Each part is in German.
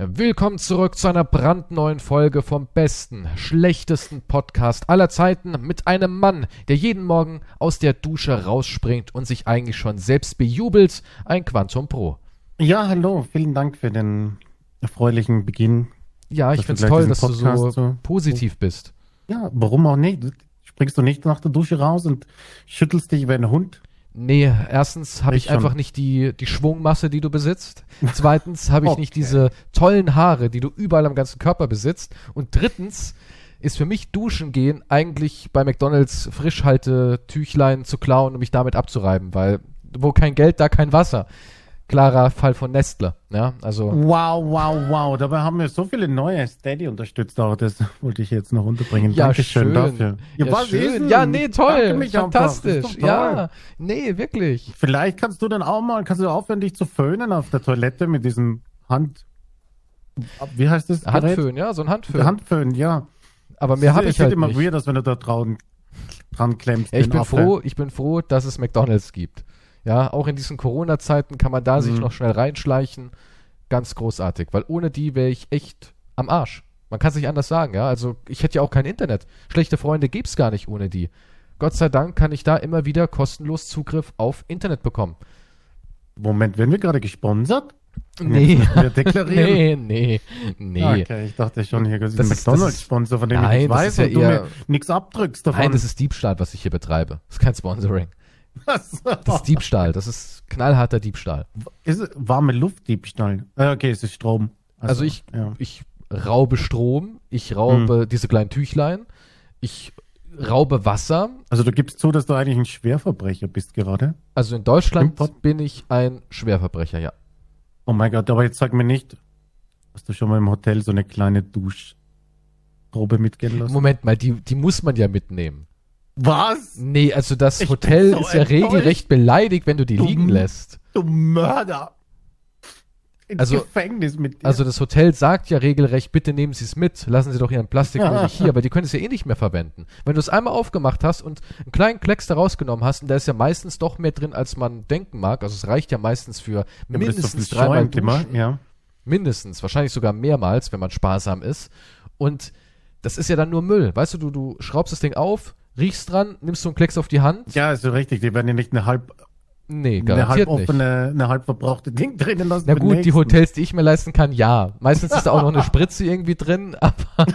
Willkommen zurück zu einer brandneuen Folge vom besten, schlechtesten Podcast aller Zeiten mit einem Mann, der jeden Morgen aus der Dusche rausspringt und sich eigentlich schon selbst bejubelt, ein Quantum Pro. Ja, hallo, vielen Dank für den erfreulichen Beginn. Ja, ich find's gleich toll, dass du so, Podcast so- positiv bist. Ja, warum auch nicht? Springst du nicht nach der Dusche raus und schüttelst dich wie ein Hund? Nee, erstens habe ich, Ich einfach nicht die, die Schwungmasse, die du besitzt. Zweitens habe ich nicht Okay. diese tollen Haare, die du überall am ganzen Körper besitzt. Und drittens ist für mich Duschen gehen eigentlich bei McDonalds Frischhaltetüchlein zu klauen und mich damit abzureiben, weil wo kein Geld, da kein Wasser. Klarer Fall von Nestle. Ja, also Wow, wow, wow. Dabei haben wir so viele neue Steady unterstützt. Auch das wollte ich jetzt noch unterbringen. ja, Dankeschön schön. dafür. Ja, was ist schön. Ja, nee, Ich toll. Fantastisch. toll. Ja, nee, wirklich. Vielleicht kannst du dann auch mal, kannst du aufhören, dich zu föhnen auf der Toilette mit diesem Hand. Wie heißt das? Gerät? Handföhn, ja, so ein Handföhn. Handföhn, ja. Aber mehr habe Es ich sieht halt immer nicht. weird aus, wenn du da dran, dran klemmst. Ja, ich bin Affe. froh, ich bin froh, dass es McDonalds gibt. Ja, auch in diesen Corona-Zeiten kann man da sich Mhm. noch schnell reinschleichen. Ganz großartig, weil ohne die wäre ich echt am Arsch. Man kann es nicht anders sagen, ja. Also ich hätte ja auch kein Internet. Schlechte Freunde gibt's gar nicht ohne die. Gott sei Dank kann ich da immer wieder kostenlos Zugriff auf Internet bekommen. Moment, werden wir gerade gesponsert? Nee. Wir deklarieren. nee, nee, nee. Ah, Okay, ich dachte schon, hier ist ein Das ist- das McDonalds-Sponsor, von dem Nein, ich nicht weiß ja und du eher- mir nichts abdrückst davon. Nein, das ist Diebstahl, was ich hier betreibe. Das ist kein Sponsoring. Was? Das ist Diebstahl. Das ist knallharter Diebstahl. Ist es warme Luftdiebstahl? Ah, okay, es ist Strom. Also ich, Ja. ich raube Strom, ich raube Hm. diese kleinen Tüchlein, ich raube Wasser. Also du gibst zu, dass du eigentlich ein Schwerverbrecher bist gerade. Also in Deutschland Import- bin ich ein Schwerverbrecher, ja. Oh mein Gott, aber jetzt sag mir nicht, hast du schon mal im Hotel so eine kleine Duschprobe mitgehen lassen? Moment mal, die, die muss man ja mitnehmen. Was? Nee, also das Ich Hotel so ist ja enttäuscht. regelrecht beleidigt, wenn du die Du liegen lässt. Du Mörder! Ins Also- Gefängnis mit dir. Also das Hotel sagt ja regelrecht, bitte nehmen Sie es mit, lassen Sie doch Ihren Plastikmüll nicht hier, weil die können es ja eh nicht mehr verwenden. Wenn du es einmal aufgemacht hast und einen kleinen Klecks da rausgenommen hast, und da ist ja meistens doch mehr drin, als man denken mag, also es reicht ja meistens für Ja, mindestens dreimal duschen. ja. Mindestens, wahrscheinlich sogar mehrmals, wenn man sparsam ist. Und das ist ja dann nur Müll. Weißt du, du, du schraubst das Ding auf, riechst dran, nimmst so einen Klecks auf die Hand. Ja, ist so richtig. Die werden ja nicht eine halb, Nee, eine garantiert halb nicht. offene, eine halb verbrauchte Ding drinnen lassen. Na gut, die nächsten. Hotels, die ich mir leisten kann, ja. Meistens ist da auch noch eine Spritze irgendwie drin, aber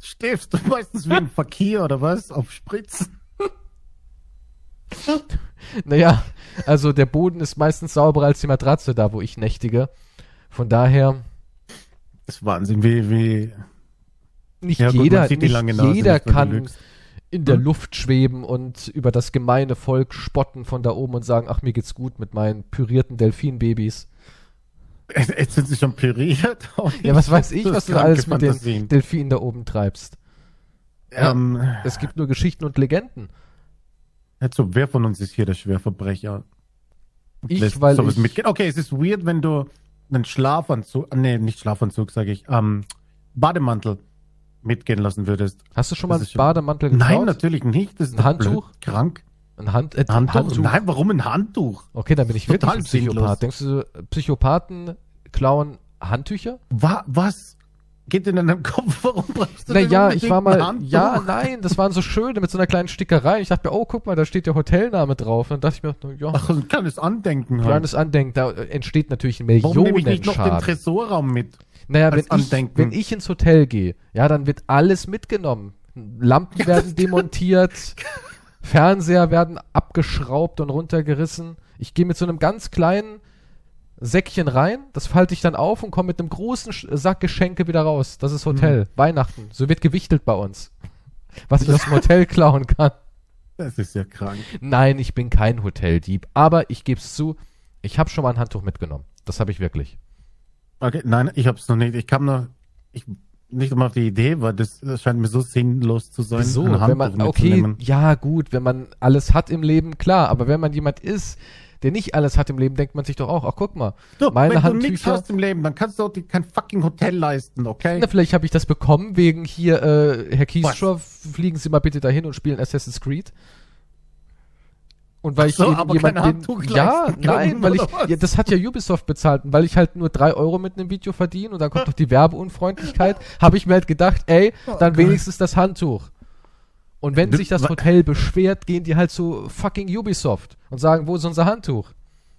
Stehst du meistens wie ein Fakir oder was? Auf Spritzen. naja, also der Boden ist meistens sauberer als die Matratze da, wo ich nächtige. Von daher, Das ist Wahnsinn, wie, wie. nicht Ja, gut, jeder, die nicht jeder kann lügst. In der Hm? Luft schweben und über das gemeine Volk spotten von da oben und sagen, ach, mir geht's gut mit meinen pürierten Delfinbabys. Jetzt sind sie schon püriert. Ja, was weiß ich, was du alles mit den. Delfinen da oben treibst. Ähm, Es gibt nur Geschichten und Legenden. also, wer von uns ist hier der Schwerverbrecher? Ich, lässt weil sowas ich- mitgehen? Okay, es ist weird, wenn du einen Schlafanzug, ah, nee, nicht Schlafanzug, sage ich, ähm, Bademantel mitgehen lassen würdest. Hast du schon mal einen Bademantel geklaut? Nein, natürlich nicht. Das ist Ein Handtuch? blöd. Krank. Ein Hand, äh, Handtuch? Handtuch. Nein, warum ein Handtuch? Okay, dann bin ich wirklich Total ein Psychopath. Denkst du, Psychopathen klauen Handtücher? Wa was? Geht in deinem Kopf, warum brauchst du denn Naja, unbedingt ich war ein mal, ja, nein, das waren so schöne mit so einer kleinen Stickerei. Ich dachte mir, oh, guck mal, da steht der Hotelname drauf. Und dann dachte ich mir, na ja, Ach, ein kleines Andenken halt. kleines Andenken, da entsteht natürlich ein Warum nehme ich nicht noch den Millionenschaden. Tresorraum mit? Naja, wenn ich, wenn ich ins Hotel gehe, ja, dann wird alles mitgenommen. Lampen werden demontiert, Fernseher werden abgeschraubt und runtergerissen. Ich gehe mit so einem ganz kleinen Säckchen rein, das falte ich dann auf und komme mit einem großen Sack Geschenke wieder raus. Das ist Hotel, Hm. Weihnachten. So wird gewichtelt bei uns. Was ich aus dem Hotel klauen kann. Das ist ja krank. Nein, ich bin kein Hoteldieb, aber ich gebe es zu, ich habe schon mal ein Handtuch mitgenommen. Das habe ich wirklich. Okay, nein, ich hab's noch nicht. Ich kam noch, ich, nicht mal auf die Idee, weil das, das scheint mir so sinnlos zu sein. Ein Wenn man, okay, ja gut, wenn man alles hat im Leben, klar, aber wenn man jemand ist, der nicht alles hat im Leben, denkt man sich doch auch, ach guck mal, Du, meine wenn du nichts Handtücher, hast im Leben, dann kannst du auch kein fucking Hotel leisten, okay? na, vielleicht habe ich das bekommen wegen hier, äh, Herr Kiesschor, fliegen Sie mal bitte dahin und spielen Assassin's Creed. Und weil ich So, eben aber jemand bin, Handtuch ja, nein, können, weil ich, ja, das hat ja Ubisoft bezahlt, und weil ich halt nur drei Euro mit einem Video verdiene und dann kommt noch die Werbeunfreundlichkeit, habe ich mir halt gedacht, ey, dann wenigstens das Handtuch. Und wenn Du- sich das Hotel beschwert, gehen die halt zu fucking Ubisoft und sagen, wo ist unser Handtuch?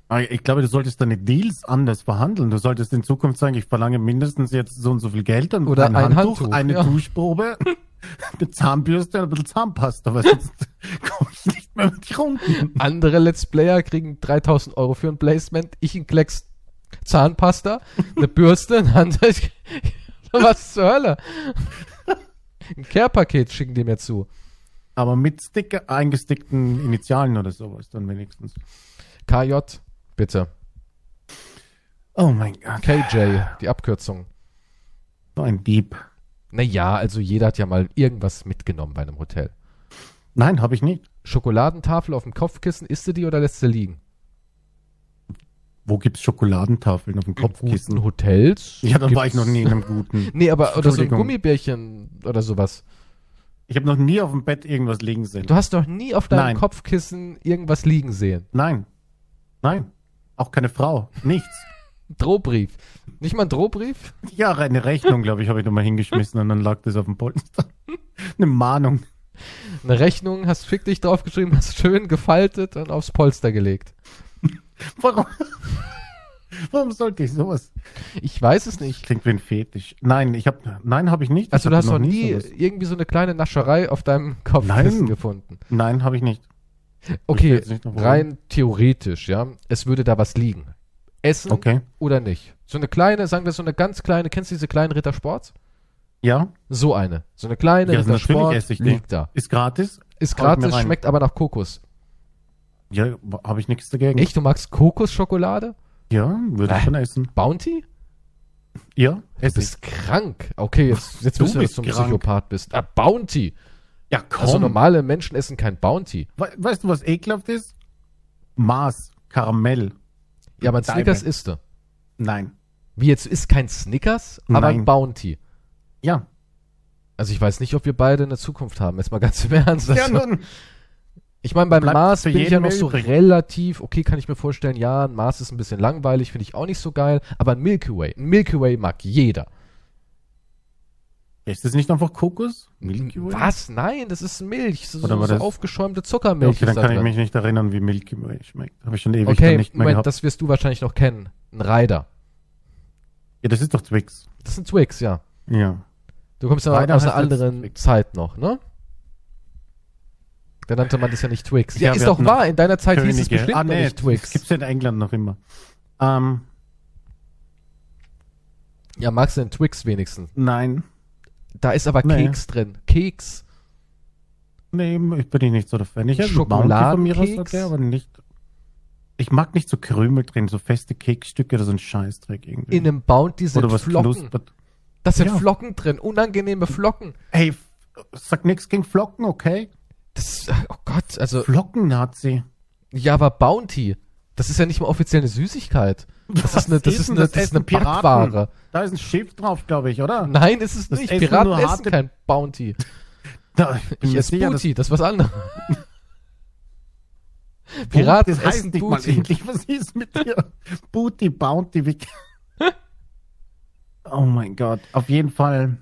Aber Ich glaube, du solltest deine Deals anders verhandeln. Du solltest in Zukunft sagen, ich verlange mindestens jetzt so und so viel Geld und Oder ein, ein Handtuch, Handtuch, eine ja. Duschprobe, eine Zahnbürste und ein bisschen Zahnpasta, weil sonst komme ich nicht mehr mit Runden. Andere Let's Player kriegen 3000 Euro für ein Placement, ich ein Klecks Zahnpasta, eine Bürste, ein Handtuch. Was zur Hölle? Ein Care-Paket schicken die mir zu. Aber mit Sticker, eingestickten Initialen oder sowas dann wenigstens. KJ, bitte. Oh mein Gott, KJ, die Abkürzung. so ein Dieb. Naja, also jeder hat ja mal irgendwas mitgenommen bei einem Hotel. Nein, habe ich nicht. Schokoladentafel auf dem Kopfkissen, isst du die oder lässt du liegen? Wo gibt's Schokoladentafeln auf dem Guten Kopfkissen? Hotels? Ja, dann war ich noch nie in einem guten. Nee, aber oder so ein. Gummibärchen oder sowas. Ich habe noch nie auf dem Bett irgendwas liegen sehen. Du hast doch nie auf deinem Nein. Kopfkissen irgendwas liegen sehen. Nein. Nein. Auch keine Frau. Nichts. Drohbrief. Nicht mal ein Drohbrief? Ja, eine Rechnung, glaube ich, habe ich nochmal hingeschmissen und dann lag das auf dem Polster. Eine Mahnung. Eine Rechnung, hast fick dich draufgeschrieben, hast schön gefaltet und aufs Polster gelegt. Warum? Warum sollte ich sowas? Ich weiß es nicht. Klingt wie ein Fetisch. Nein, ich habe, nein, habe ich nicht. Also Ich du hast noch nie sowas. irgendwie so eine kleine Nascherei auf deinem Nein. gefunden. Nein, habe ich nicht. Okay, jetzt nicht rein theoretisch, ja. Es würde da was liegen. Essen Okay. oder nicht? So eine kleine, sagen wir so eine ganz kleine, kennst du diese kleinen Rittersports? Ja, So eine. So eine kleine Ja, Rittersport liegt da. ist gratis. Ist gratis, schmeckt aber nach Kokos. Ja, habe ich nichts dagegen. Echt, du magst Kokosschokolade? Ja, würde ich Äh. schon essen. Bounty? Ja, Du esse ich. bist krank. Okay, jetzt, jetzt Du wissen wir, dass bist du ein. Psychopath bist. Ah, Bounty. Ja, komm. Also normale Menschen essen kein Bounty. We weißt du, was ekelhaft ist? Mars, Karamell. Ja, aber ein. Snickers isst du. Nein. Wie jetzt ist kein Snickers, aber ein Nein. Bounty. Ja. Also ich weiß nicht, ob wir beide eine Zukunft haben. Jetzt mal ganz im Ernst. Ja, Also, nun. ich meine, beim bleibt Mars bin ich ja noch so übrig. relativ, okay, kann ich mir vorstellen, ja, ein Mars ist ein bisschen langweilig, finde ich auch nicht so geil, aber ein Milky Way, ein Milky Way mag jeder. Ist das nicht einfach Kokos? Milky Way? Was? Nein, das ist Milch, so, Oder war so das- aufgeschäumte Zuckermilch okay, dann kann ich mich nicht erinnern, wie Milky Way schmeckt. Habe ich schon ewig Okay, nicht mehr Moment, gehabt. das wirst du wahrscheinlich noch kennen. Ein Rider. ja, das ist doch Twix. Das ein Twix, ja. Ja. Du kommst ja aus einer anderen. Zeit noch, ne? Da nannte man das ja nicht Twix. Ja, Ja, ist doch wahr, in deiner Zeit hieß es Könige. bestimmt ah, nee, nicht Das Twix. gibt's ja in England noch immer. Ähm, Ja, magst du den Twix wenigstens? nein. Da ist aber Nee. Keks drin. Keks. Nee, ich bin ich nicht so der Fan. Ich von mir aus, okay, aber nicht. Ich mag nicht so Krümel drin, so feste Keksstücke oder so ein Scheißdreck irgendwie. In einem Bounty sind oder was Flocken. knuspert. Da sind Ja. Flocken drin, unangenehme Flocken. Ey, sag nix gegen Flocken, okay? Das, oh Gott, also, Flocken hat sie. ja, aber Bounty, das ist ja nicht mal offiziell eine Süßigkeit. Das ist eine, das ist eine, das ist eine Piraten? Backware. Da ist ein Schiff drauf, glaube ich, oder? Nein, ist es Das nicht. essen Piraten nur essen harte- kein Bounty. Da, ich Ich esse sicher, Booty, das ist was anderes. das, Piraten das heißt essen nicht mal Booty. endlich. Was ist mit dir? Booty, Bounty, wie... Oh mein Gott. Auf jeden Fall.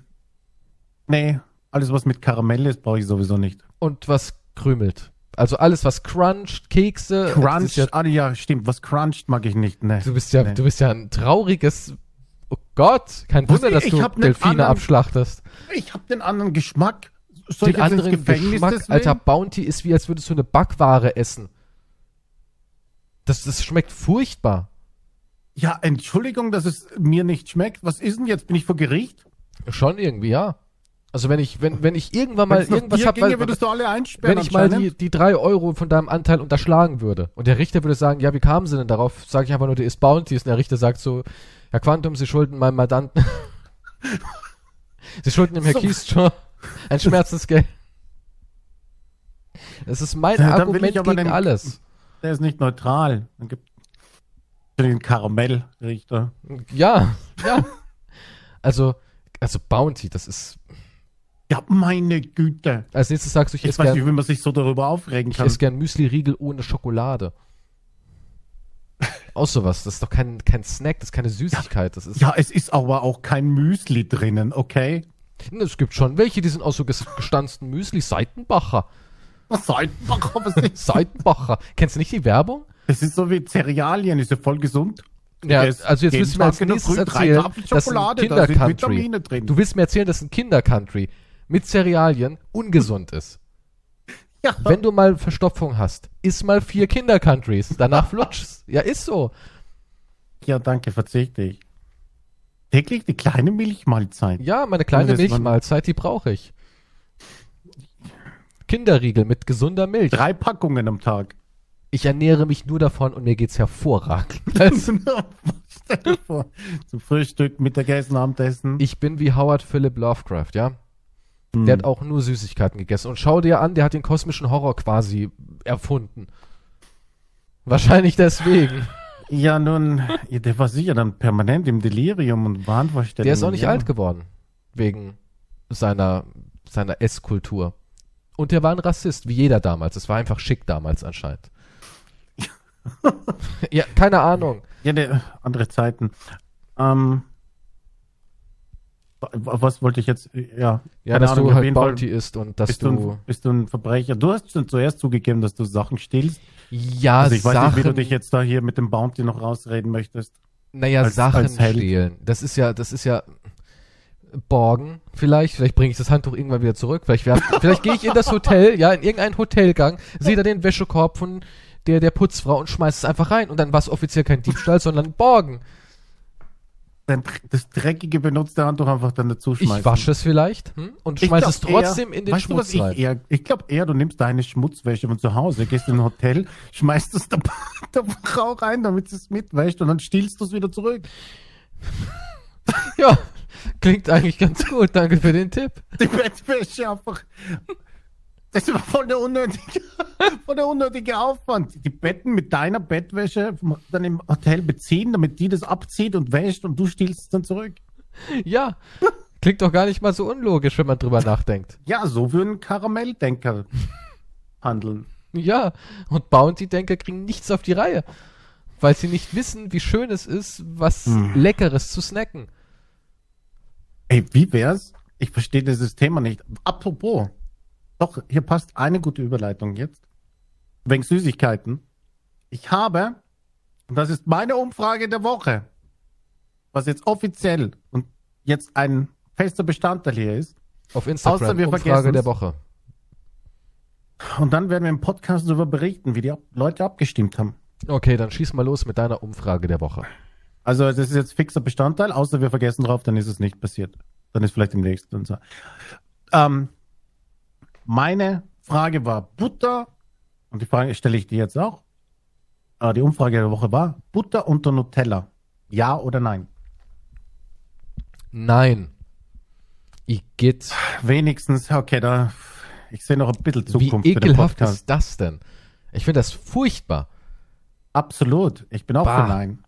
Nee, alles was mit Karamell ist, brauche ich sowieso nicht. Und was krümelt. Also alles, was cruncht, Kekse. Crunch, Ja, ah ja, stimmt. Was cruncht mag ich nicht. Nee. du bist ja, Nee. du bist ja ein trauriges. Oh Gott, kein Wunder, dass ich du Delfine anderen- abschlachtest. Ich habe den anderen Geschmack. Soll Den anderen Gefängnis Geschmack, deswegen? Alter, Bounty ist wie, als würdest du eine Backware essen. Das, das schmeckt furchtbar. Ja, Entschuldigung, dass es mir nicht schmeckt. Was ist denn jetzt? Bin ich vor Gericht? Schon irgendwie, ja. Also wenn ich, wenn, wenn ich irgendwann mal Wenn's irgendwas dir hab, ginge, weil, würdest du alle einsperren wenn ich mal die, die drei Euro von deinem Anteil unterschlagen würde und der Richter würde sagen, ja, wie kamen sie denn darauf? Sage ich einfach nur, der ist Bounty und der Richter sagt so, Herr Quantum, Sie schulden meinem Mandanten, Sie schulden dem Herr So. Kiestor ein Schmerzensgeld. Das ist mein Ja, Argument gegen den- alles. Der ist nicht neutral. Dann gibt den Karamellrichter. Ja, ja. Also, also Bounty, das ist, Ja, meine Güte. Als nächstes sagst du, ich Ich esse weiß nicht, gern, wie man sich so darüber aufregen ich kann. esse gern Müsli-Riegel ohne Schokolade. Auch sowas. Das ist doch kein, kein Snack, das ist keine Süßigkeit. Das ist, Ja, es ist aber auch kein Müsli drinnen, okay? Es gibt schon welche, die sind aus so ges- gestanzten Müsli. Seitenbacher. Was seid was ist Seitenbacher. Kennst du nicht die Werbung? Das ist so wie Cerealien, ist ja voll gesund. Ja, ist also jetzt willst du mir als nächstes erzählen, dass ein Schokolade, da sind Kinder-Country, Vitamine drin. du willst mir erzählen, dass ein Kinder-Country mit Cerealien ungesund ist. Ja, Wenn du mal Verstopfung hast, iss mal vier Kinder-Countries, danach flutschst. Ja, ist so. ja, danke, verzichte ich. Täglich eine kleine Milchmahlzeit. Ja, meine kleine Milchmahlzeit, die brauche ich. Kinderriegel mit gesunder Milch. Drei Packungen am Tag. Ich ernähre mich nur davon und mir geht's hervorragend. Also, Stell dir vor, Zum Frühstück, Mittagessen, Abendessen. ich bin wie Howard Philip Lovecraft, ja? Hm. Der hat auch nur Süßigkeiten gegessen. Und schau dir an, der hat den kosmischen Horror quasi erfunden. Wahrscheinlich deswegen. Ja, nun, der war sicher dann permanent im Delirium und Wahnvorstellungen. Der ist auch nicht ja. alt geworden. Wegen seiner, seiner Esskultur. Und der war ein Rassist, wie jeder damals. Es war einfach schick damals anscheinend. ja, keine Ahnung. Ja, der, andere Zeiten. Ähm, was wollte ich jetzt? Ja, Ja, dass Ahnung, du halt jeden Fall Bounty isst und dass Bist du, du. ein, bist du ein Verbrecher? Du hast schon zuerst zugegeben, dass du Sachen stiehlst. Ja, Also ich weiß Sachen. nicht, wie du dich jetzt da hier mit dem Bounty noch rausreden möchtest. naja, als- Sachen als stehlen. Das ist ja, das ist ja. Borgen, vielleicht, vielleicht bringe ich das Handtuch irgendwann wieder zurück. Vielleicht, werf, vielleicht gehe ich in das Hotel, ja, in irgendeinen Hotelgang, sehe da den Wäschekorb von der, der Putzfrau und schmeiß es einfach rein. Und dann war es offiziell kein Diebstahl, sondern Borgen. Dann das dreckige benutzte Handtuch einfach dann dazu schmeißen. Ich wasche es vielleicht hm? und Ich schmeiß glaub es trotzdem eher, in den weißt du, was Schmutz ich rein. eher, ich glaube eher, du nimmst deine Schmutzwäsche von zu Hause, gehst in ein Hotel, schmeißt es der, der Frau rein, damit sie es mitwäscht und dann stiehlst du es wieder zurück. Ja, klingt eigentlich ganz gut. Danke für den Tipp. Die Bettwäsche einfach. Das war voll der unnötige, voll der unnötige Aufwand. Die Betten mit deiner Bettwäsche dann im Hotel beziehen, damit die das abzieht und wäscht und du stiehlst es dann zurück. Ja, klingt doch gar nicht mal so unlogisch, wenn man drüber nachdenkt. Ja, so würden Karamelldenker handeln. Ja, und Bounty-Denker kriegen nichts auf die Reihe, weil sie nicht wissen, wie schön es ist, was Hm. Leckeres zu snacken. Ey, wie wär's? Ich verstehe dieses Thema nicht. Apropos. Doch, hier passt eine gute Überleitung jetzt. Wegen Süßigkeiten. Ich habe, und das ist meine Umfrage der Woche, was jetzt offiziell und jetzt ein fester Bestandteil hier ist. Auf Instagram, Außer wir Umfrage der Woche. Und dann werden wir im Podcast darüber berichten, wie die Leute abgestimmt haben. Okay, dann schieß mal los mit deiner Umfrage der Woche. Also das ist jetzt fixer Bestandteil, außer wir vergessen drauf, dann ist es nicht passiert. Dann ist vielleicht im nächsten und so. Ähm, meine Frage war Butter, und die Frage stelle ich dir jetzt auch. Äh, die Umfrage der Woche war Butter unter Nutella. Ja oder nein? Nein. Igitt. Wenigstens, okay, da ich sehe noch ein bisschen Wie Zukunft den ekelhaft ist das denn? Ich finde das furchtbar. Absolut. Ich bin auch Bah. für nein.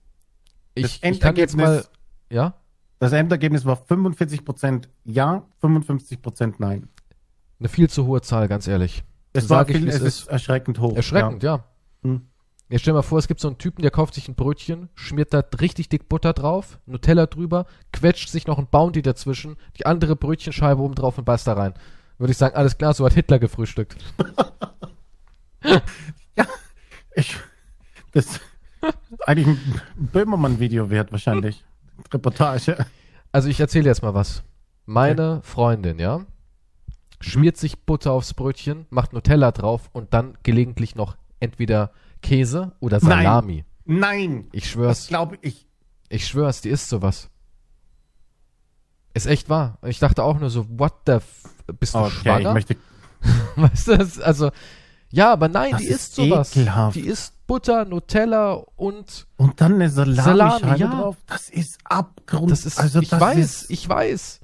Ich, Das ich kann jetzt mal, Endergebnis- ja? Das Endergebnis war 45% ja, 55% nein. Eine viel zu hohe Zahl, ganz ehrlich. Es war ich, viel, wie es es ist erschreckend hoch. Erschreckend, ja. Hm. Jetzt stell dir mal vor, es gibt so einen Typen, der kauft sich ein Brötchen, schmiert da richtig dick Butter drauf, Nutella drüber, quetscht sich noch ein Bounty dazwischen, die andere Brötchenscheibe oben drauf und beißt da rein. Würde ich sagen, alles klar, so hat Hitler gefrühstückt. Ich, das ist eigentlich ein Böhmermann-Video wert wahrscheinlich. Reportage. Also ich erzähle jetzt mal was. Meine Freundin, ja, schmiert sich Butter aufs Brötchen, macht Nutella drauf und dann gelegentlich noch entweder Käse oder Nein. Salami. Nein, Ich das schwör's, glaube ich. ich schwör's, die isst sowas. Ist echt wahr. Ich dachte auch nur so, what the f bist du Okay, ich schwanger? möchte. Weißt du, das, also, ja, aber nein, Das die ist isst sowas. ekelhaft. Die isst Butter, Nutella und Und dann eine Salami-Scheibe Salami, ja. drauf. Das ist Abgrund. das ist, also ich weiß, Ist, ich weiß.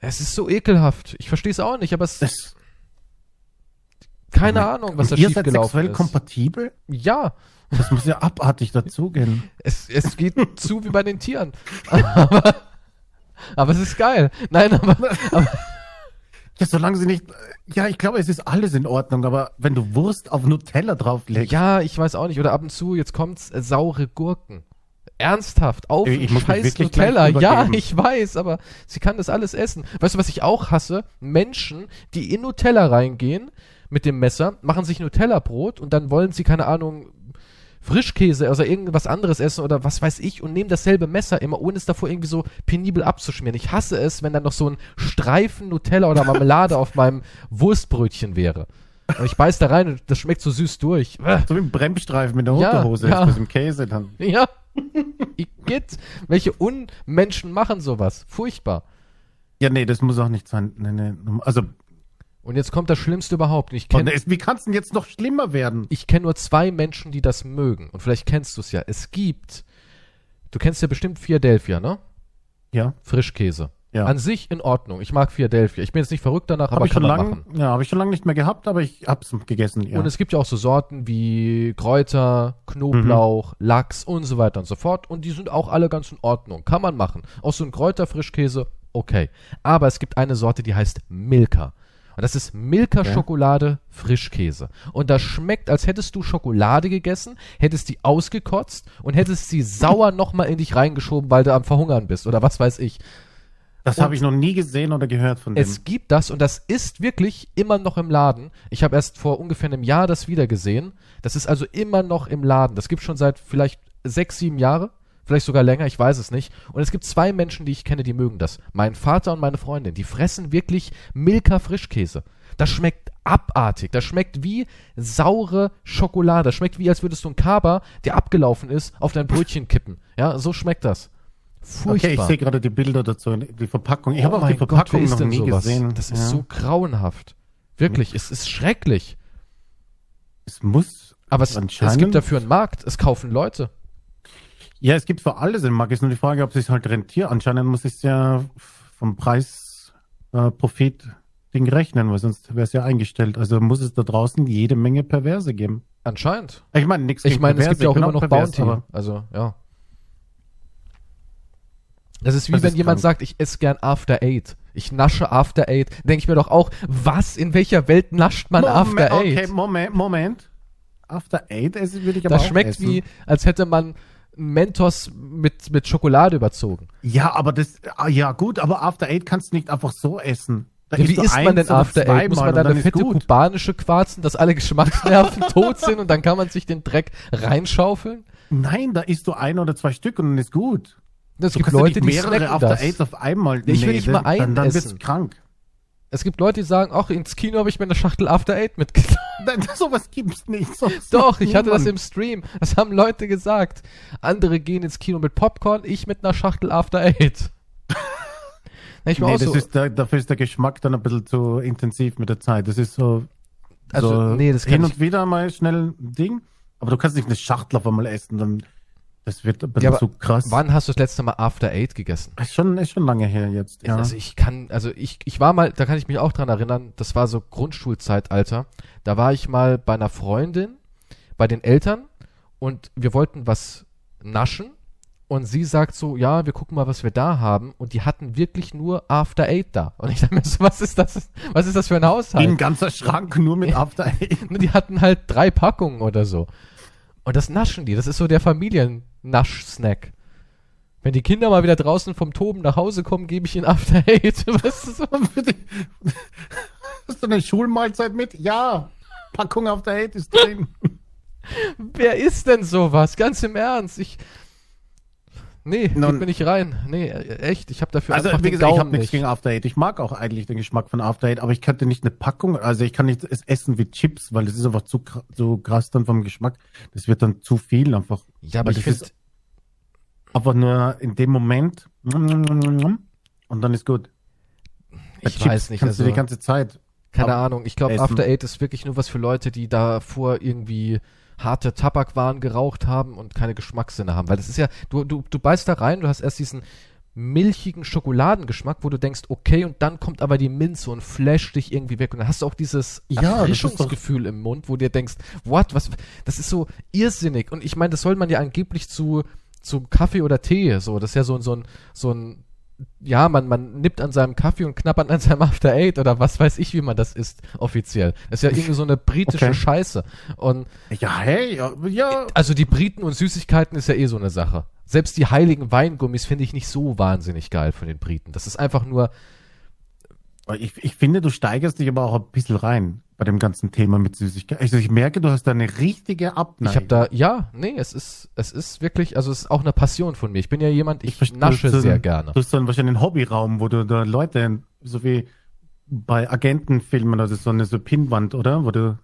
Es ist so ekelhaft. Ich verstehe es auch nicht, aber es das, keine Ahnung, was da Und ihr seid schiefgelaufen sexuell ist. kompatibel? Ja, Das muss ja abartig dazugehen. es, es geht zu wie bei den Tieren. Aber, aber es ist geil. Nein, aber, aber Ja, solange sie nicht. Ja, ich glaube, es ist alles in Ordnung, aber wenn du Wurst auf Nutella drauflegst. Ja, ich weiß auch nicht. Oder ab und zu, jetzt kommt's, äh, saure Gurken. Ernsthaft, auf Ich muss scheiß Nutella. Ja, ich weiß, aber sie kann das alles essen. Weißt du, was ich auch hasse? Menschen, die in Nutella reingehen mit dem Messer, machen sich Nutella-Brot und dann wollen sie, keine Ahnung, Frischkäse oder irgendwas anderes essen oder was weiß ich und nehmen dasselbe Messer immer, ohne es davor irgendwie so penibel abzuschmieren. Ich hasse es, wenn dann noch so ein Streifen Nutella oder Marmelade auf meinem Wurstbrötchen wäre. Und ich beiß da rein und das schmeckt so süß durch. So wie ein Bremsstreifen mit der Ja, Unterhose ja. ist das im Käse dann. Ja. Igitt. Welche Unmenschen machen sowas? Furchtbar. Ja, nee, das muss auch nicht sein. Nee, nee. Also, Und jetzt kommt das Schlimmste überhaupt. Ich kenne es- wie kann es denn jetzt noch schlimmer werden? ich kenn nur zwei Menschen, die das mögen. Und vielleicht kennst du es ja. Es gibt, du kennst ja bestimmt Philadelphia, ne? Ja, Frischkäse. Ja. An sich in Ordnung. Ich mag Philadelphia. Ich bin jetzt nicht verrückt danach, Habe aber ich kann schon man lange, machen. ja, habe ich schon lange nicht mehr gehabt, aber ich hab's gegessen. Ja. Und es gibt ja auch so Sorten wie Kräuter, Knoblauch, Mhm. Lachs und so weiter und so fort. Und die sind auch alle ganz in Ordnung. Kann man machen. Auch so ein Kräuterfrischkäse, okay. Aber es gibt eine Sorte, die heißt Milka. Und das ist Milka Okay. Schokolade Frischkäse. Und das schmeckt, als hättest du Schokolade gegessen, hättest die ausgekotzt und hättest sie sauer nochmal in dich reingeschoben, weil du am Verhungern bist oder was weiß ich. Das habe ich noch nie gesehen oder gehört von dem. Es gibt das und das ist wirklich immer noch im Laden. Ich habe erst vor ungefähr einem Jahr das wieder gesehen. Das ist also immer noch im Laden. Das gibt schon seit vielleicht sechs, sieben Jahre. Vielleicht sogar länger, ich weiß es nicht. Und es gibt zwei Menschen, die ich kenne, die mögen das. Mein Vater und meine Freundin. Die fressen wirklich Milka Frischkäse. Das schmeckt abartig. Das schmeckt wie saure Schokolade. Das schmeckt wie, als würdest du einen Kaba, der abgelaufen ist, auf dein Brötchen kippen. Ja, so schmeckt das. Furchtbar. okay, ich sehe gerade die Bilder dazu, die Verpackung. Ich Oh habe auch die Gott, Verpackung isst noch nie sowas? gesehen. Das ist ja. so grauenhaft. Wirklich, es ist schrecklich. Es muss. Aber es, es gibt dafür einen Markt. Es kaufen Leute. Ja, es gibt für alles einen Markt. Ist nur die Frage, ob es sich halt rentiert. Anscheinend muss es ja vom Preis äh, Profit Ding rechnen, weil sonst wäre es ja eingestellt. Also muss es da draußen jede Menge Perverse geben. Anscheinend. Ich meine, nichts Ich meine, es gibt ja auch ich immer noch Bounty. Also, ja. Das ist wie Das wenn ist jemand krank. sagt, ich esse gern After Eight. Ich nasche After Eight. Denke ich mir doch auch, was? In welcher Welt nascht man After okay, Eight? Moment, Moment. After Eight essen würde ich aber Das schmeckt essen. wie, als hätte man Mentos mit, mit Schokolade überzogen. Ja, aber das, ah, ja gut, aber After Eight kannst du nicht einfach so essen. Ja, wie isst man denn After Eight? Muss man da eine fette gut. kubanische quarzen, dass alle Geschmacksnerven tot sind und dann kann man sich den Dreck reinschaufeln? Nein, da isst du ein oder zwei Stück und dann ist gut. Es gibt Leute, die mehrere snacken After das. Eights auf einmal. Ich will nicht mal dann, dann, dann einen wird's krank. Es gibt Leute, die sagen, ach, ins Kino habe ich mir eine Schachtel After Eight mitgenommen. Nein, sowas gibt's nicht. Sowas Doch, ich hatte das im. Stream. Das haben Leute gesagt. Andere gehen ins Kino mit Popcorn, ich mit einer Schachtel After Eight. Na, ich Nee, das so, ist der, dafür ist der Geschmack dann ein bisschen zu intensiv mit der Zeit. Das ist so, also, so nee, das hin ich, und wieder mal schnell ein Ding. Aber du kannst nicht eine Schachtel auf einmal essen, dann das wird bisschen Ja, aber zu krass. wann hast du das letzte Mal After Eight gegessen? Ist schon, ist schon lange her jetzt. Ja. Also ich kann, also ich, ich war mal, da kann ich mich auch dran erinnern, das war so Grundschulzeitalter. Da war ich mal bei einer Freundin, bei den Eltern und wir wollten was naschen und sie sagt so, ja, wir gucken mal, was wir da haben und die hatten wirklich nur After Eight da. Und ich dachte mir so, was ist das, was ist das für ein Wie ein Haushalt? ganzer Schrank nur mit After Eight. Die hatten halt drei Packungen oder so. Und das naschen die, das ist so der Familiennasch-Snack. Wenn die Kinder mal wieder draußen vom Toben nach Hause kommen, gebe ich ihnen After Eight. Weißt du so? Hast du eine Schulmahlzeit mit? Ja. Packung After Eight ist drin. Wer ist denn sowas? Ganz im Ernst. Ich. Nee, Nun- mir nicht rein. Nee, echt. Ich habe dafür Also, einfach wie gesagt, ich habe nichts nicht. gegen After Eight. Ich mag auch eigentlich den Geschmack von After Eight, aber ich könnte nicht eine Packung, also ich kann nicht es essen wie Chips, weil das ist einfach zu, zu krass dann vom Geschmack. Das wird dann zu viel einfach. Ja, aber ich finde, einfach nur in dem Moment und dann ist gut. Bei ich weiß nicht. Kannst Also, du die ganze Zeit. keine Ahnung. Ich glaube. After Eight ist wirklich nur was für Leute, die davor irgendwie harte Tabakwaren geraucht haben und keine Geschmackssinne haben. Weil das ist ja, du, du, du beißt da rein, du hast erst diesen milchigen Schokoladengeschmack, wo du denkst, okay, und dann kommt aber die Minze und flasht dich irgendwie weg. Und dann hast du auch dieses Ja, Erfrischungsgefühl im Mund, wo du dir denkst, what, was, das ist so irrsinnig. Und ich meine, das soll man ja angeblich zu, zu Kaffee oder Tee, so, das ist ja so, ein so ein, so ein ja, man, man nippt an seinem Kaffee und knappert an seinem After Eight oder was weiß ich, wie man das isst, offiziell. Das ist ja irgendwie so eine britische Okay. Scheiße. Und Ja, hey, ja, ja. also die Briten und Süßigkeiten ist ja eh so eine Sache. Selbst die heiligen Weingummis finde ich nicht so wahnsinnig geil von den Briten. Das ist einfach nur, Ich, ich finde, du steigerst dich aber auch ein bisschen rein bei dem ganzen Thema mit Süßigkeit. Also ich merke, du hast da eine richtige Abneigung. ich habe da, ja, nee, es ist, es ist wirklich, also es ist auch eine Passion von mir. Ich bin ja jemand, ich, verstehe, nasche sehr einen- gerne. Du hast so einen, wahrscheinlich einen Hobbyraum, wo du da Leute, so wie bei Agentenfilmen, also so eine so Pinnwand, oder? Wo du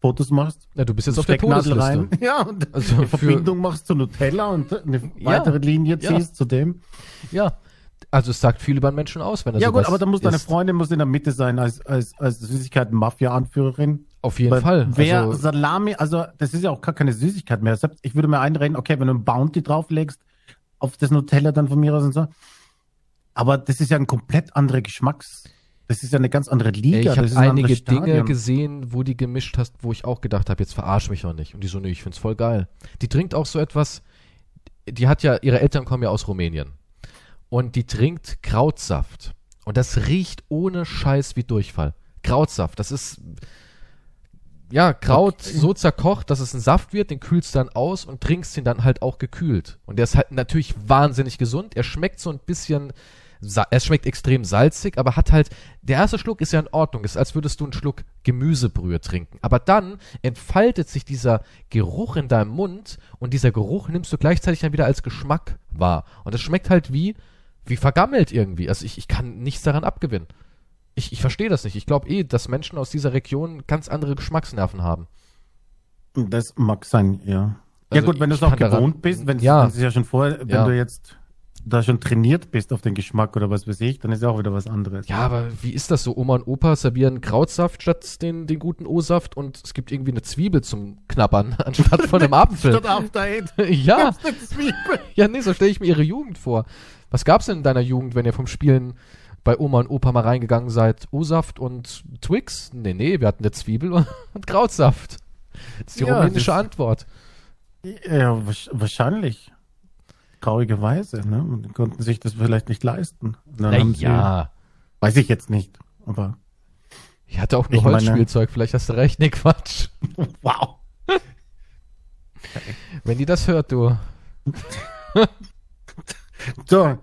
Fotos machst. Ja, du bist jetzt auf der Todesliste. Ja, und Also eine Verbindung machst zu Nutella und eine Ja, weitere Linie ja. ziehst zu dem. Ja, also es sagt viel über einen Menschen aus, wenn er Ja gut, aber da muss deine. Freundin muss in der Mitte sein als, als, als Süßigkeiten-Mafia-Anführerin. Auf jeden Weil Fall. Wer also, Salami, also das ist ja auch gar keine Süßigkeit mehr. Selbst ich würde mir einreden, okay, wenn du ein Bounty drauflegst, auf das Nutella dann von mir aus und so. Aber das ist ja ein komplett anderer Geschmacks. Das ist ja eine ganz andere Liga. ich habe ein einige anderes Dinge gesehen, wo die gemischt hast, wo ich auch gedacht habe, jetzt verarsch mich doch nicht. Und die so, nee, ich find's voll geil. Die trinkt auch so etwas, die hat ja, ihre Eltern kommen ja aus Rumänien. Und die trinkt Krautsaft. Und das riecht ohne Scheiß wie Durchfall. Krautsaft, das ist, ja, Kraut Okay. so zerkocht, dass es ein Saft wird, den kühlst dann aus und trinkst ihn dann halt auch gekühlt. Und der ist halt natürlich wahnsinnig gesund. Er schmeckt so ein bisschen, er schmeckt extrem salzig, aber hat halt, der erste Schluck ist ja in Ordnung, ist als würdest du einen Schluck Gemüsebrühe trinken. Aber dann entfaltet sich dieser Geruch in deinem Mund und dieser Geruch nimmst du gleichzeitig dann wieder als Geschmack wahr. Und es schmeckt halt wie, wie vergammelt irgendwie. Also ich, ich kann nichts daran abgewinnen. Ich, ich verstehe das nicht. Ich glaube eh, dass Menschen aus dieser Region ganz andere Geschmacksnerven haben. Das mag sein, ja. ja Also gut, wenn du es auch kann daran- gewohnt bist, wenn Ja. es ja schon vorher, wenn Ja. du jetzt da schon trainiert bist auf den Geschmack oder was weiß ich, dann ist ja auch wieder was anderes. Ja, aber wie ist das so? Oma und Opa servieren Krautsaft statt den, den guten O-Saft und es gibt irgendwie eine Zwiebel zum Knabbern anstatt von einem Apfel. Statt After Eight. ja, ja, nee, so stelle ich mir ihre Jugend vor. Was gab's denn in deiner Jugend, wenn ihr vom Spielen bei Oma und Opa mal reingegangen seid? O-Saft und Twix? Nee, nee, wir hatten eine Zwiebel und Krautsaft. Das ist die Ja, rumänische Antwort. Ja, wahrsch- wahrscheinlich. Traurigerweise, ne? Die konnten sich das vielleicht nicht leisten. Dann haben sie- ja. Weiß ich jetzt nicht, aber Ich hatte auch nur Ich meine- Holzspielzeug, vielleicht hast du recht. Nee, Quatsch. wow. Wenn die das hört, du. So,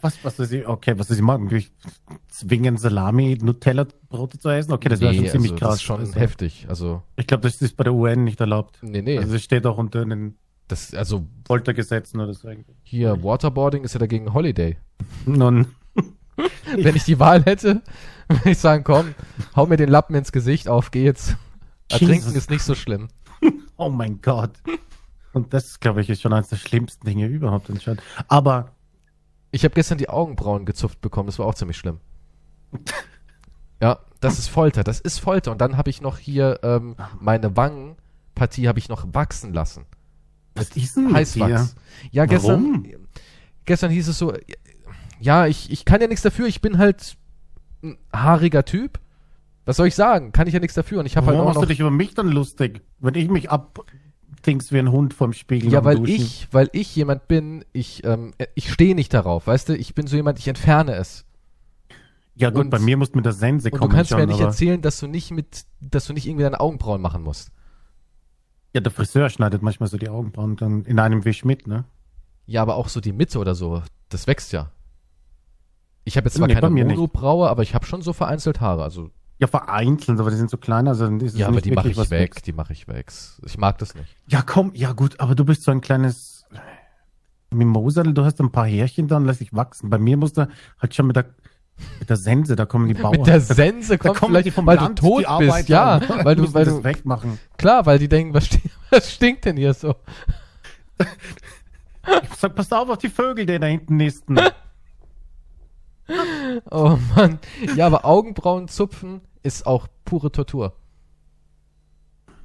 was, was soll sie, okay, was soll sie machen? Zwingen Salami, Nutella-Brote zu essen? Okay, das wäre schon ziemlich also, krass. Das ist schon Also, heftig. Also, Ich glaube, das ist bei der UN nicht erlaubt. nee, nee. Also es steht auch unter den das, also, Foltergesetzen oder so. hier, Waterboarding ist ja dagegen Holiday. Nun, Wenn ich die Wahl hätte, würde ich sagen, komm, hau mir den Lappen ins Gesicht auf, geh jetzt. Ertrinken Jesus. ist nicht so schlimm. oh mein Gott. Und das, glaube ich, ist schon eines der schlimmsten Dinge überhaupt anscheinend. Aber Ich habe gestern die Augenbrauen gezupft bekommen, das war auch ziemlich schlimm. Ja, das ist Folter, das ist Folter. Und dann habe ich noch hier ähm, meine Wangenpartie habe ich noch wachsen lassen. was ist denn? Heißwachs. Ja, gestern, Warum? gestern hieß es so, ja, ich, ich kann ja nichts dafür, ich bin halt ein haariger Typ. Was soll ich sagen? Kann ich ja nichts dafür. Und ich habe halt Warum auch machst noch du dich über mich dann lustig, wenn ich mich abdingst wie ein Hund vorm Spiegel Ja, weil Duschen? ich, weil ich jemand bin, ich, ähm, ich stehe nicht darauf, weißt du? Ich bin so jemand, ich entferne es. Ja gut, und- bei mir musst du mit der Sense Und kommen. du kannst mir ja nicht erzählen, dass du nicht mit, dass du nicht irgendwie deine Augenbrauen machen musst. Ja, der Friseur schneidet manchmal so die Augenbrauen dann in einem Wisch mit, ne? Ja, aber auch so die Mitte oder so, das wächst ja. Ich habe jetzt zwar Nee, keine. Monobraue, aber ich habe schon so vereinzelt Haare. Also Ja, vereinzelt, aber die sind so klein, also dann ist ja, aber die mache ich weg, wächst. die mache ich weg. Ich mag das nicht. Ja, komm, ja gut, aber du bist so ein kleines Mimosal, du hast ein paar Härchen da und lass dich wachsen. Bei mir musst du halt schon mit der, mit der Sense, da kommen die Bauern. Mit der Sense da kommt kommen vielleicht, die vom weil Land, du tot bist, ja, weil du, weil das du, wegmachen. klar, weil die denken, was, sti was stinkt denn hier so? Ich sag, pass auf auf die Vögel, die da hinten nisten. Oh Mann. Ja, aber Augenbrauen zupfen ist auch pure Tortur.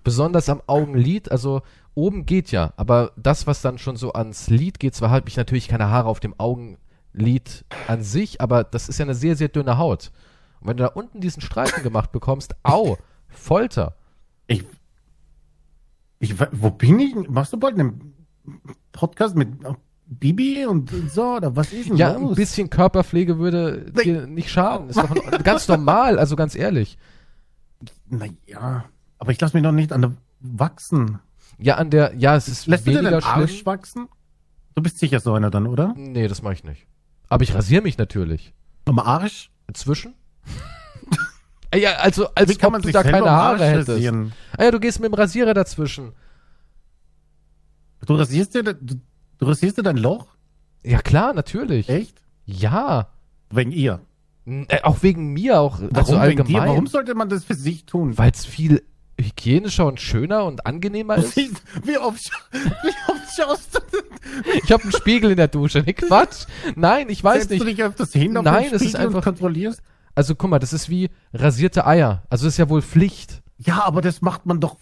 Besonders am Augenlid, also oben geht ja, aber das, was dann schon so ans Lid geht, zwar habe ich natürlich keine Haare auf dem Augenlid an sich, aber das ist ja eine sehr, sehr dünne Haut. Und wenn du da unten diesen Streifen gemacht bekommst, au, Folter. Ich, ich, wo bin ich? Machst du bald einen Podcast mit Bibi und so, oder was ist denn Ja, los? ein bisschen Körperpflege würde dir nicht schaden. Ist doch ganz normal, also ganz ehrlich. Naja, aber ich lasse mich doch nicht an der wachsen. Ja, an der, ja, es ist Lässt du dir weniger den Arsch schlimm. wachsen? Du bist sicher so einer dann, oder? Nee, das mache ich nicht. Aber ich rasiere mich natürlich. Am Arsch? Inzwischen? ja, also als Wie kann ob man du sich da selber keine am Haare Arsch hättest. rasieren? Ah ja, du gehst mit dem Rasierer dazwischen. Du rasierst dir, du, du rasierst dir dein Loch? Ja klar, natürlich. Echt? Ja. Wegen ihr. Äh, auch wegen mir, auch Warum also wegen dir? allgemein. Warum sollte man das für sich tun? Weil es viel hygienischer und schöner und angenehmer Du ist. wie oft, wie oft schaust du Ich habe einen Spiegel in der Dusche. Nee, Quatsch. Nein, ich weiß Setzt du nicht. dich öfters hin auf Nein, es ist einfach- kontrollierst? Also guck mal, das ist wie rasierte Eier. Also das ist ja wohl Pflicht. Ja, aber das macht man doch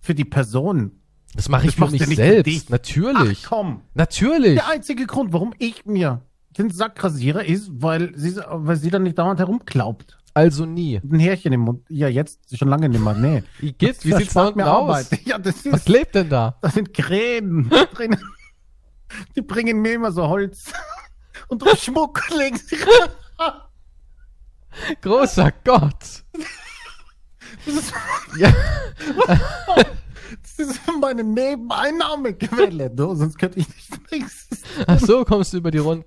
für die Person. Das mache ich Das für mich selbst. Natürlich. Ach komm. Natürlich. Der einzige Grund, warum ich mir den Sack rasiere, ist, weil sie, weil sie dann nicht dauernd herumklaubt. Also nie. Ein Härchen im Mund. Ja, jetzt schon lange nicht mehr. Nee. Wie geht's? Wie Das sieht's da unten mir aus? Ja, das Was ist, klebt denn da? da sind Krähen drin. Die bringen mir immer so Holz und Schmuck legen sie. Großer Gott. Das ist, Ja. Das ist meine Nebeneinnahmequelle. Du, sonst könnte ich nicht nichts. Ach so, kommst du über die Runden.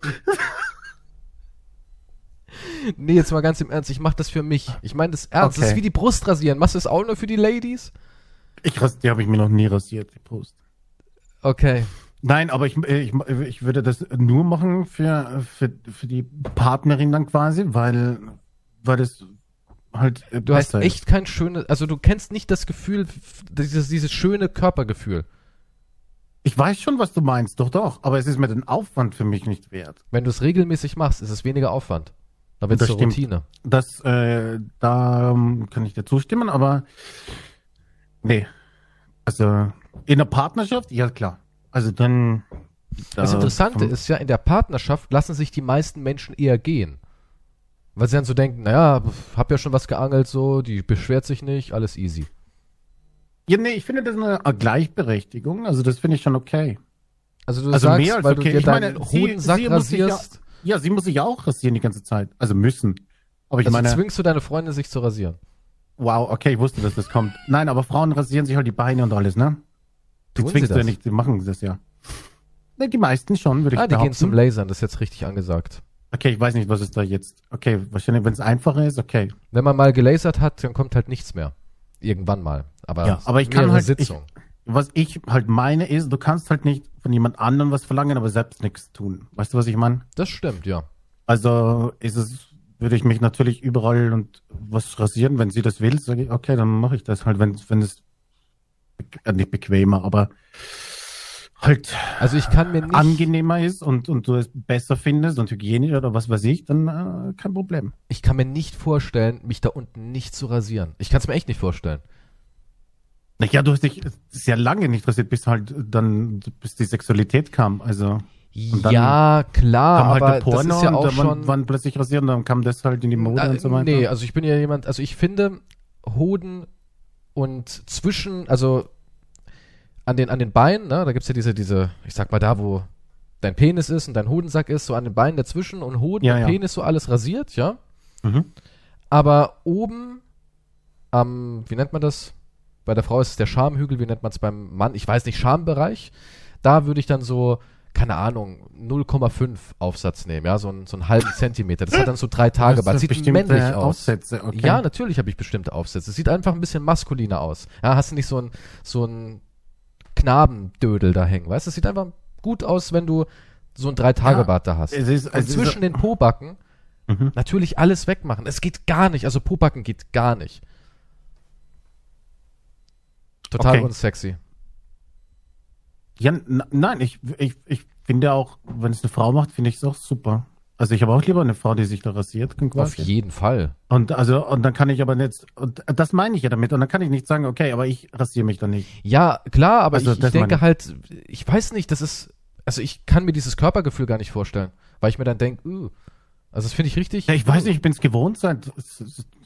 Nee, jetzt mal ganz im Ernst, ich mach das für mich. Ich meine das ernst. Das Okay. ist wie die Brust rasieren. Machst du das auch nur für die Ladies? Ich, ras- die habe ich mir noch nie rasiert, die Brust. Okay. Nein, aber ich, ich, ich würde das nur machen für, für, für die Partnerin dann quasi, weil, weil das halt äh, Du hast besser echt kein schönes, also du kennst nicht das Gefühl, dieses, dieses schöne Körpergefühl. Ich weiß schon, was du meinst, doch, doch, aber es ist mir den Aufwand für mich nicht wert. Wenn du es regelmäßig machst, ist es weniger Aufwand. Da wird es Das. Routine. Das, äh, da ähm, kann ich dir zustimmen, aber nee. Also in der Partnerschaft, ja klar. Also dann. Das da- Interessante vom- ist ja, in der Partnerschaft lassen sich die meisten Menschen eher gehen. Weil sie dann so denken, naja, hab ja schon was geangelt, so, die beschwert sich nicht, alles easy. Ja, nee, ich finde das eine Gleichberechtigung. Also das finde ich schon okay. Also du Also sagst, mehr als weil okay. du dir Ich meine, deinen sie- Hodensack sie muss sich ja- rasierst, Ja, sie muss sich ja auch rasieren die ganze Zeit. Also müssen. Aber ich also meine, zwingst du deine Freundin, sich zu rasieren. wow, okay, ich wusste, dass das kommt. Nein, aber Frauen rasieren sich halt die Beine und alles, ne? Sie zwingst du ja nicht, die machen das ja. Ne, die meisten schon, würde ich Ah, die behaupten. gehen zum Lasern, das ist jetzt richtig angesagt. Okay, ich weiß nicht, was ist da jetzt. Okay, wahrscheinlich, wenn es einfacher ist, okay. Wenn man mal gelasert hat, dann kommt halt nichts mehr. Irgendwann mal. Aber, Ja, aber ich kann halt- ich- Sitzungen. Was ich halt meine ist, du kannst halt nicht von jemand anderem was verlangen, aber selbst nichts tun. Weißt du, was ich meine? Das stimmt, ja. Also ist es, würde ich mich natürlich überall und was rasieren, wenn sie das will, sage ich, okay, dann mache ich das halt, wenn, wenn es äh, nicht bequemer, aber halt Also ich kann mir nicht, angenehmer ist und, und du es besser findest und hygienischer oder was weiß ich, dann äh, kein Problem. ich kann mir nicht vorstellen, mich da unten nicht zu rasieren. Ich kann es mir echt nicht vorstellen. Naja, du hast dich sehr lange nicht rasiert, bis halt dann, bis die Sexualität kam. Also ja, klar, kam halt aber der Porno das ist ja auch und dann schon. waren plötzlich rasiert und dann kam das halt in die Mode Na, und so weiter. Nee, also ich bin ja jemand, also ich finde Hoden und zwischen, also an den, an den Beinen, ne, da gibt's ja diese, diese, ich sag mal da, wo dein Penis ist und dein Hodensack ist, so an den Beinen dazwischen und Hoden Ja, und ja. Penis so alles rasiert, ja. Mhm. Aber oben am, wie nennt man das? Bei der Frau ist es der Schamhügel, wie nennt man es beim Mann? Ich weiß nicht, Schambereich. Da würde ich dann so, keine Ahnung, 0,5 Aufsatz nehmen, ja, so, einen- so einen halben Zentimeter. Das hat dann so drei Tage, Hast du Sieht bestimmte männlich aus. Aufsätze, okay. Ja, natürlich habe ich bestimmte Aufsätze. Es sieht einfach ein bisschen maskuliner aus. Ja, hast du nicht so ein, so ein Knabendödel da hängen, weißt du? Es sieht einfach gut aus, wenn du so ein Drei-Tage-Bart da hast. Es ist, Und es ist, zwischen den Pobacken Mhm. natürlich alles wegmachen. Es geht gar nicht. Also Pobacken geht gar nicht. Total Okay. unsexy. Ja, nein, ich, ich, ich finde auch, wenn es eine Frau macht, finde ich es auch super. Also ich habe auch lieber eine Frau, die sich da rasiert, Auf jeden Fall. Und also, und dann kann ich aber nicht, und das meine ich ja damit, und dann kann ich nicht sagen, okay, aber ich rasiere mich da nicht. Ja, klar, aber Also, ich, ich das denke halt, ich weiß nicht, das ist, also ich kann mir dieses Körpergefühl gar nicht vorstellen, weil ich mir dann denke, uh, also das finde ich richtig. Ja, ich weiß nicht, ich bin es gewohnt, seit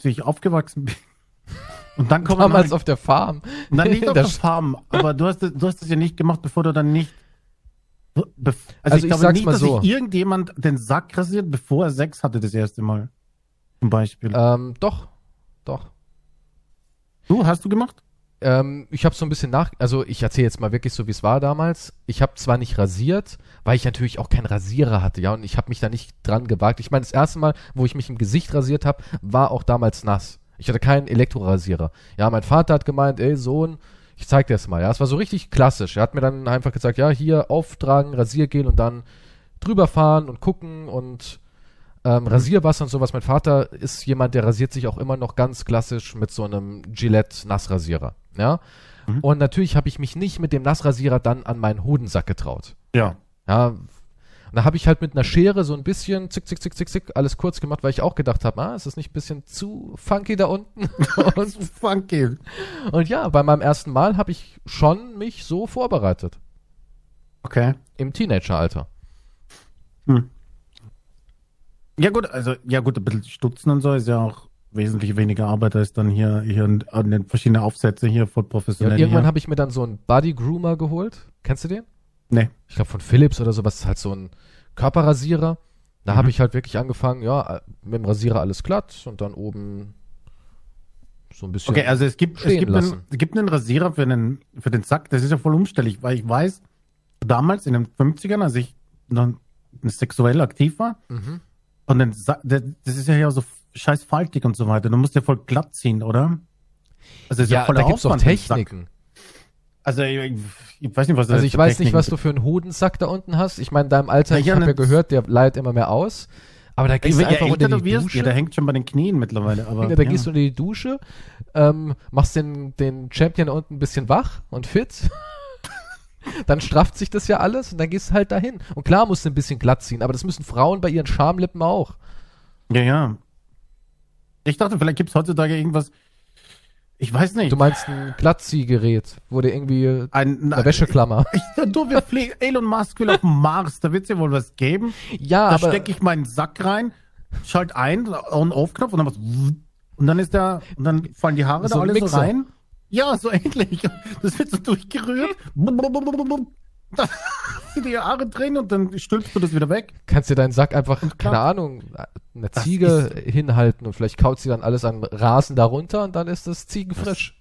ich aufgewachsen bin. Und dann kommt Damals halt, auf der Farm. Nein, nicht auf der Farm, aber du hast, du hast es ja nicht gemacht, bevor du dann nicht Bef Also ich glaube sag's nicht, dass so. sich irgendjemand den Sack rasiert, bevor er Sex hatte das erste Mal. Zum Beispiel. Ähm, doch, doch. Du, hast du gemacht? Ähm, ich habe so ein bisschen nach, also ich erzähle jetzt mal wirklich so, wie es war damals. Ich habe zwar nicht rasiert, weil ich natürlich auch keinen Rasierer hatte, ja, und ich habe mich da nicht dran gewagt. Ich meine, das erste Mal, wo ich mich im Gesicht rasiert habe, war auch damals nass. Ich hatte keinen Elektrorasierer. Ja, mein Vater hat gemeint, ey Sohn, ich zeig dir das mal. Ja, es war so richtig klassisch. Er hat mir dann einfach gesagt, ja, hier auftragen, Rasiergel und dann drüber fahren und gucken und ähm, Rasierwasser und sowas. Mein Vater ist jemand, der rasiert sich auch immer noch ganz klassisch mit so einem Gillette Nassrasierer. Ja. Mhm. Und natürlich habe ich mich nicht mit dem Nassrasierer dann an meinen Hodensack getraut. Ja. Ja. Und da habe ich halt mit einer Schere so ein bisschen zick, zick, zick, zick, zick alles kurz gemacht, weil ich auch gedacht habe, ah, ist das nicht ein bisschen zu funky da unten? und, Funky. und ja, bei meinem ersten Mal habe ich schon mich so vorbereitet. Okay. Im Teenageralter. Hm. Ja gut, also ja gut, ein bisschen stutzen und so ist ja auch wesentlich weniger Arbeit als dann hier, hier an den verschiedenen Aufsätze hier voll Ja, professionell. und irgendwann habe ich mir dann so einen Body Groomer geholt. Kennst du den? Nee. Ich glaube von Philips oder sowas, ist halt so ein Körperrasierer. Da Mhm. habe ich halt wirklich angefangen, ja, äh, mit dem Rasierer alles glatt und dann oben so ein bisschen. Okay, also es gibt, es gibt, einen, es gibt einen Rasierer für den, für den Sack, das ist ja voll umständlich, weil ich weiß, damals in den 50ern, als ich noch sexuell aktiv war, mhm. und den Sack, das ist ja hier so scheiß faltig und so weiter, du musst ja voll glatt ziehen, oder? Also es ist Ja, voller da auch Aufwand, den Sack. Techniken. Also ich, ich weiß nicht, was das Also ich weiß nicht, was du für einen Hodensack da unten hast. Ich meine, in deinem Alter, Ja, ich ja, habe ja ne- gehört, der leidet immer mehr aus. Aber da gehst du wenn je einfach unter die Dusche. ja, der hängt schon bei den Knien mittlerweile. Aber, Ja, da ja. gehst du unter die Dusche, ähm, machst den, den Champion da unten ein bisschen wach und fit. dann strafft sich das ja alles und dann gehst du halt dahin. Und klar musst du ein bisschen glatt ziehen, aber das müssen Frauen bei ihren Schamlippen auch. ja, ja. Ich dachte, vielleicht gibt es heutzutage irgendwas, ich weiß nicht. Du meinst ein Glattziehgerät, wo dir irgendwie ein, eine Wäscheklammer. Ich, du, wir fliegen, Elon Musk will auf den Mars, da wird es ja wohl was geben. Ja, Da aber stecke ich meinen Sack rein, schalt ein, On-Off-Knopf und dann was. Und dann ist der, und dann fallen die Haare So da alle so rein. Ja, so ähnlich. Das wird so durchgerührt. Die Haare drin und dann stülpst du das wieder weg. kannst dir deinen Sack einfach, keine Ahnung, eine Ziege hinhalten und vielleicht kaut sie dann alles an Rasen darunter und dann ist das ziegenfrisch.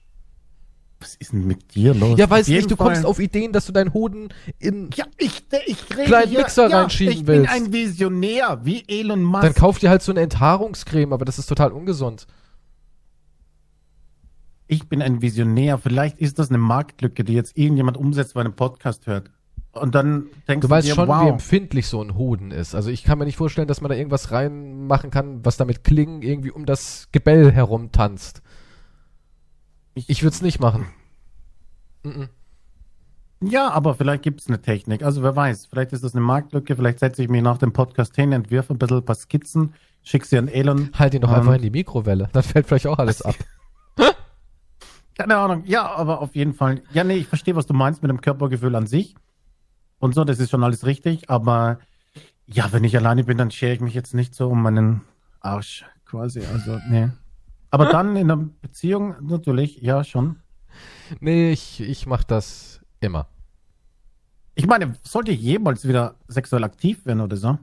Was ist denn mit dir los? Ja, weiß nicht, du Fall. kommst auf Ideen, dass du deinen Hoden in. Ja, ich, ich rede Kleinen hier, Mixer ja, reinschieben Ich willst. bin ein Visionär, wie Elon Musk. Dann kauf dir halt so eine Enthaarungscreme, aber das ist total ungesund. ich bin ein Visionär. Vielleicht ist das eine Marktlücke, die jetzt irgendjemand umsetzt, weil er einen Podcast hört. Und dann denkst Du du, weißt dir, schon, wow. wie empfindlich so ein Hoden ist. Also ich kann mir nicht vorstellen, dass man da irgendwas reinmachen kann, was damit Klingen irgendwie um das Gebell herum tanzt. Ich würde es nicht machen. Mhm. Ja, aber vielleicht gibt es eine Technik. Also wer weiß, vielleicht ist das eine Marktlücke. Vielleicht setze ich mich nach dem Podcast hin, entwirf ein bisschen ein paar Skizzen, schick sie an Elon. Halt ihn doch einfach in die Mikrowelle. Dann fällt vielleicht auch alles ab. Keine Ahnung. Ja, aber auf jeden Fall. Ja, nee, ich verstehe, was du meinst mit dem Körpergefühl an sich. Und so, das ist schon alles richtig. Aber ja, wenn ich alleine bin, dann schere ich mich jetzt nicht so um meinen Arsch quasi. Also, nee. Aber dann in einer Beziehung natürlich, ja, schon. Nee, ich, ich mach das immer. Ich meine, sollte ich jemals wieder sexuell aktiv werden oder so?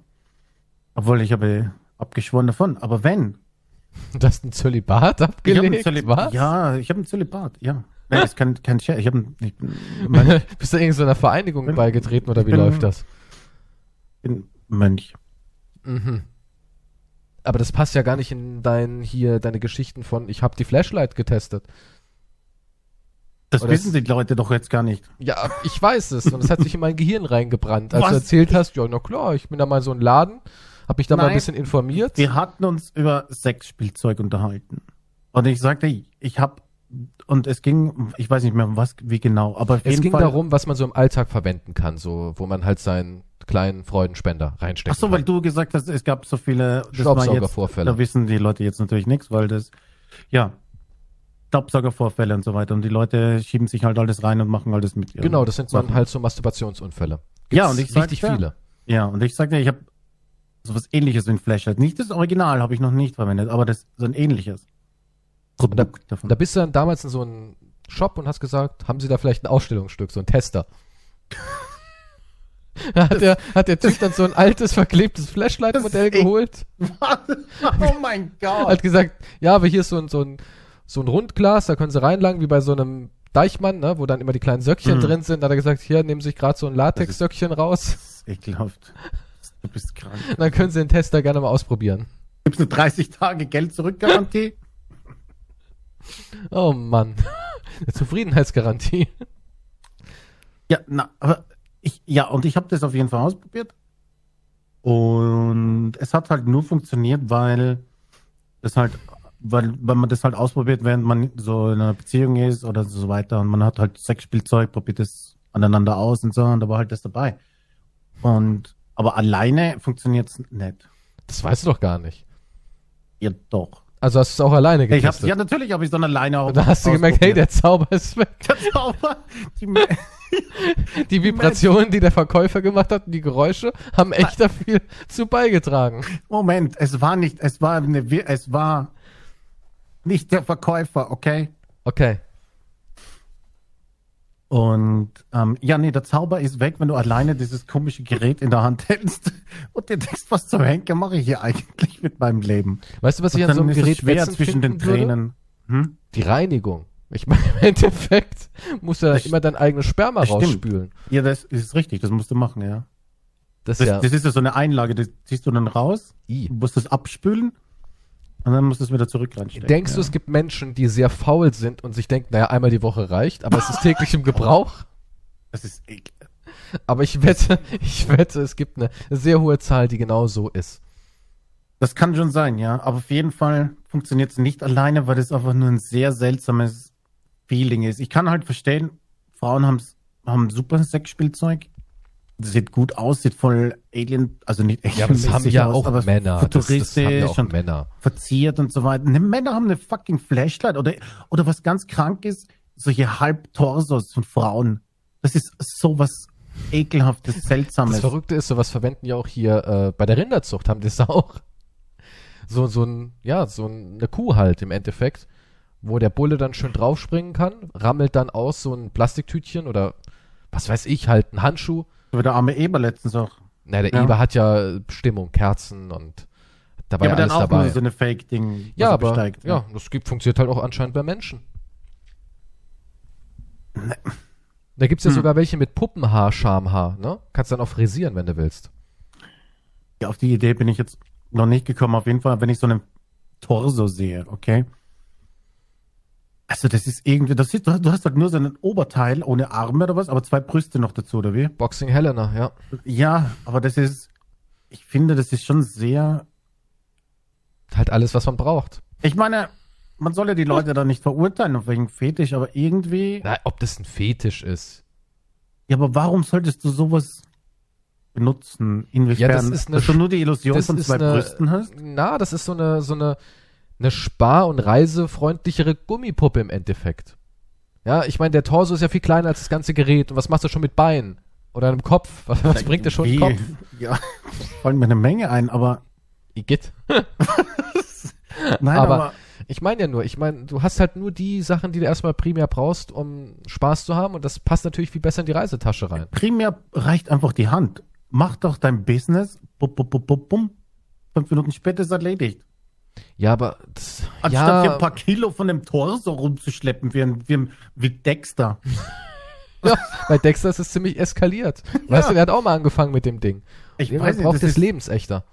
Obwohl ich habe abgeschworen davon. Aber wenn, Du hast ein Zölibat Ich abgelegt? einen Zölibat. Was? Ja, ich habe einen Zölibat, ja. Nein, das kein Scherz. Ich einen, ich mein, Bist du irgendeiner Vereinigung Bin- beigetreten oder ich wie bin- läuft das? bin Mönch. Mhm. Aber das passt ja gar nicht in dein hier deine Geschichten von ich habe die Flashlight getestet. Das Oder wissen es- die Leute doch jetzt gar nicht. Ja, ich weiß es und es hat sich in mein Gehirn reingebrannt, als Was? du erzählt hast, ja, na klar, ich bin da mal so ein Laden, habe mich da mal ein Nein. bisschen informiert. Wir hatten uns über Sexspielzeug unterhalten. Und ich sagte, ich habe und es ging, ich weiß nicht mehr um was, wie genau, aber Es ging Fall. darum, was man so im Alltag verwenden kann, so wo man halt seinen kleinen Freudenspender reinsteckt. Ach so, weil du gesagt hast, es gab so viele Staubsaugervorfälle. Da wissen die Leute jetzt natürlich nichts, weil das, ja, Staubsaugervorfälle und so weiter. Und die Leute schieben sich halt alles rein und machen alles mit. Genau, das sind dann halt so Masturbationsunfälle. Ja, und ich richtig sag's ja. viele. Ja, und ich sagte, ich habe sowas ähnliches wie ein Flashlight. Nicht das Original habe ich noch nicht verwendet, aber das so ein ähnliches Produkt davon. Da bist du dann damals in so einem Shop und hast gesagt, haben sie da vielleicht ein Ausstellungsstück, so ein Tester. Da hat der, hat der Typ dann so ein altes, verklebtes Flashlight-Modell geholt. oh mein Gott. Hat gesagt, ja, aber hier ist so ein, so ein, so ein Rundglas, da können sie reinlangen, wie bei so einem Deichmann, ne, wo dann immer die kleinen Söckchen Mhm. drin sind. Da hat er gesagt, hier, nehmen Sie sich gerade so ein Latex-Söckchen raus. Ist ekelhaft. Du bist krank. Dann können Sie den Tester gerne mal ausprobieren. Gibt's eine 30 Tage Geld zurück Garantie? Oh Mann. Eine Zufriedenheitsgarantie. Ja, na, aber ich, ja, und ich habe das auf jeden Fall ausprobiert. Und es hat halt nur funktioniert, weil das halt, weil, weil man das halt ausprobiert, während man so in einer Beziehung ist oder so weiter. Und man hat halt Sexspielzeug, probiert das aneinander aus und so, und da war halt das dabei. Und, aber alleine funktioniert's nicht. Das weißt du doch gar nicht. Ja, doch. Also hast du es auch alleine Ich hab's, getestet. ja, natürlich habe ich dann alleine auch. Und da hast du gemerkt, hey, der Zauber ist weg. der Zauber, die, Die Vibrationen, die der Verkäufer gemacht hat und die Geräusche haben echt dafür zu beigetragen. Moment, es war nicht, es war eine, es war nicht der Verkäufer, okay? Okay. Und ähm, ja, nee, der Zauber ist weg, wenn du alleine dieses komische Gerät in der Hand hältst und dir denkst, was zum Henker mache ich hier eigentlich mit meinem Leben? Weißt du, was ich an so einem Gerät schwer zwischen den? Tränen. Hm? Die Reinigung. Ich meine, im Endeffekt musst du Das- immer dein eigenes Sperma rausspülen. Ja, das ist richtig, das musst du machen, ja. Das, Das, ist ja. das ist ja so eine Einlage, das ziehst du dann raus, I. du musst das abspülen und dann musst du es wieder zurück reinstecken. Denkst ja. du, es gibt Menschen, die sehr faul sind und sich denken, naja, einmal die Woche reicht, aber es ist täglich im Gebrauch? Das ist ekel. Aber ich wette, ich wette, es gibt eine sehr hohe Zahl, die genau so ist. Das kann schon sein, ja. Aber auf jeden Fall funktioniert es nicht alleine, weil das einfach nur ein sehr seltsames Feeling ist. Ich kann halt verstehen, Frauen haben super Sexspielzeug. Das sieht gut aus, sieht voll Alien, also nicht Ja, aber das haben ja aus, auch Männer. Das, das haben ja Futuristisch auch und Männer. verziert und so weiter. Ne, Männer haben eine fucking Flashlight oder, oder was ganz krank ist, solche Halbtorsos von Frauen. Das ist sowas ekelhaftes, Das seltsames. Verrückte ist, sowas verwenden ja auch hier äh, bei der Rinderzucht, haben die es auch. So, so ein, ja, so eine Kuh halt im Endeffekt, wo der Bulle dann schön draufspringen kann, rammelt dann aus so ein Plastiktütchen oder was weiß ich, halt ein Handschuh. Wie der arme Eber letztens auch. Na, der Ja. Eber hat ja Stimmung, Kerzen und dabei ja, aber alles dann auch dabei. nur so eine Fake-Ding. ja, er aber besteigt, ne? ja, das gibt, funktioniert halt auch anscheinend bei Menschen. Da gibt's ja Hm. sogar welche mit Puppenhaar, Schamhaar, ne? Kannst dann auch frisieren, wenn du willst. Ja, auf die Idee bin ich jetzt noch nicht gekommen. Auf jeden Fall, wenn ich so einen Torso sehe, okay? Also das ist irgendwie, das ist, du hast halt nur so einen Oberteil ohne Arme oder was, aber zwei Brüste noch dazu, oder wie? Boxing Helena, ja. Ja, aber das ist, ich finde, das ist schon sehr, Halt alles, was man braucht. ich meine, man soll ja die Leute da nicht verurteilen auf welchen Fetisch, aber irgendwie, Na, ob das ein Fetisch ist. ja, aber warum solltest du sowas benutzen? Inwiefern? Ja, das ist eine dass du nur die Illusion Das von ist zwei eine, Brüsten hast? Na, das ist so eine, so eine, eine spar- und reisefreundlichere Gummipuppe im Endeffekt. Ja, ich meine, der Torso ist ja viel kleiner als das ganze Gerät. Und was machst du schon mit Beinen? Oder einem Kopf? Was, was bringt dir schon ein Kopf? Ja, fallen mir eine Menge ein, aber Igitt. nein, Aber- aber Ich meine ja nur, ich meine, du hast halt nur die Sachen, die du erstmal primär brauchst, um Spaß zu haben. Und das passt natürlich viel besser in die Reisetasche rein. primär reicht einfach die Hand. Mach doch dein Business, bum, bum, bum, bum, bum. Fünf Minuten später ist erledigt. Ja, aber das, Anstatt hier ein ja, paar Kilo von dem Torso rumzuschleppen, wie, ein, wie, ein, wie Dexter. ja, bei Dexter ist es ziemlich eskaliert. Weißt du, der hat auch mal angefangen mit dem Ding. Ich Irgendwann weiß nicht, braucht das es ist, lebensechter.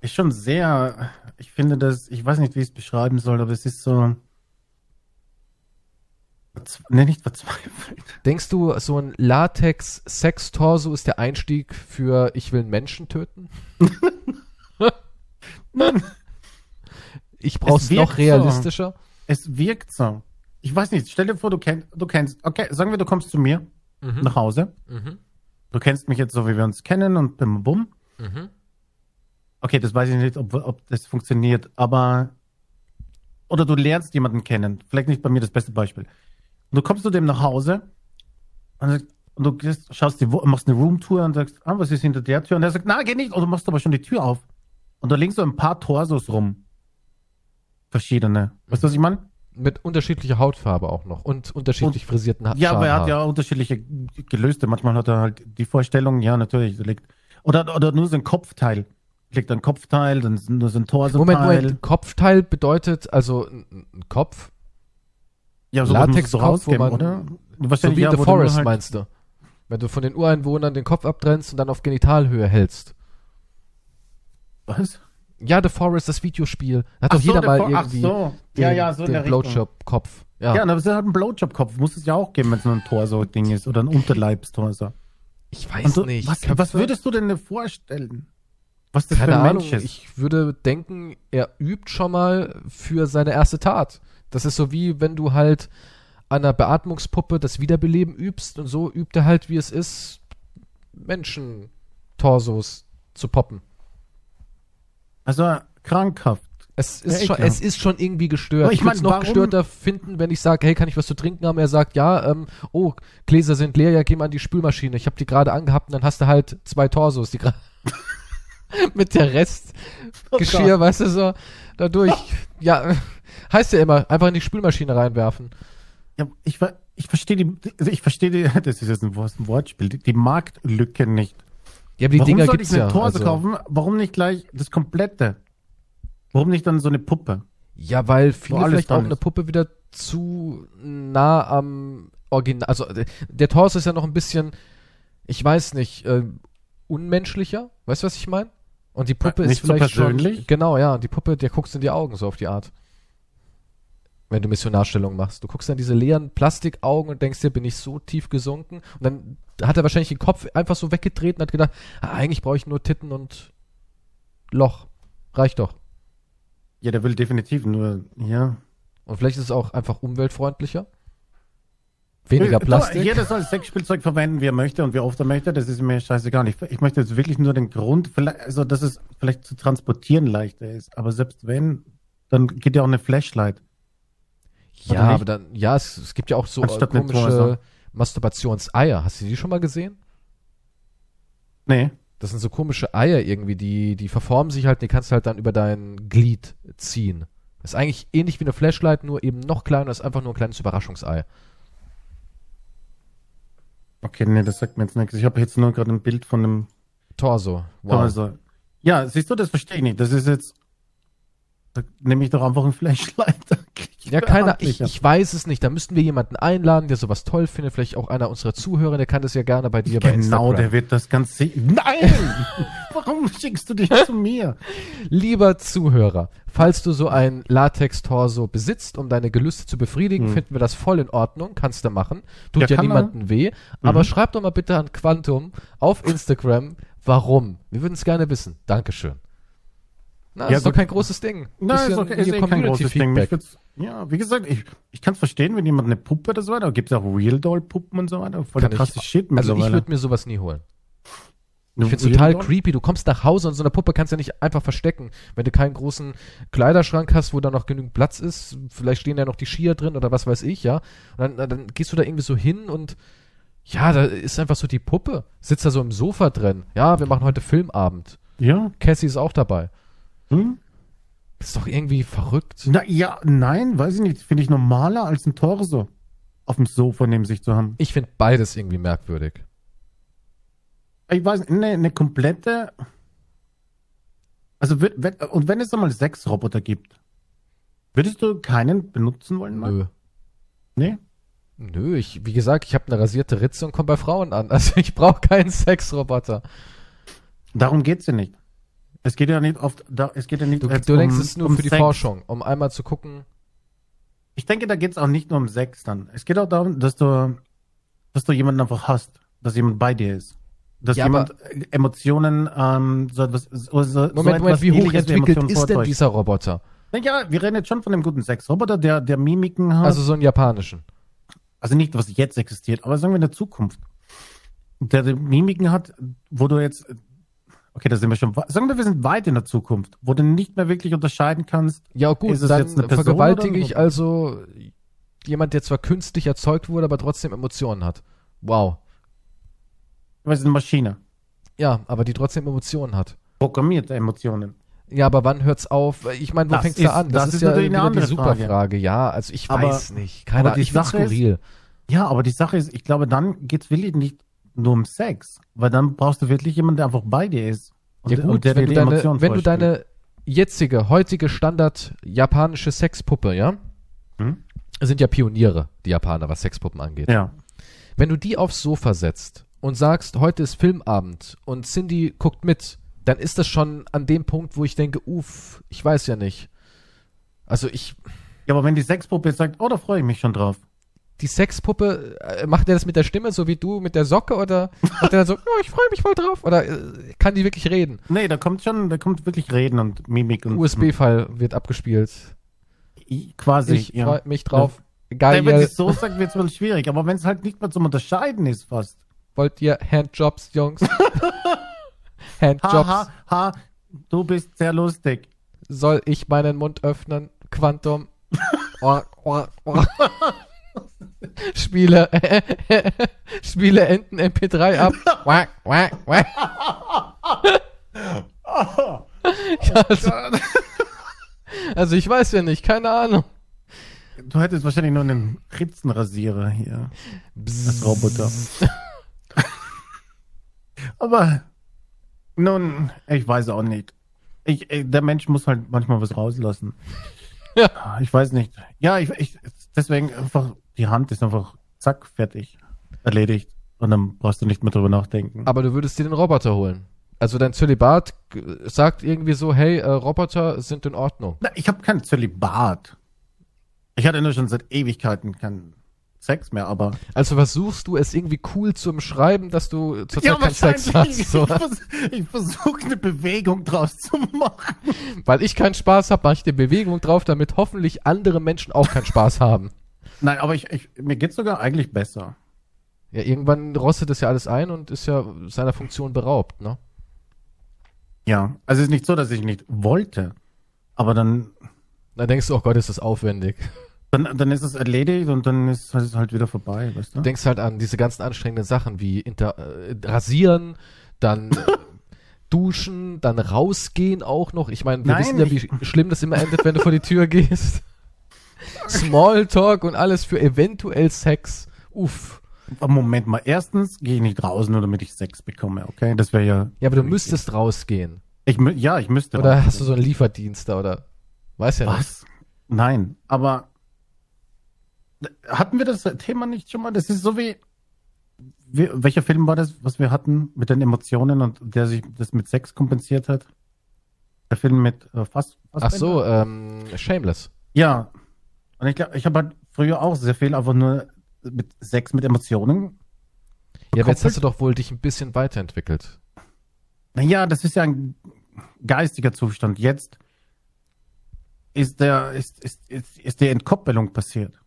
ist schon sehr, ich finde das, ich weiß nicht, wie ich es beschreiben soll, aber es ist so, nee, nicht verzweifelt. Denkst du, so ein Latex-Sex-Torso ist der Einstieg für ich will einen Menschen töten? Nein, Ich brauch's Es noch so. realistischer. es wirkt so. Ich weiß nicht, stell dir vor, du kennst, du kennst, okay, sagen wir, du kommst zu mir Mhm. nach Hause. Mhm. Du kennst mich jetzt so, wie wir uns kennen und bim, bum. Mhm. Okay, das weiß ich nicht, ob, ob das funktioniert, aber. Oder du lernst jemanden kennen. Vielleicht nicht bei mir das beste Beispiel. Und du kommst zu dem nach Hause und, du gehst, schaust die, machst eine Roomtour und sagst, ah, was ist hinter der Tür? Und er sagt, na, geh nicht. Und du machst aber schon die Tür auf. Und da liegen so ein paar Torsos rum. Verschiedene. Weißt du, was ich meine? Mit unterschiedlicher Hautfarbe auch noch und unterschiedlich frisierten ha Ja, aber er hat ja unterschiedliche gelöste. Manchmal hat er halt die Vorstellung, ja, natürlich, liegt. Oder, oder nur so ein Kopfteil. Liegt ein Kopfteil, dann nur so ein Torso-Teil. Moment, Moment, Kopfteil bedeutet also ein, Kopf, Ja, sowas musst du rausgeben, wo man- oder? so Wahrscheinlich wie ja, The du nur Forest halt- meinst du. Wenn du von den Ureinwohnern den Kopf abtrennst und dann auf Genitalhöhe hältst. Was? Ja, The Forest, das Videospiel. Hat Ach doch so, jeder der mal For- irgendwie so. den, Ja, ja, so den. Blowjob-Kopf. Ja. Ja, aber es ist halt ein Blowjob-Kopf. Muss es ja auch geben, wenn es nur ein Torso-Ding ist. Oder ein Unterleibstorso. ich weiß du, nicht. was, was würdest du denn vorstellen? Was das Keine für ein Ahnung, Mensch ist? ich würde denken, er übt schon mal für seine erste Tat. Das ist so wie wenn du halt an einer Beatmungspuppe das Wiederbeleben übst und so übt er halt, wie es ist, Menschen-Torsos zu poppen. Also krankhaft. Es ist, Ja, schon, es ist schon irgendwie gestört. Aber ich ich würde es noch gestörter finden, wenn ich sage, hey, kann ich was zu trinken haben? Er sagt, ja, ähm, oh, Gläser sind leer, ja, geh mal an die Spülmaschine. Ich habe die gerade angehabt und dann hast du halt zwei Torsos, die gerade mit der Restgeschirr, Oh weißt du, so dadurch. ja, heißt ja immer, einfach in die Spülmaschine reinwerfen. Ja, ich, ich verstehe die, also ich verstehe die, das ist jetzt ein, Wort- ein Wortspiel, die, die Marktlücke nicht. Ja, aber die Warum Dinger soll gibt's ich eine ja. Torso also- kaufen? Warum nicht gleich das komplette? Warum nicht dann so eine Puppe? Ja, weil viele alles vielleicht auch dran eine ist. Puppe wieder zu nah am Original. Also äh, der Torso ist ja noch ein bisschen, ich weiß nicht, äh, unmenschlicher. Weißt du, was ich meine? Und die Puppe Nicht ist so vielleicht schon. persönlich? Genau, ja. Die Puppe, der guckst in die Augen so auf die Art. Wenn du Missionarstellung machst. Du guckst dann diese leeren Plastikaugen und denkst dir, bin ich so tief gesunken? Und dann hat er wahrscheinlich den Kopf einfach so weggedreht und hat gedacht, ah, eigentlich brauche ich nur Titten und Loch. Reicht doch. Ja, der will definitiv nur, ja. Und vielleicht ist es auch einfach umweltfreundlicher. Weniger Äh, Plastik. Jeder soll Sexspielzeug verwenden, wie er möchte und wie oft er möchte. Das ist mir scheißegal. Ich, ich möchte jetzt wirklich nur den Grund, also dass es vielleicht zu transportieren leichter ist. Aber selbst wenn, dann geht ja auch eine Flashlight. ja, aber dann, ja, es, es gibt ja auch so äh, Anstatt komische Torso. Masturbationseier. Hast du die schon mal gesehen? Nee. Das sind so komische Eier irgendwie, die, die verformen sich halt, die kannst du halt dann über dein Glied ziehen. Das ist eigentlich ähnlich wie eine Flashlight, nur eben noch kleiner, das ist einfach nur ein kleines Überraschungsei. Okay, nee, das sagt mir jetzt nichts. Ich habe jetzt nur gerade ein Bild von einem Torso. Wow. Torso. Ja, siehst du, das verstehe ich nicht. Das ist jetzt, da nehme ich doch einfach ein Flashlight. Ich Ja, keiner, ich, ich weiß es nicht. Da müssten wir jemanden einladen, der sowas toll findet. Vielleicht auch einer unserer Zuhörer, der kann das ja gerne bei dir bei Genau, der wird das ganz se- Nein! Warum schickst du dich zu mir? Lieber Zuhörer, falls du so ein Latex-Torso besitzt, um deine Gelüste zu befriedigen, Hm. finden wir das voll in Ordnung, kannst du machen. Tut Ja, ja, man. niemandem weh. Aber Mhm. schreib doch mal bitte an Quantum auf Instagram, warum. Wir würden es gerne wissen. Dankeschön. Na, Ja, ist doch kein großes Ding. Nein, ist, okay, ist kein großes Ding. Ja, wie gesagt, ich, ich kann es verstehen, wenn jemand eine Puppe oder so weiter, gibt es auch Real Doll Puppen und so weiter, voll der Kann krasse ich- Shit Also ich würde mir sowas nie holen. Ich finde es Real total Doll? creepy. Du kommst nach Hause und so eine Puppe kannst du ja nicht einfach verstecken. Wenn du keinen großen Kleiderschrank hast, wo da noch genügend Platz ist, vielleicht stehen ja noch die Skier drin oder was weiß ich, ja. Und dann, dann gehst du da irgendwie so hin und ja, da ist einfach so die Puppe. Sitzt da so im Sofa drin. Ja, wir machen heute Filmabend. Ja? Cassie ist auch dabei. Hm? Ist doch irgendwie verrückt. Na, ja, nein, weiß ich nicht. Finde ich normaler als ein Torso auf dem Sofa neben sich zu haben. Ich finde beides irgendwie merkwürdig. Ich weiß nicht, ne, eine komplette. Also, wird, wenn, und wenn es einmal sechs Roboter gibt, würdest du keinen benutzen wollen? Marc? Nö. Nee? Nö, ich, wie gesagt, ich habe eine rasierte Ritze und komme bei Frauen an. Also ich brauche keinen Sexroboter. Darum geht's ja nicht. Es geht ja nicht oft, da, es geht ja nicht Du, jetzt du denkst, um, es ist nur um für die Sex. Forschung, um einmal zu gucken, Ich denke, da geht's auch nicht nur um Sex dann. Es geht auch darum, dass du, dass du jemanden einfach hast, dass jemand bei dir ist. Dass Ja, jemand Emotionen, ähm, so etwas, so, so, Moment, so Moment, etwas wie hochentwickelt Emotionen ist denn dieser Roboter? Ja, wir reden jetzt schon von einem guten Sexroboter, der, der Mimiken hat. Also so einen japanischen. also nicht, was jetzt existiert, aber sagen wir in der Zukunft. Der Mimiken hat, wo du jetzt, okay, da sind wir schon, sagen wir, wir sind weit in der Zukunft, wo du nicht mehr wirklich unterscheiden kannst. Ja gut, Ist es dann jetzt eine Person vergewaltige ich also jemand, der zwar künstlich erzeugt wurde, aber trotzdem Emotionen hat. Wow. Was ist eine Maschine? Ja, aber die trotzdem Emotionen hat. Programmierte Emotionen. Ja, aber wann hört's auf? Ich meine, wo Das fängt's ist- da an? das ist ja natürlich eine andere super Frage. Ja, also ich Aber- weiß nicht. Keine Ahnung, ich Sache ist- skurril. Ja, aber die Sache ist, ich glaube, dann geht's wirklich nicht nur um Sex, weil dann brauchst du wirklich jemanden, der einfach bei dir ist. Und, Ja gut, wenn, du deine, wenn du deine jetzige, heutige Standard japanische Sexpuppe, ja, Hm? sind ja Pioniere, die Japaner, was Sexpuppen angeht. Ja. Wenn du die aufs Sofa setzt und sagst, heute ist Filmabend und Cindy guckt mit, dann ist das schon an dem Punkt, wo ich denke, uff, ich weiß ja nicht. Also ich, Ja, aber wenn die Sexpuppe jetzt sagt, oh, da freue ich mich schon drauf. Die Sexpuppe, äh, macht der das mit der Stimme, so wie du mit der Socke oder macht der dann so, oh, ich freue mich voll drauf? Oder äh, kann die wirklich reden? Nee, da kommt schon, da kommt wirklich Reden und Mimik und USB-File wird abgespielt. Quasi. Ich ja. freue mich drauf. Nee, Geil, wenn sie ihr, es so sagt, wird es wohl schwierig. Aber wenn es halt nicht mehr zum Unterscheiden ist, fast. wollt ihr Handjobs, Jungs? Ha, Handjobs. ha, ha, du bist sehr lustig. Soll ich meinen Mund öffnen? Quantum. Oh, oh, oh. Spiele, Spiele Enten MP3 ab. Quack, quack, quack. Ja, also, also ich weiß ja nicht, keine Ahnung. Du hättest wahrscheinlich nur einen Ritzenrasierer hier. Bzzz. Roboter. Aber nun, ich weiß auch nicht. Ich, äh, der Mensch muss halt manchmal was rauslassen. Ja. Ich weiß nicht. Ja, ich, ich deswegen einfach, die Hand ist einfach zack, fertig. Erledigt. Und dann brauchst du nicht mehr drüber nachdenken. Aber du würdest dir den Roboter holen. Also dein Zölibat sagt irgendwie so, hey, äh, Roboter sind in Ordnung. Na, ich habe kein Zölibat. Ich hatte nur schon seit Ewigkeiten keinen Sex mehr, aber. Also versuchst du es irgendwie cool zu umschreiben, dass du zurzeit keinen Sex hast. So. Ich, vers ich versuche eine Bewegung draus zu machen. Weil ich keinen Spaß habe, mache ich die Bewegung drauf, damit hoffentlich andere Menschen auch keinen Spaß haben. Nein, aber ich, ich, mir geht's sogar eigentlich besser. Ja, irgendwann rostet das ja alles ein und ist ja seiner Funktion beraubt, ne? Ja, also es ist nicht so, dass ich nicht wollte, aber dann, Dann denkst du, oh Gott, ist das aufwendig. dann, dann ist es erledigt und dann ist es halt wieder vorbei, weißt du? Du denkst halt an diese ganzen anstrengenden Sachen wie inter, äh, rasieren, dann duschen, dann rausgehen auch noch. Ich meine, wir Nein, wissen ja, wie schlimm das immer endet, wenn du vor die Tür gehst. Smalltalk und alles für eventuell Sex. Uff. Moment mal, erstens gehe ich nicht raus, nur damit ich Sex bekomme, okay? Das wäre ja. Ja, aber du müsstest rausgehen. Ich, mü- ja, ich müsste. Oder raus. hast du so einen Lieferdienst da oder? Weiß ja nicht. Was? Nein, aber hatten wir das Thema nicht schon mal? Das ist so wie, wie welcher Film war das, was wir hatten mit den Emotionen und der sich das mit Sex kompensiert hat? Der Film mit äh, Fass, Ach so, ähm, Shameless. Ja. Und ich glaube, ich habe halt früher auch sehr viel einfach nur mit Sex mit Emotionen. Ja, aber jetzt hast du doch wohl dich ein bisschen weiterentwickelt. Naja, das ist ja ein geistiger Zustand. Jetzt ist der, ist, ist, ist, ist die Entkoppelung passiert.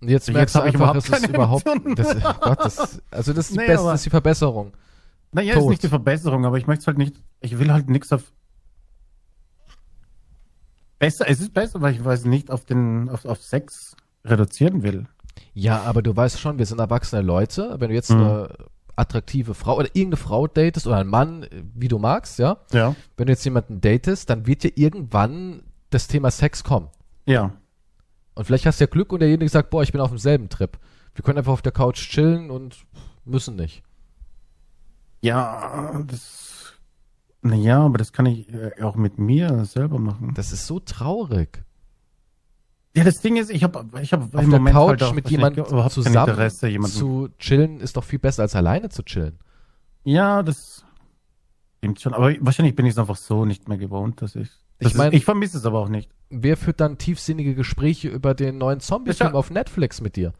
Und jetzt Jetzt merkst du hab ich einfach, überhaupt es überhaupt, das, Gott, das, also das ist die Nee, beste, das ist die Verbesserung. Naja, Tot. ist nicht die Verbesserung, aber ich möchte halt nicht, ich will halt nichts auf. Besser, es ist besser, weil ich weiß nicht auf den, auf, auf Sex reduzieren will. Ja, aber du weißt schon, wir sind erwachsene Leute. Wenn du jetzt Mhm. eine attraktive Frau oder irgendeine Frau datest oder einen Mann, wie du magst, ja. Ja. Wenn du jetzt jemanden datest, dann wird dir irgendwann das Thema Sex kommen. Ja. Und vielleicht hast du ja Glück und derjenige sagt, boah, ich bin auf demselben Trip. Wir können einfach auf der Couch chillen und müssen nicht. Ja, das. Naja, aber das kann ich äh, auch mit mir selber machen. Das ist so traurig. Ja, das Ding ist, ich habe ich hab Auf im der Moment Couch halt mit jemandem zusammen Interesse, jemanden. zu chillen ist doch viel besser als alleine zu chillen. Ja, das stimmt schon. Aber wahrscheinlich bin ich es einfach so nicht mehr gewohnt, dass ich. Ich Das mein- ist, ich vermisse es aber auch nicht. Wer führt dann tiefsinnige Gespräche über den neuen Zombie-Film Ja. auf Netflix mit dir?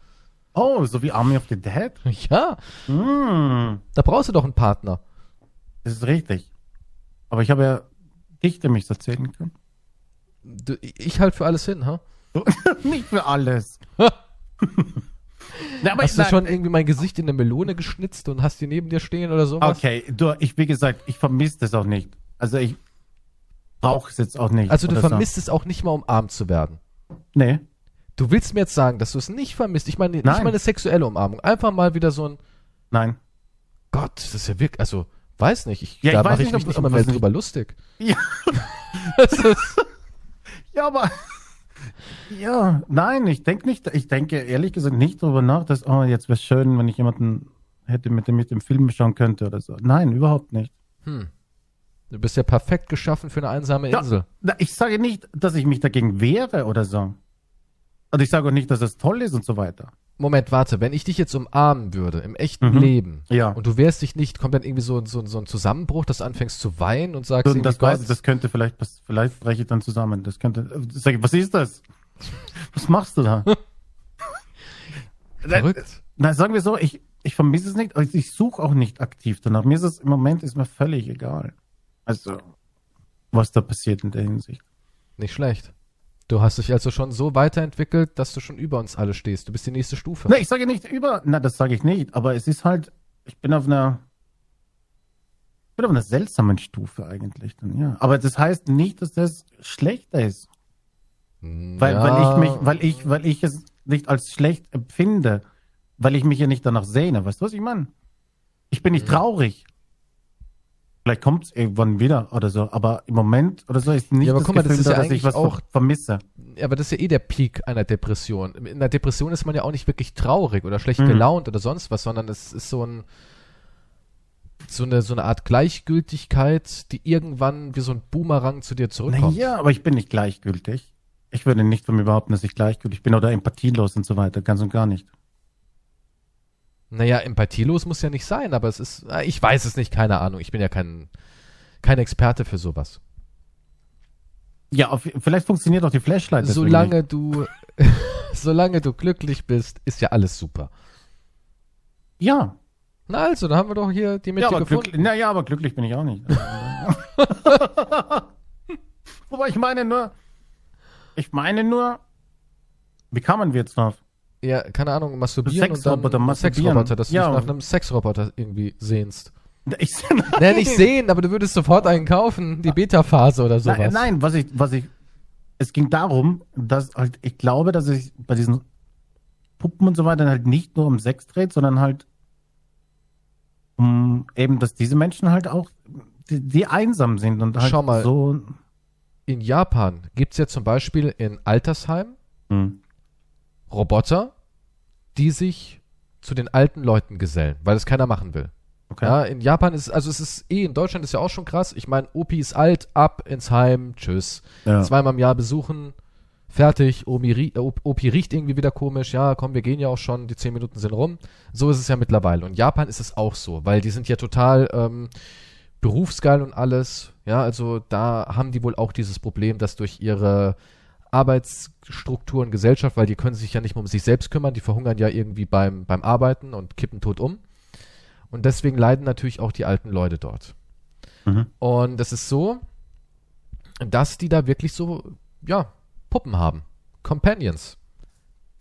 Oh, so wie Army of the Dead? Ja, Mm, da brauchst du doch einen Partner. das ist richtig. Aber ich habe ja dich, der mich erzählen kann. Du, ich halt für alles hin, ha? nicht für alles. Na, Hast du nein, schon irgendwie mein Gesicht in eine Melone geschnitzt und hast die neben dir stehen oder sowas? Okay, du, ich, wie gesagt, ich vermisse das auch nicht. Also ich brauche es jetzt auch nicht. Also du oder so. vermisst es auch nicht mal umarmt zu werden. Nee. Du willst mir jetzt sagen, dass du es nicht vermisst. Ich meine, nicht Nein. mal eine sexuelle Umarmung. Einfach mal wieder so ein Nein. Gott, das ist ja wirklich, also Weiß nicht. Ich, Ja, da weiß mache ich nicht, mich nicht immer mehr was nicht- drüber lustig. Ja. Das Ja, aber. Ja, nein, ich denke nicht, ich denke ehrlich gesagt nicht darüber nach, dass, oh, jetzt wäre schön, wenn ich jemanden hätte, mit dem ich den Film schauen könnte oder so. Nein, überhaupt nicht. hm. Du bist ja perfekt geschaffen für eine einsame Ja. Insel. Na, Ich sage nicht, dass ich mich dagegen wehre oder so. Und ich sage auch nicht, dass es toll ist und so weiter. Moment, warte, wenn ich dich jetzt umarmen würde, im echten Mhm. Leben, Ja. und du wärst dich nicht komplett irgendwie so, so, so ein Zusammenbruch, dass du anfängst zu weinen und sagst, irgendwie, das Gott, das könnte vielleicht, pass- vielleicht breche ich dann zusammen. Das könnte, äh, sag ich, was ist das? Was machst du da? verrückt. Na, sagen wir so, ich, ich vermisse es nicht, also ich suche auch nicht aktiv danach. Mir ist es im Moment ist mir völlig egal. Also, was da passiert in der Hinsicht. Nicht schlecht. Du hast dich also schon so weiterentwickelt, dass du schon über uns alle stehst. Du bist die nächste Stufe. Na, ich sage nicht über, na, das sage ich nicht, aber es ist halt, ich bin auf einer, ich bin auf einer seltsamen Stufe eigentlich dann, ja. Aber das heißt nicht, dass das schlechter ist. Weil, Ja, weil ich mich, weil ich, weil ich es nicht als schlecht empfinde, weil ich mich ja nicht danach sehne. Weißt du, was ich meine? Ich bin nicht Mhm. traurig. Vielleicht kommt es irgendwann wieder oder so, aber im Moment oder so ist nicht Ja, aber das guck mal, das Gefühl ist da, ja dass ich was auch- ver vermisse. Ja, aber das ist ja eh der Peak einer Depression. In einer Depression ist man ja auch nicht wirklich traurig oder schlecht Mhm. gelaunt oder sonst was, sondern es ist so ein so eine so eine Art Gleichgültigkeit, die irgendwann wie so ein Boomerang zu dir zurückkommt. Naja, aber ich bin nicht gleichgültig. Ich würde nicht von mir behaupten, dass ich gleichgültig bin oder empathielos und so weiter, ganz und gar nicht. Naja, empathielos muss ja nicht sein, aber es ist, äh, ich weiß es nicht, keine Ahnung. Ich bin ja kein, kein Experte für sowas. Ja, auf, vielleicht funktioniert auch die Flashlight. Solange du, solange du glücklich bist, ist ja alles super. Ja, Na also, dann haben wir doch hier die Mitte ja aber, gefunden. glücklich, na, ja, aber glücklich bin ich auch nicht. Wobei ich meine nur, ich meine nur, wie kamen wir jetzt drauf? Ja, keine Ahnung, masturbieren und dann masturbieren. Sexroboter, dass du Ja. dich nach einem Sexroboter irgendwie sehnst. Ich, Naja, nicht sehen, aber du würdest sofort einen kaufen, die Beta-Phase oder sowas. Nein, nein, was ich, was ich, es ging darum, dass halt, ich glaube, dass es bei diesen Puppen und so weiter halt nicht nur um Sex dreht, sondern halt um eben, dass diese Menschen halt auch, die, die einsam sind und halt Schau mal. so. In Japan gibt's ja zum Beispiel in Altersheimen Hm. Roboter, die sich zu den alten Leuten gesellen, weil es keiner machen will. Okay. Ja, in Japan ist, also es ist eh, in Deutschland ist ja auch schon krass. Ich meine, Opi ist alt, ab ins Heim, tschüss. Ja. Zweimal im Jahr besuchen, fertig. Omi, äh, Op- Opi riecht irgendwie wieder komisch. Ja, komm, wir gehen ja auch schon, die zehn Minuten sind rum. So ist es ja mittlerweile. Und Japan ist es auch so, weil die sind ja total ähm, berufsgeil und alles. Ja, also da haben die wohl auch dieses Problem, dass durch ihre Arbeitsstruktur und Gesellschaft, weil die können sich ja nicht mehr um sich selbst kümmern, die verhungern ja irgendwie beim, beim Arbeiten und kippen tot um. Und deswegen leiden natürlich auch die alten Leute dort. Mhm. Und es ist so, dass die da wirklich so, ja, Puppen haben. Companions.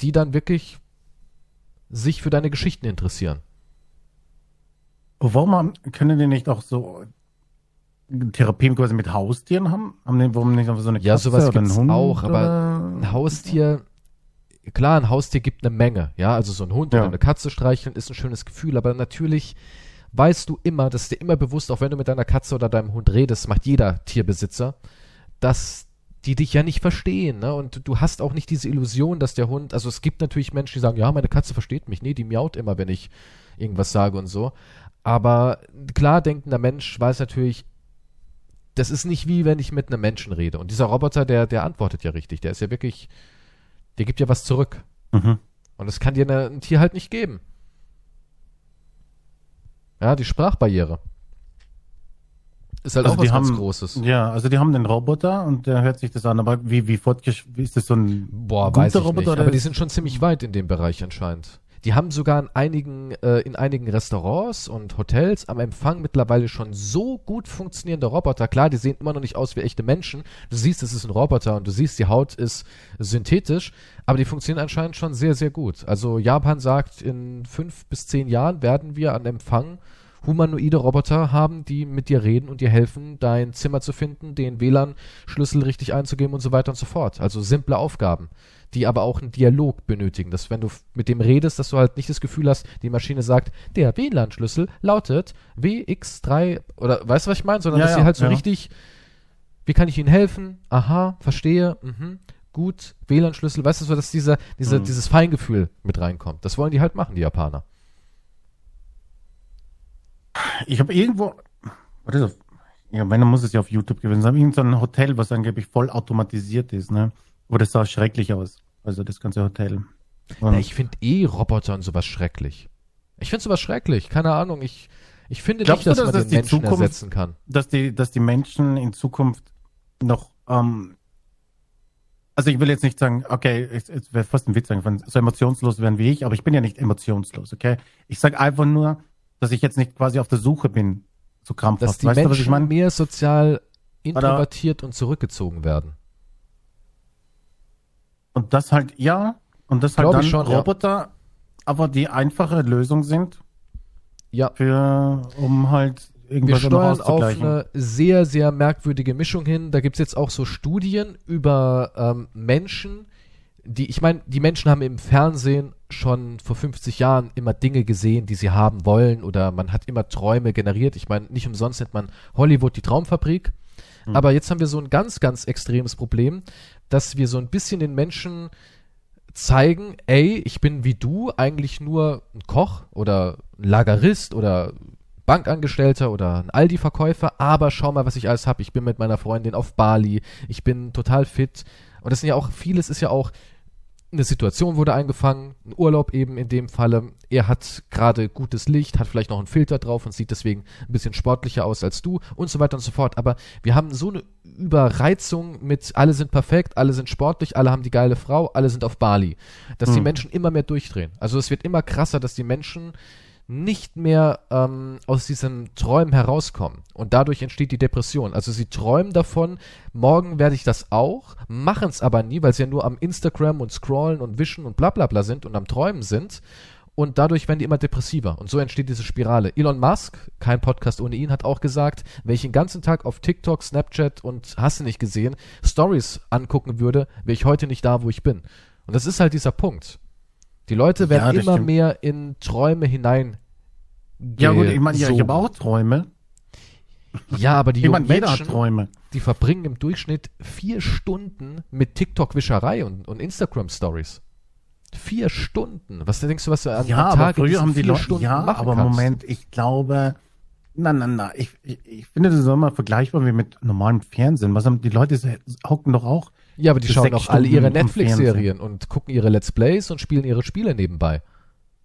Die dann wirklich sich für deine Geschichten interessieren. Warum können die nicht auch so Therapien quasi mit Haustieren haben? Haben die, warum nicht einfach so eine Ja, sowas oder einen gibt's Hund auch, aber? Ein Haustier, klar, ein Haustier gibt eine Menge, ja, also so ein Hund Ja. oder eine Katze streicheln ist ein schönes Gefühl, aber natürlich weißt du immer, das ist dir immer bewusst, auch wenn du mit deiner Katze oder deinem Hund redest, macht jeder Tierbesitzer, dass die dich ja nicht verstehen, ne? Und du hast auch nicht diese Illusion, dass der Hund, also es gibt natürlich Menschen, die sagen, ja, meine Katze versteht mich. Nee, die miaut immer, wenn ich irgendwas sage und so. Aber klar denkender Mensch weiß natürlich, das ist nicht wie wenn ich mit einem Menschen rede. Und dieser Roboter, der, der antwortet ja richtig. Der ist ja wirklich, der gibt ja was zurück. Mhm. Und das kann dir eine, ein Tier halt nicht geben. Ja, die Sprachbarriere. Ist halt Also auch was die ganz haben- Großes. Ja, also die haben den Roboter und der hört sich das an, aber wie, wie fortgesch, wie ist das so ein Boah, guter weiß ich Roboter nicht. Aber die sind schon ziemlich weit in dem Bereich anscheinend. Die haben sogar in einigen, äh, in einigen Restaurants und Hotels am Empfang mittlerweile schon so gut funktionierende Roboter. Klar, die sehen immer noch nicht aus wie echte Menschen. Du siehst, es ist ein Roboter und du siehst, die Haut ist synthetisch, aber die funktionieren anscheinend schon sehr, sehr gut. Also Japan sagt, in fünf bis zehn Jahren werden wir an Empfang humanoide Roboter haben, die mit dir reden und dir helfen, dein Zimmer zu finden, den WLAN-Schlüssel richtig einzugeben und so weiter und so fort. Also simple Aufgaben, die aber auch einen Dialog benötigen. Dass wenn du mit dem redest, dass du halt nicht das Gefühl hast, die Maschine sagt, der WLAN-Schlüssel lautet WX3 oder weißt du, was ich meine? Sondern Ja, dass sie ja, halt so ja. richtig, wie kann ich Ihnen helfen? Aha, verstehe, mhm. Gut, WLAN-Schlüssel, weißt du, so, dass dieser, diese, Mhm. dieses Feingefühl mit reinkommt. Das wollen die halt machen, die Japaner. Ich habe irgendwo, was ist das? Ja, wenn, dann muss es ja auf YouTube gewesen sein. Irgend so ein Hotel, was angeblich voll automatisiert ist, ne? Aber das sah schrecklich aus. Also das ganze Hotel. Ja, ich finde eh Roboter und sowas schrecklich. Ich finde sowas schrecklich, keine Ahnung. Ich, ich finde Glaubst nicht, dass du, man dass den die Menschen Zukunft- ersetzen kann. dass die, dass die Menschen in Zukunft noch, ähm, also ich will jetzt nicht sagen, okay, es, es wäre fast ein Witz sagen, so emotionslos werden wie ich, aber ich bin ja nicht emotionslos, okay? Ich sage einfach nur, dass ich jetzt nicht quasi auf der Suche bin, so Dass krampfhaft. die Weißt du, was ich Menschen meine? mehr sozial introvertiert und zurückgezogen werden. Und das halt, ja, und das halt Glaub dann schon, ja. Roboter, aber die einfache Lösung sind Ja, für, um halt wir steuern auf eine sehr, sehr merkwürdige Mischung hin. Da gibt's jetzt auch so Studien über ähm, Menschen, die, ich meine, die Menschen haben im Fernsehen schon vor 50 Jahren immer Dinge gesehen, die sie haben wollen oder man hat immer Träume generiert. Ich meine, nicht umsonst nennt man Hollywood die Traumfabrik. Hm. Aber jetzt haben wir so ein ganz, ganz extremes Problem, dass wir so ein bisschen den Menschen zeigen, ey, ich bin wie du eigentlich nur ein Koch oder ein Lagerist oder Bankangestellter oder ein Aldi-Verkäufer, aber schau mal, was ich alles habe. Ich bin mit meiner Freundin auf Bali, ich bin total fit. Und das sind ja auch, vieles ist ja auch, eine Situation wurde eingefangen, ein Urlaub eben in dem Falle. Er hat gerade gutes Licht, hat vielleicht noch einen Filter drauf und sieht deswegen ein bisschen sportlicher aus als du und so weiter und so fort. Aber wir haben so eine Überreizung mit alle sind perfekt, alle sind sportlich, alle haben die geile Frau, alle sind auf Bali, dass die Hm. Menschen immer mehr durchdrehen. Also es wird immer krasser, dass die Menschen nicht mehr ähm, aus diesen Träumen herauskommen. Und dadurch entsteht die Depression. Also sie träumen davon, morgen werde ich das auch, machen es aber nie, weil sie ja nur am Instagram und scrollen und wischen und bla bla bla sind und am Träumen sind. Und dadurch werden die immer depressiver. Und so entsteht diese Spirale. Elon Musk, kein Podcast ohne ihn, hat auch gesagt, wenn ich den ganzen Tag auf TikTok, Snapchat und hast du nicht gesehen, Stories angucken würde, wäre ich heute nicht da, wo ich bin. Und das ist halt dieser Punkt. Die Leute Ja, werden das immer stimmt. mehr in Träume hinein. Ja gut, ich meine, ja, ich habe auch Träume. Ja, aber die Ich jungen meine, Menschen, Träume. die verbringen im Durchschnitt vier Stunden mit TikTok-Wischerei und, und Instagram-Stories. Vier Stunden. Was denkst du, was du an, Ja, aber Tag früher haben die Leute, Stunden ja, aber kannst? Moment, ich glaube, na, na, na, ich, ich, ich finde das ist immer vergleichbar wie mit normalem Fernsehen. Was haben die Leute hocken doch auch. Ja, aber die schauen auch alle ihre Netflix-Serien und gucken ihre Let's Plays und spielen ihre Spiele nebenbei.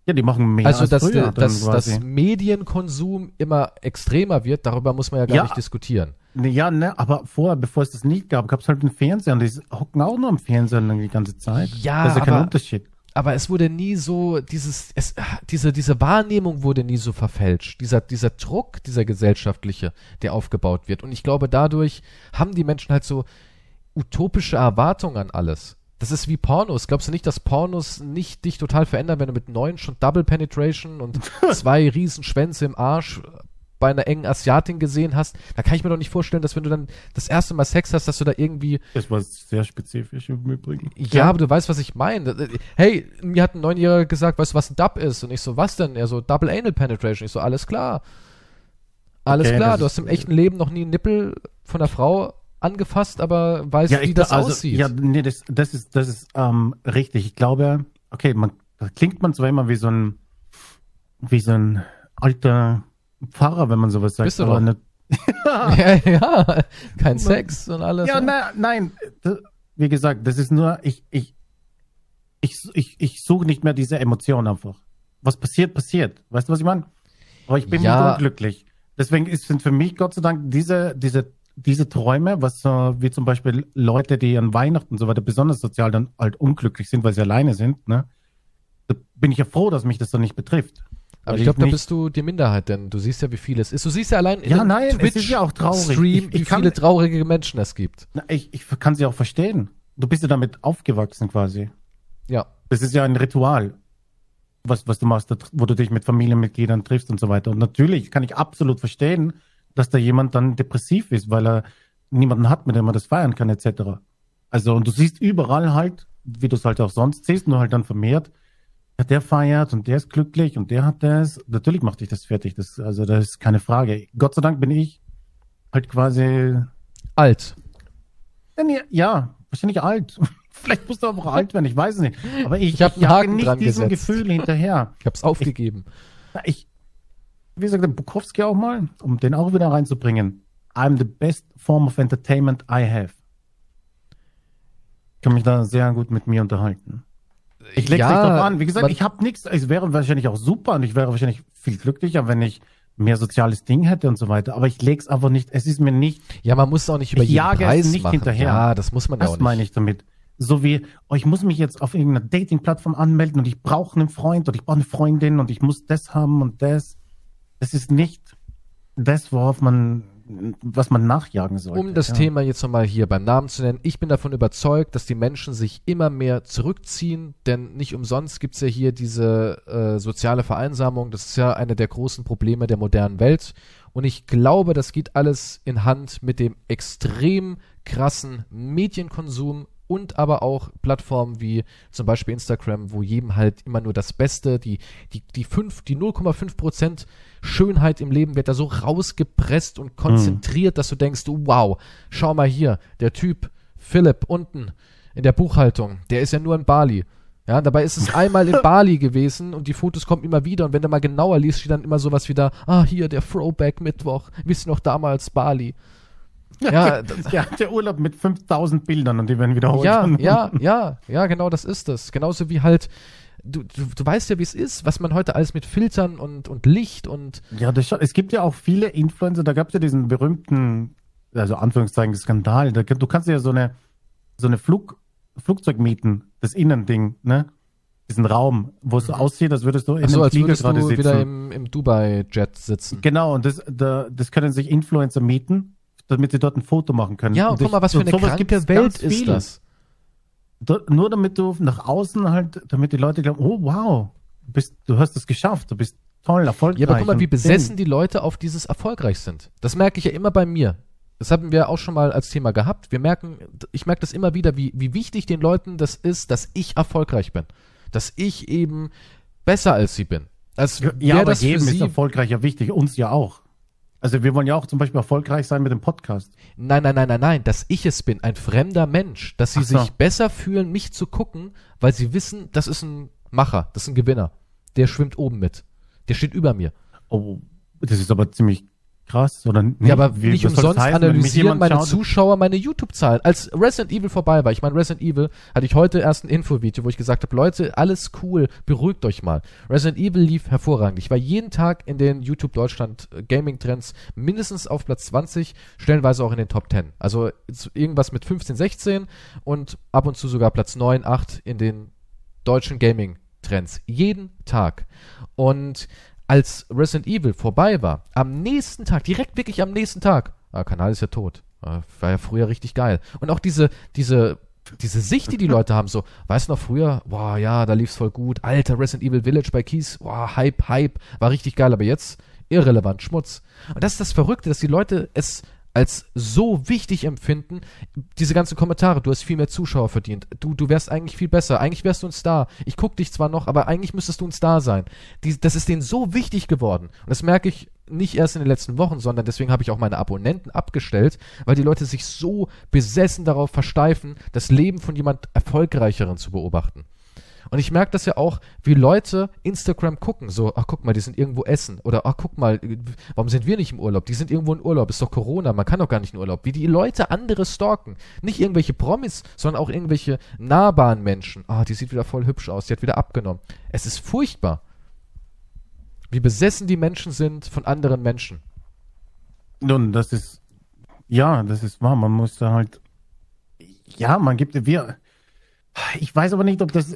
Ja, die machen mehr also, als dass, früher dass, dass Medienkonsum immer extremer wird, darüber muss man ja gar Ja. nicht diskutieren. Ja, ne, aber vorher, bevor es das nicht gab, gab es halt einen Fernseher und die hocken auch nur am Fernseher die ganze Zeit. Ja, das ist ja kein aber- Unterschied. aber es wurde nie so, dieses, es, diese, diese Wahrnehmung wurde nie so verfälscht. Dieser, dieser Druck, dieser gesellschaftliche, der aufgebaut wird. Und ich glaube, dadurch haben die Menschen halt so utopische Erwartungen an alles. Das ist wie Pornos. Glaubst du nicht, dass Pornos nicht dich total verändern, wenn du mit neun schon Double Penetration und zwei riesen Schwänze im Arsch bei einer engen Asiatin gesehen hast? Da kann ich mir doch nicht vorstellen, dass wenn du dann das erste Mal Sex hast, dass du da irgendwie Das war sehr spezifisch im Übrigen. ja, aber du weißt, was ich meine. Hey, mir hat ein Neunjähriger gesagt, weißt du, was ein Dub ist? Und ich so, was denn? Er so, Double Anal Penetration. Ich so, alles klar. Alles Okay, klar, du hast im echten Leben noch nie einen Nippel von einer Frau angefasst, aber weißt, Ja, wie ich, das also, aussieht. Ja, nee, das, das ist, das ist ähm, richtig. Ich glaube, okay, man, da klingt man zwar immer wie so ein, wie so ein alter Pfarrer, wenn man sowas sagt. Bist du aber ne- ja, ja, kein Sex und alles. ja, na, nein, das, wie gesagt, das ist nur, ich, ich, ich, ich, ich suche nicht mehr diese Emotion einfach. Was passiert, passiert. Weißt du, was ich meine? Aber ich bin Ja. unglücklich. Deswegen ist, sind für mich Gott sei Dank diese, diese, diese Träume, was äh, wie zum Beispiel Leute, die an Weihnachten und so weiter besonders sozial dann halt unglücklich sind, weil sie alleine sind, ne? Da bin ich ja froh, dass mich das dann nicht betrifft. aber ich glaube, da bist du die Minderheit, denn du siehst ja, wie viel es ist. Du siehst ja allein in Ja, nein, es ist ja auch traurig. Stream, Ich- ich wie kann- viele traurige Menschen es gibt. Na, ich, ich kann sie auch verstehen. Du bist ja damit aufgewachsen quasi. Ja. Das ist ja ein Ritual. was, was du machst, wo du dich mit Familienmitgliedern triffst und so weiter. Und natürlich kann ich absolut verstehen, dass da jemand dann depressiv ist, weil er niemanden hat, mit dem er das feiern kann, etc. Also, und du siehst überall halt, wie du es halt auch sonst siehst, nur halt dann vermehrt, ja, der feiert und der ist glücklich und der hat das. Natürlich macht dich das fertig. Das, also, das ist keine Frage. Gott sei Dank bin ich halt quasi alt. Ja, wahrscheinlich alt. Vielleicht musst du aber auch alt werden, ich weiß es nicht. Aber ich, ich habe jage nicht diesem gesetzt. Gefühl hinterher. Ich habe es aufgegeben. Ich, wie gesagt, Bukowski auch mal, um den auch wieder reinzubringen. I'm the best form of entertainment I have. Ich kann mich da sehr gut mit mir unterhalten. Ich lege ja, nicht drauf an. Wie gesagt, ich habe nichts. Es wäre wahrscheinlich auch super und ich wäre wahrscheinlich viel glücklicher, wenn ich mehr soziales Ding hätte und so weiter. Aber ich lege es einfach nicht. Es ist mir nicht. Ja, man muss auch nicht über jeden Preis es nicht machen. hinterher. Ja, das muss man ja auch nicht. Das meine ich damit. So wie, oh, ich muss mich jetzt auf irgendeiner Dating-Plattform anmelden und ich brauche einen Freund oder ich brauche eine Freundin und ich muss das haben und das. Das ist nicht das, worauf man was man nachjagen sollte. Um das ja. Thema jetzt nochmal hier beim Namen zu nennen, ich bin davon überzeugt, dass die Menschen sich immer mehr zurückziehen, denn nicht umsonst gibt es ja hier diese äh, soziale Vereinsamung, das ist ja eine der großen Probleme der modernen Welt und ich glaube, das geht alles in Hand mit dem extrem krassen Medienkonsum und aber auch Plattformen wie zum Beispiel Instagram, wo jedem halt immer nur das Beste, die, die, die fünf, die 0,5 Prozent Schönheit im Leben wird da so rausgepresst und konzentriert, mhm. dass du denkst, wow, schau mal hier, der Typ Philipp unten in der Buchhaltung, der ist ja nur in Bali. Ja, dabei ist es einmal in Bali gewesen und die Fotos kommen immer wieder und wenn du mal genauer liest, steht dann immer sowas wieder, ah, hier der Throwback Mittwoch, wisst ihr noch damals Bali. Ja, ja, der Urlaub mit 5000 Bildern und die werden wiederholt. Ja, ja, ja, ja, genau das ist es. Genauso wie halt, du, du, du weißt ja, wie es ist, was man heute alles mit Filtern und, und Licht und. Ja, das schon. Es gibt ja auch viele Influencer, da gab es ja diesen berühmten, also Anführungszeichen, Skandal. Da, du kannst ja so eine, so eine Flug, Flugzeug mieten, das Innending, ne? Diesen Raum, wo es so mhm. aussieht, als würdest du in so, einem Flieger gerade sitzen. wieder im, im Dubai-Jet sitzen. Genau, und das, da, das können sich Influencer mieten damit sie dort ein Foto machen können. Ja, und, und guck mal, was für eine kranke Welt ist das. Da, nur damit du nach außen halt, damit die Leute glauben, oh wow, du, bist, du hast es geschafft, du bist toll, erfolgreich. Ja, aber guck mal, wie besessen die Leute auf dieses erfolgreich sind. Das merke ich ja immer bei mir. Das haben wir auch schon mal als Thema gehabt. Wir merken, ich merke das immer wieder, wie, wie wichtig den Leuten das ist, dass ich erfolgreich bin. Dass ich eben besser als sie bin. Als ja, aber das jedem ist erfolgreicher wichtig, uns ja auch. Also wir wollen ja auch zum Beispiel erfolgreich sein mit dem Podcast. Nein, nein, nein, nein, nein, dass ich es bin, ein fremder Mensch, dass sie so. sich besser fühlen, mich zu gucken, weil sie wissen, das ist ein Macher, das ist ein Gewinner. Der schwimmt oben mit. Der steht über mir. Oh, das ist aber ziemlich krass, oder nicht? Ja, aber wie, nicht umsonst heißen, analysieren meine schaut? Zuschauer meine YouTube-Zahlen. Als Resident Evil vorbei war, ich meine, Resident Evil hatte ich heute erst ein Infovideo, wo ich gesagt habe, Leute, alles cool, beruhigt euch mal. Resident Evil lief hervorragend. Ich war jeden Tag in den YouTube Deutschland äh, Gaming Trends mindestens auf Platz 20, stellenweise auch in den Top 10. Also irgendwas mit 15, 16 und ab und zu sogar Platz 9, 8 in den deutschen Gaming Trends. Jeden Tag. Und als Resident Evil vorbei war, am nächsten Tag, direkt wirklich am nächsten Tag, ah, Kanal ist ja tot. Ah, war ja früher richtig geil. Und auch diese, diese, diese Sicht, die die Leute haben, so, weißt du noch früher, boah, ja, da lief's voll gut, alter Resident Evil Village bei Keys, boah, Hype, Hype, war richtig geil, aber jetzt irrelevant, Schmutz. Und das ist das Verrückte, dass die Leute es als so wichtig empfinden, diese ganzen Kommentare, du hast viel mehr Zuschauer verdient, du, du wärst eigentlich viel besser, eigentlich wärst du ein Star. Ich guck dich zwar noch, aber eigentlich müsstest du ein Star sein. Die, das ist denen so wichtig geworden. Und das merke ich nicht erst in den letzten Wochen, sondern deswegen habe ich auch meine Abonnenten abgestellt, weil die Leute sich so besessen darauf versteifen, das Leben von jemand Erfolgreicheren zu beobachten. Und ich merke das ja auch, wie Leute Instagram gucken. So, ach guck mal, die sind irgendwo essen. Oder ach guck mal, warum sind wir nicht im Urlaub? Die sind irgendwo im Urlaub. Ist doch Corona, man kann doch gar nicht in Urlaub. Wie die Leute andere stalken. Nicht irgendwelche Promis, sondern auch irgendwelche nahbaren Menschen. Ah, die sieht wieder voll hübsch aus, die hat wieder abgenommen. Es ist furchtbar. Wie besessen die Menschen sind von anderen Menschen. Nun, das ist, ja, das ist wahr. Man muss da halt, ja, man gibt, wir, ich weiß aber nicht, ob das,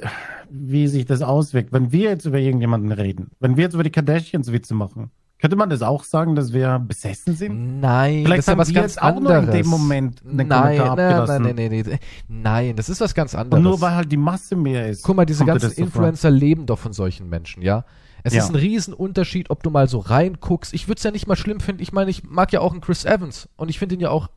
wie sich das auswirkt. Wenn wir jetzt über irgendjemanden reden, wenn wir jetzt über die Kardashians Witze machen, Könnte man das auch sagen, dass wir besessen sind? Nein, Vielleicht das ist ja haben was wir ganz jetzt auch nur anderes. in dem Moment einen nein, Kommentar nein, abgelassen. nein, nein, nein, nein, nein, das ist was ganz anderes. Und nur weil halt die Masse mehr ist. Guck mal, diese ganzen. Influencer leben doch von solchen Menschen, ja? Es Ja. ist ein Riesenunterschied, ob du mal so reinguckst. Ich würde es ja nicht mal schlimm finden. Ich meine, ich mag ja auch einen Chris Evans und ich finde ihn ja auch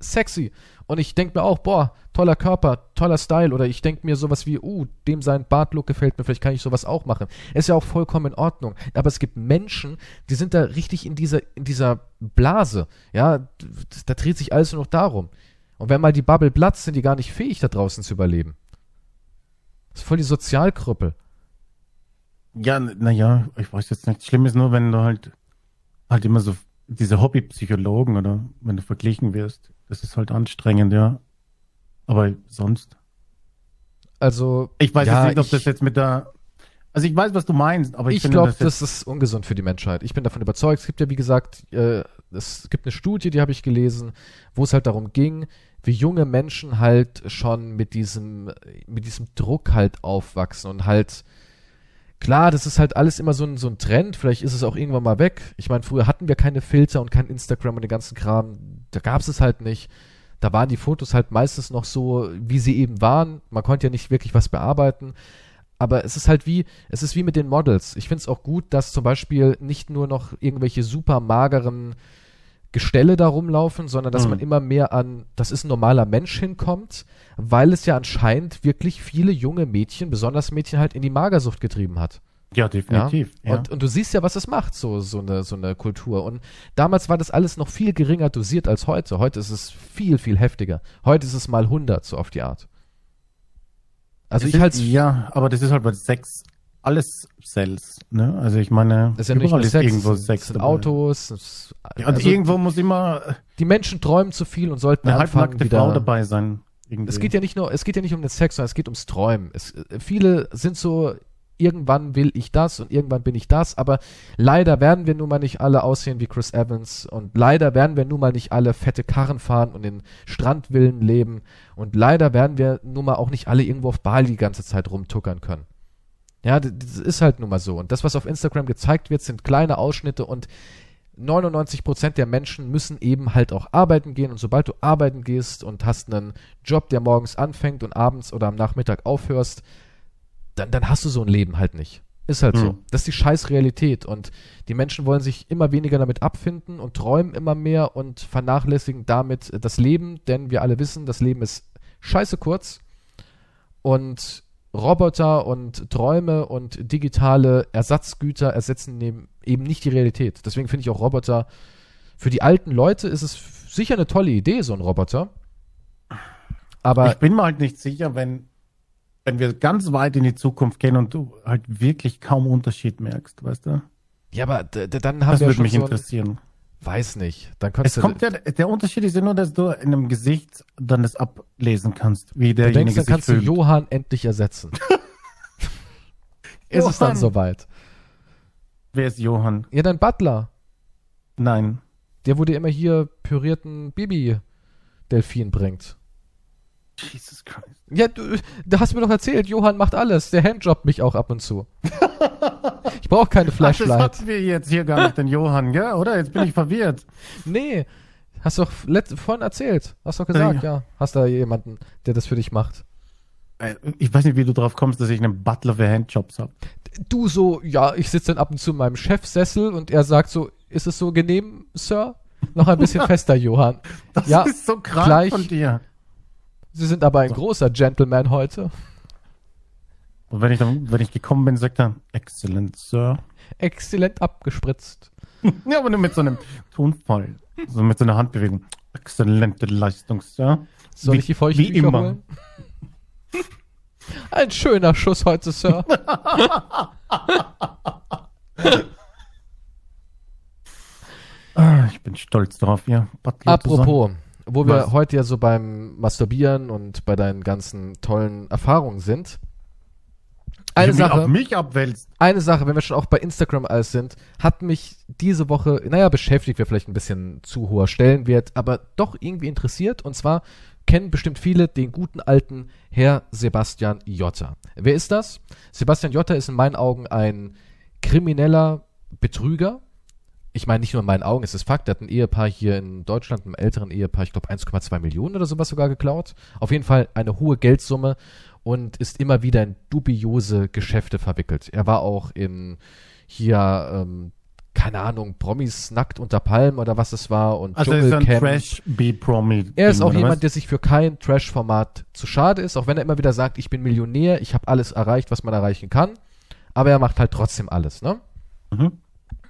sexy. Und ich denke mir auch, boah, toller Körper, toller Style. Oder ich denke mir sowas wie, uh, dem sein Bartlook gefällt mir, vielleicht kann ich sowas auch machen. Ist ja auch vollkommen in Ordnung. Aber es gibt Menschen, die sind da richtig in dieser, in dieser Blase. Ja, da dreht sich alles nur noch darum. Und wenn mal die Bubble platzt, sind die gar nicht fähig, da draußen zu überleben. Das ist voll die Sozialkrüppel. Ja, naja, ich weiß jetzt nicht. Schlimm ist nur, wenn du halt halt immer so diese Hobbypsychologen oder wenn du verglichen wirst. Das ist halt anstrengend, ja. Aber sonst. Also, Ich weiß ja, jetzt nicht, ob ich, das jetzt mit der. Also ich weiß, was du meinst, aber ich, ich glaube, das das ist ungesund für die Menschheit. Ich bin davon überzeugt. Es gibt ja, wie gesagt, äh, es gibt eine Studie, die habe ich gelesen, wo es halt darum ging, wie junge Menschen halt schon mit diesem, mit diesem Druck halt aufwachsen und halt, klar, das ist halt alles immer so ein, so ein Trend. Vielleicht ist es auch irgendwann mal weg. Ich meine, früher hatten wir keine Filter und kein Instagram und den ganzen Kram. Da gab es es halt nicht. Da waren die Fotos halt meistens noch so, wie sie eben waren. Man konnte ja nicht wirklich was bearbeiten. Aber es ist halt wie, es ist wie mit den Models. Ich finde es auch gut, dass zum Beispiel nicht nur noch irgendwelche super mageren Gestelle da rumlaufen, sondern dass Mhm. man immer mehr an, das ist ein normaler Mensch hinkommt, weil es ja anscheinend wirklich viele junge Mädchen, besonders Mädchen halt in die Magersucht getrieben hat. ja, Ja? definitiv. Ja. Und, und du siehst ja, was es macht, so, so, eine, so eine Kultur. Und damals war das alles noch viel geringer dosiert als heute. Heute ist es viel, viel heftiger. Heute ist es mal 100, so auf die Art. Also Das ich halte Ja, aber das ist halt bei Sex alles Cells, ne? Also ich meine, Das ist ja nicht nur ist Sex, irgendwo es Sex sind dabei. Autos. Es, Ja, und also irgendwo muss immer die Menschen träumen zu viel und sollten eine anfangen wieder. Frau dabei sein. Irgendwie. Es geht ja nicht nur, es geht ja nicht um den Sex, sondern es geht ums Träumen. Es, äh, viele sind so, irgendwann will ich das und irgendwann bin ich das, aber leider werden wir nun mal nicht alle aussehen wie Chris Evans und leider werden wir nun mal nicht alle fette Karren fahren und in Strandvillen leben und leider werden wir nun mal auch nicht alle irgendwo auf Bali die ganze Zeit rumtuckern können. Ja, das ist halt nun mal so. Und das, was auf Instagram gezeigt wird, sind kleine Ausschnitte und 99% der Menschen müssen eben halt auch arbeiten gehen und sobald du arbeiten gehst und hast einen Job, der morgens anfängt und abends oder am Nachmittag aufhörst, dann, dann hast du so ein Leben halt nicht. Ist halt so. Hm. Das ist die scheiß Realität und die Menschen wollen sich immer weniger damit abfinden und träumen immer mehr und vernachlässigen damit das Leben, denn wir alle wissen, das Leben ist scheiße kurz und Roboter und Träume und digitale Ersatzgüter ersetzen eben nicht die Realität. Deswegen finde ich auch Roboter, für die alten Leute ist es sicher eine tolle Idee, so ein Roboter. Aber ich bin mir halt nicht sicher, wenn, wenn wir ganz weit in die Zukunft gehen und du halt wirklich kaum Unterschied merkst, weißt du? ja, aber dann haben Das wir würde schon mich so interessieren. Weiß nicht. Dann Es könntest du, kommt ja, der Unterschied ist ja nur, dass du in einem Gesicht dann das ablesen kannst, wie du derjenige denkst, dann kannst du fühlt. Johann endlich ersetzen. ist es dann Johann. soweit? Wer ist Johann? Ja, dein Butler. Nein. Der, wo dir immer hier pürierten Baby-Delfin bringt. Jesus Christ. Ja, du, du hast mir doch erzählt, Johann macht alles. Der handjobbt mich auch ab und zu. Ich brauche keine Ach, das Flashlight. hatten wir jetzt hier gar nicht, den Johann, gell? Oder? Jetzt bin ich verwirrt. Nee, hast doch let vorhin erzählt. Hast doch gesagt, ja. Hast da jemanden, der das für dich macht. Äh, Ich weiß nicht, wie du drauf kommst, dass ich einen Butler für Handjobs habe. Du so, ja, ich sitze dann ab und zu in meinem Chefsessel und er sagt so, ist es so genehm, Sir? Noch ein bisschen fester, Johann. Das Ja, ist so gleich. von dir. Sie sind aber ein großer Gentleman heute. Und wenn ich dann, wenn ich gekommen bin, sagt er, excellent, Sir. Exzellent abgespritzt. Ja, aber nur mit so einem Tonfall. So mit so einer Handbewegung. Exzellente Leistung, Sir. Soll Wie- ich die Feuchttücher wie immer. holen? Ein schöner Schuss heute, Sir. Ah, ich bin stolz drauf, ja. Butler zu sein. Wo wir Was? heute ja so beim Masturbieren und bei deinen ganzen tollen Erfahrungen sind. Eine mich Sache, auf mich abwälzt. eine Sache, wenn wir schon auch bei Instagram alles sind, hat mich diese Woche, naja, beschäftigt, wäre vielleicht ein bisschen zu hoher Stellenwert, aber doch irgendwie interessiert. Und zwar kennen bestimmt viele den guten alten Herr Sebastian Jotta. Wer ist das? Sebastian Jotta ist in meinen Augen ein krimineller Betrüger. Ich meine nicht nur in meinen Augen, es ist Fakt, er hat ein Ehepaar hier in Deutschland, ein älteren Ehepaar, ich glaube 1,2 Millionen oder sowas sogar geklaut. Auf jeden Fall eine hohe Geldsumme und ist immer wieder in dubiose Geschäfte verwickelt. Er war auch in hier, ähm, keine Ahnung, Promis nackt unter Palmen oder was es war und Also er ist ein Trash-B-Promi. Er ist auch jemand, der sich für kein Trash-Format zu schade ist, auch wenn er immer wieder sagt, ich bin Millionär, ich habe alles erreicht, was man erreichen kann. Aber er macht halt trotzdem alles, ne? Mhm.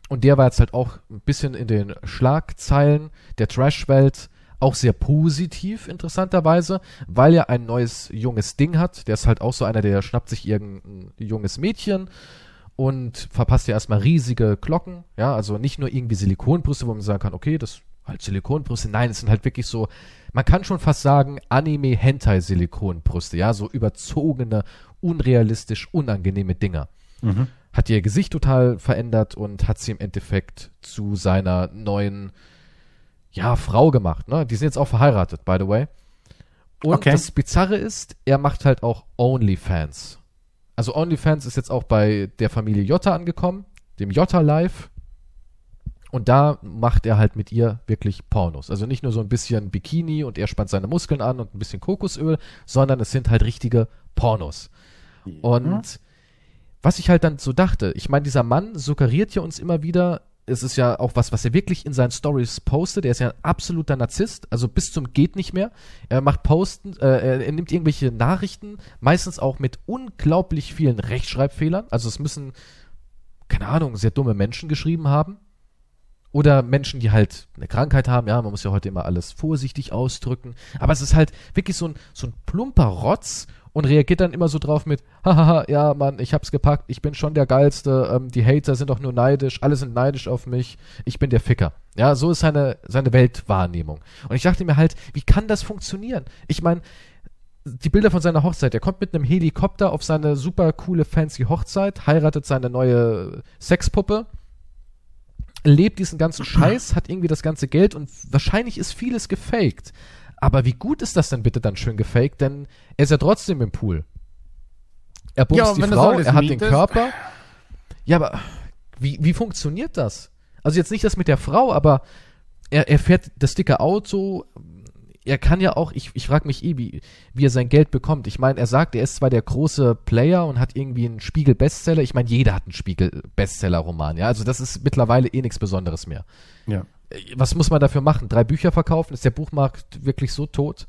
Und der war jetzt halt auch ein bisschen in den Schlagzeilen der Trash-Welt auch sehr positiv, interessanterweise, weil er ein neues junges Ding hat. Der ist halt auch so einer, der schnappt sich irgendein junges Mädchen und verpasst ja erstmal riesige Glocken. Ja, also nicht nur irgendwie Silikonbrüste, wo man sagen kann, okay, das halt Silikonbrüste. Nein, es sind halt wirklich so, man kann schon fast sagen, Anime-Hentai-Silikonbrüste. Ja, so überzogene, unrealistisch, unangenehme Dinger. Mhm hat ihr Gesicht total verändert und hat sie im Endeffekt zu seiner neuen, ja, Frau gemacht. Ne? Die sind jetzt auch verheiratet, by the way. Und okay. das Bizarre ist, er macht halt auch OnlyFans. Also OnlyFans ist jetzt auch bei der Familie Jota angekommen, dem Jota Live. Und da macht er halt mit ihr wirklich Pornos. Also nicht nur so ein bisschen Bikini und er spannt seine Muskeln an und ein bisschen Kokosöl, sondern es sind halt richtige Pornos. Und was ich halt dann so dachte, ich meine, dieser Mann suggeriert ja uns immer wieder, es ist ja auch was, was er wirklich in seinen Stories postet. Er ist ja ein absoluter Narzisst, also bis zum geht nicht mehr. Er macht Posten, äh, er nimmt irgendwelche Nachrichten, meistens auch mit unglaublich vielen Rechtschreibfehlern. Also es müssen, keine Ahnung, sehr dumme Menschen geschrieben haben. Oder Menschen, die halt eine Krankheit haben, ja, man muss ja heute immer alles vorsichtig ausdrücken. Aber es ist halt wirklich so ein, so ein plumper Rotz und reagiert dann immer so drauf mit, hahaha, ja, Mann, ich hab's gepackt, ich bin schon der Geilste, ähm, die Hater sind doch nur neidisch, alle sind neidisch auf mich, ich bin der Ficker. Ja, so ist seine, seine Weltwahrnehmung. Und ich dachte mir halt, wie kann das funktionieren? Ich meine, die Bilder von seiner Hochzeit, er kommt mit einem Helikopter auf seine super coole, fancy Hochzeit, heiratet seine neue Sexpuppe, lebt diesen ganzen Scheiß, hat irgendwie das ganze Geld und wahrscheinlich ist vieles gefaked. Aber wie gut ist das denn bitte dann schön gefaked? Denn er ist ja trotzdem im Pool. Er bumst ja, die Frau, er hat den Körper. Ja, aber wie, wie funktioniert das? Also jetzt nicht das mit der Frau, aber er, er fährt das dicke Auto. Er kann ja auch, ich, ich frage mich eh, wie, wie er sein Geld bekommt. Ich meine, er sagt, er ist zwar der große Player und hat irgendwie einen Spiegel-Bestseller. Ich meine, jeder hat einen Spiegel-Bestseller-Roman, ja. Also das ist mittlerweile eh nichts Besonderes mehr. Ja was muss man dafür machen? Drei Bücher verkaufen? Ist der Buchmarkt wirklich so tot?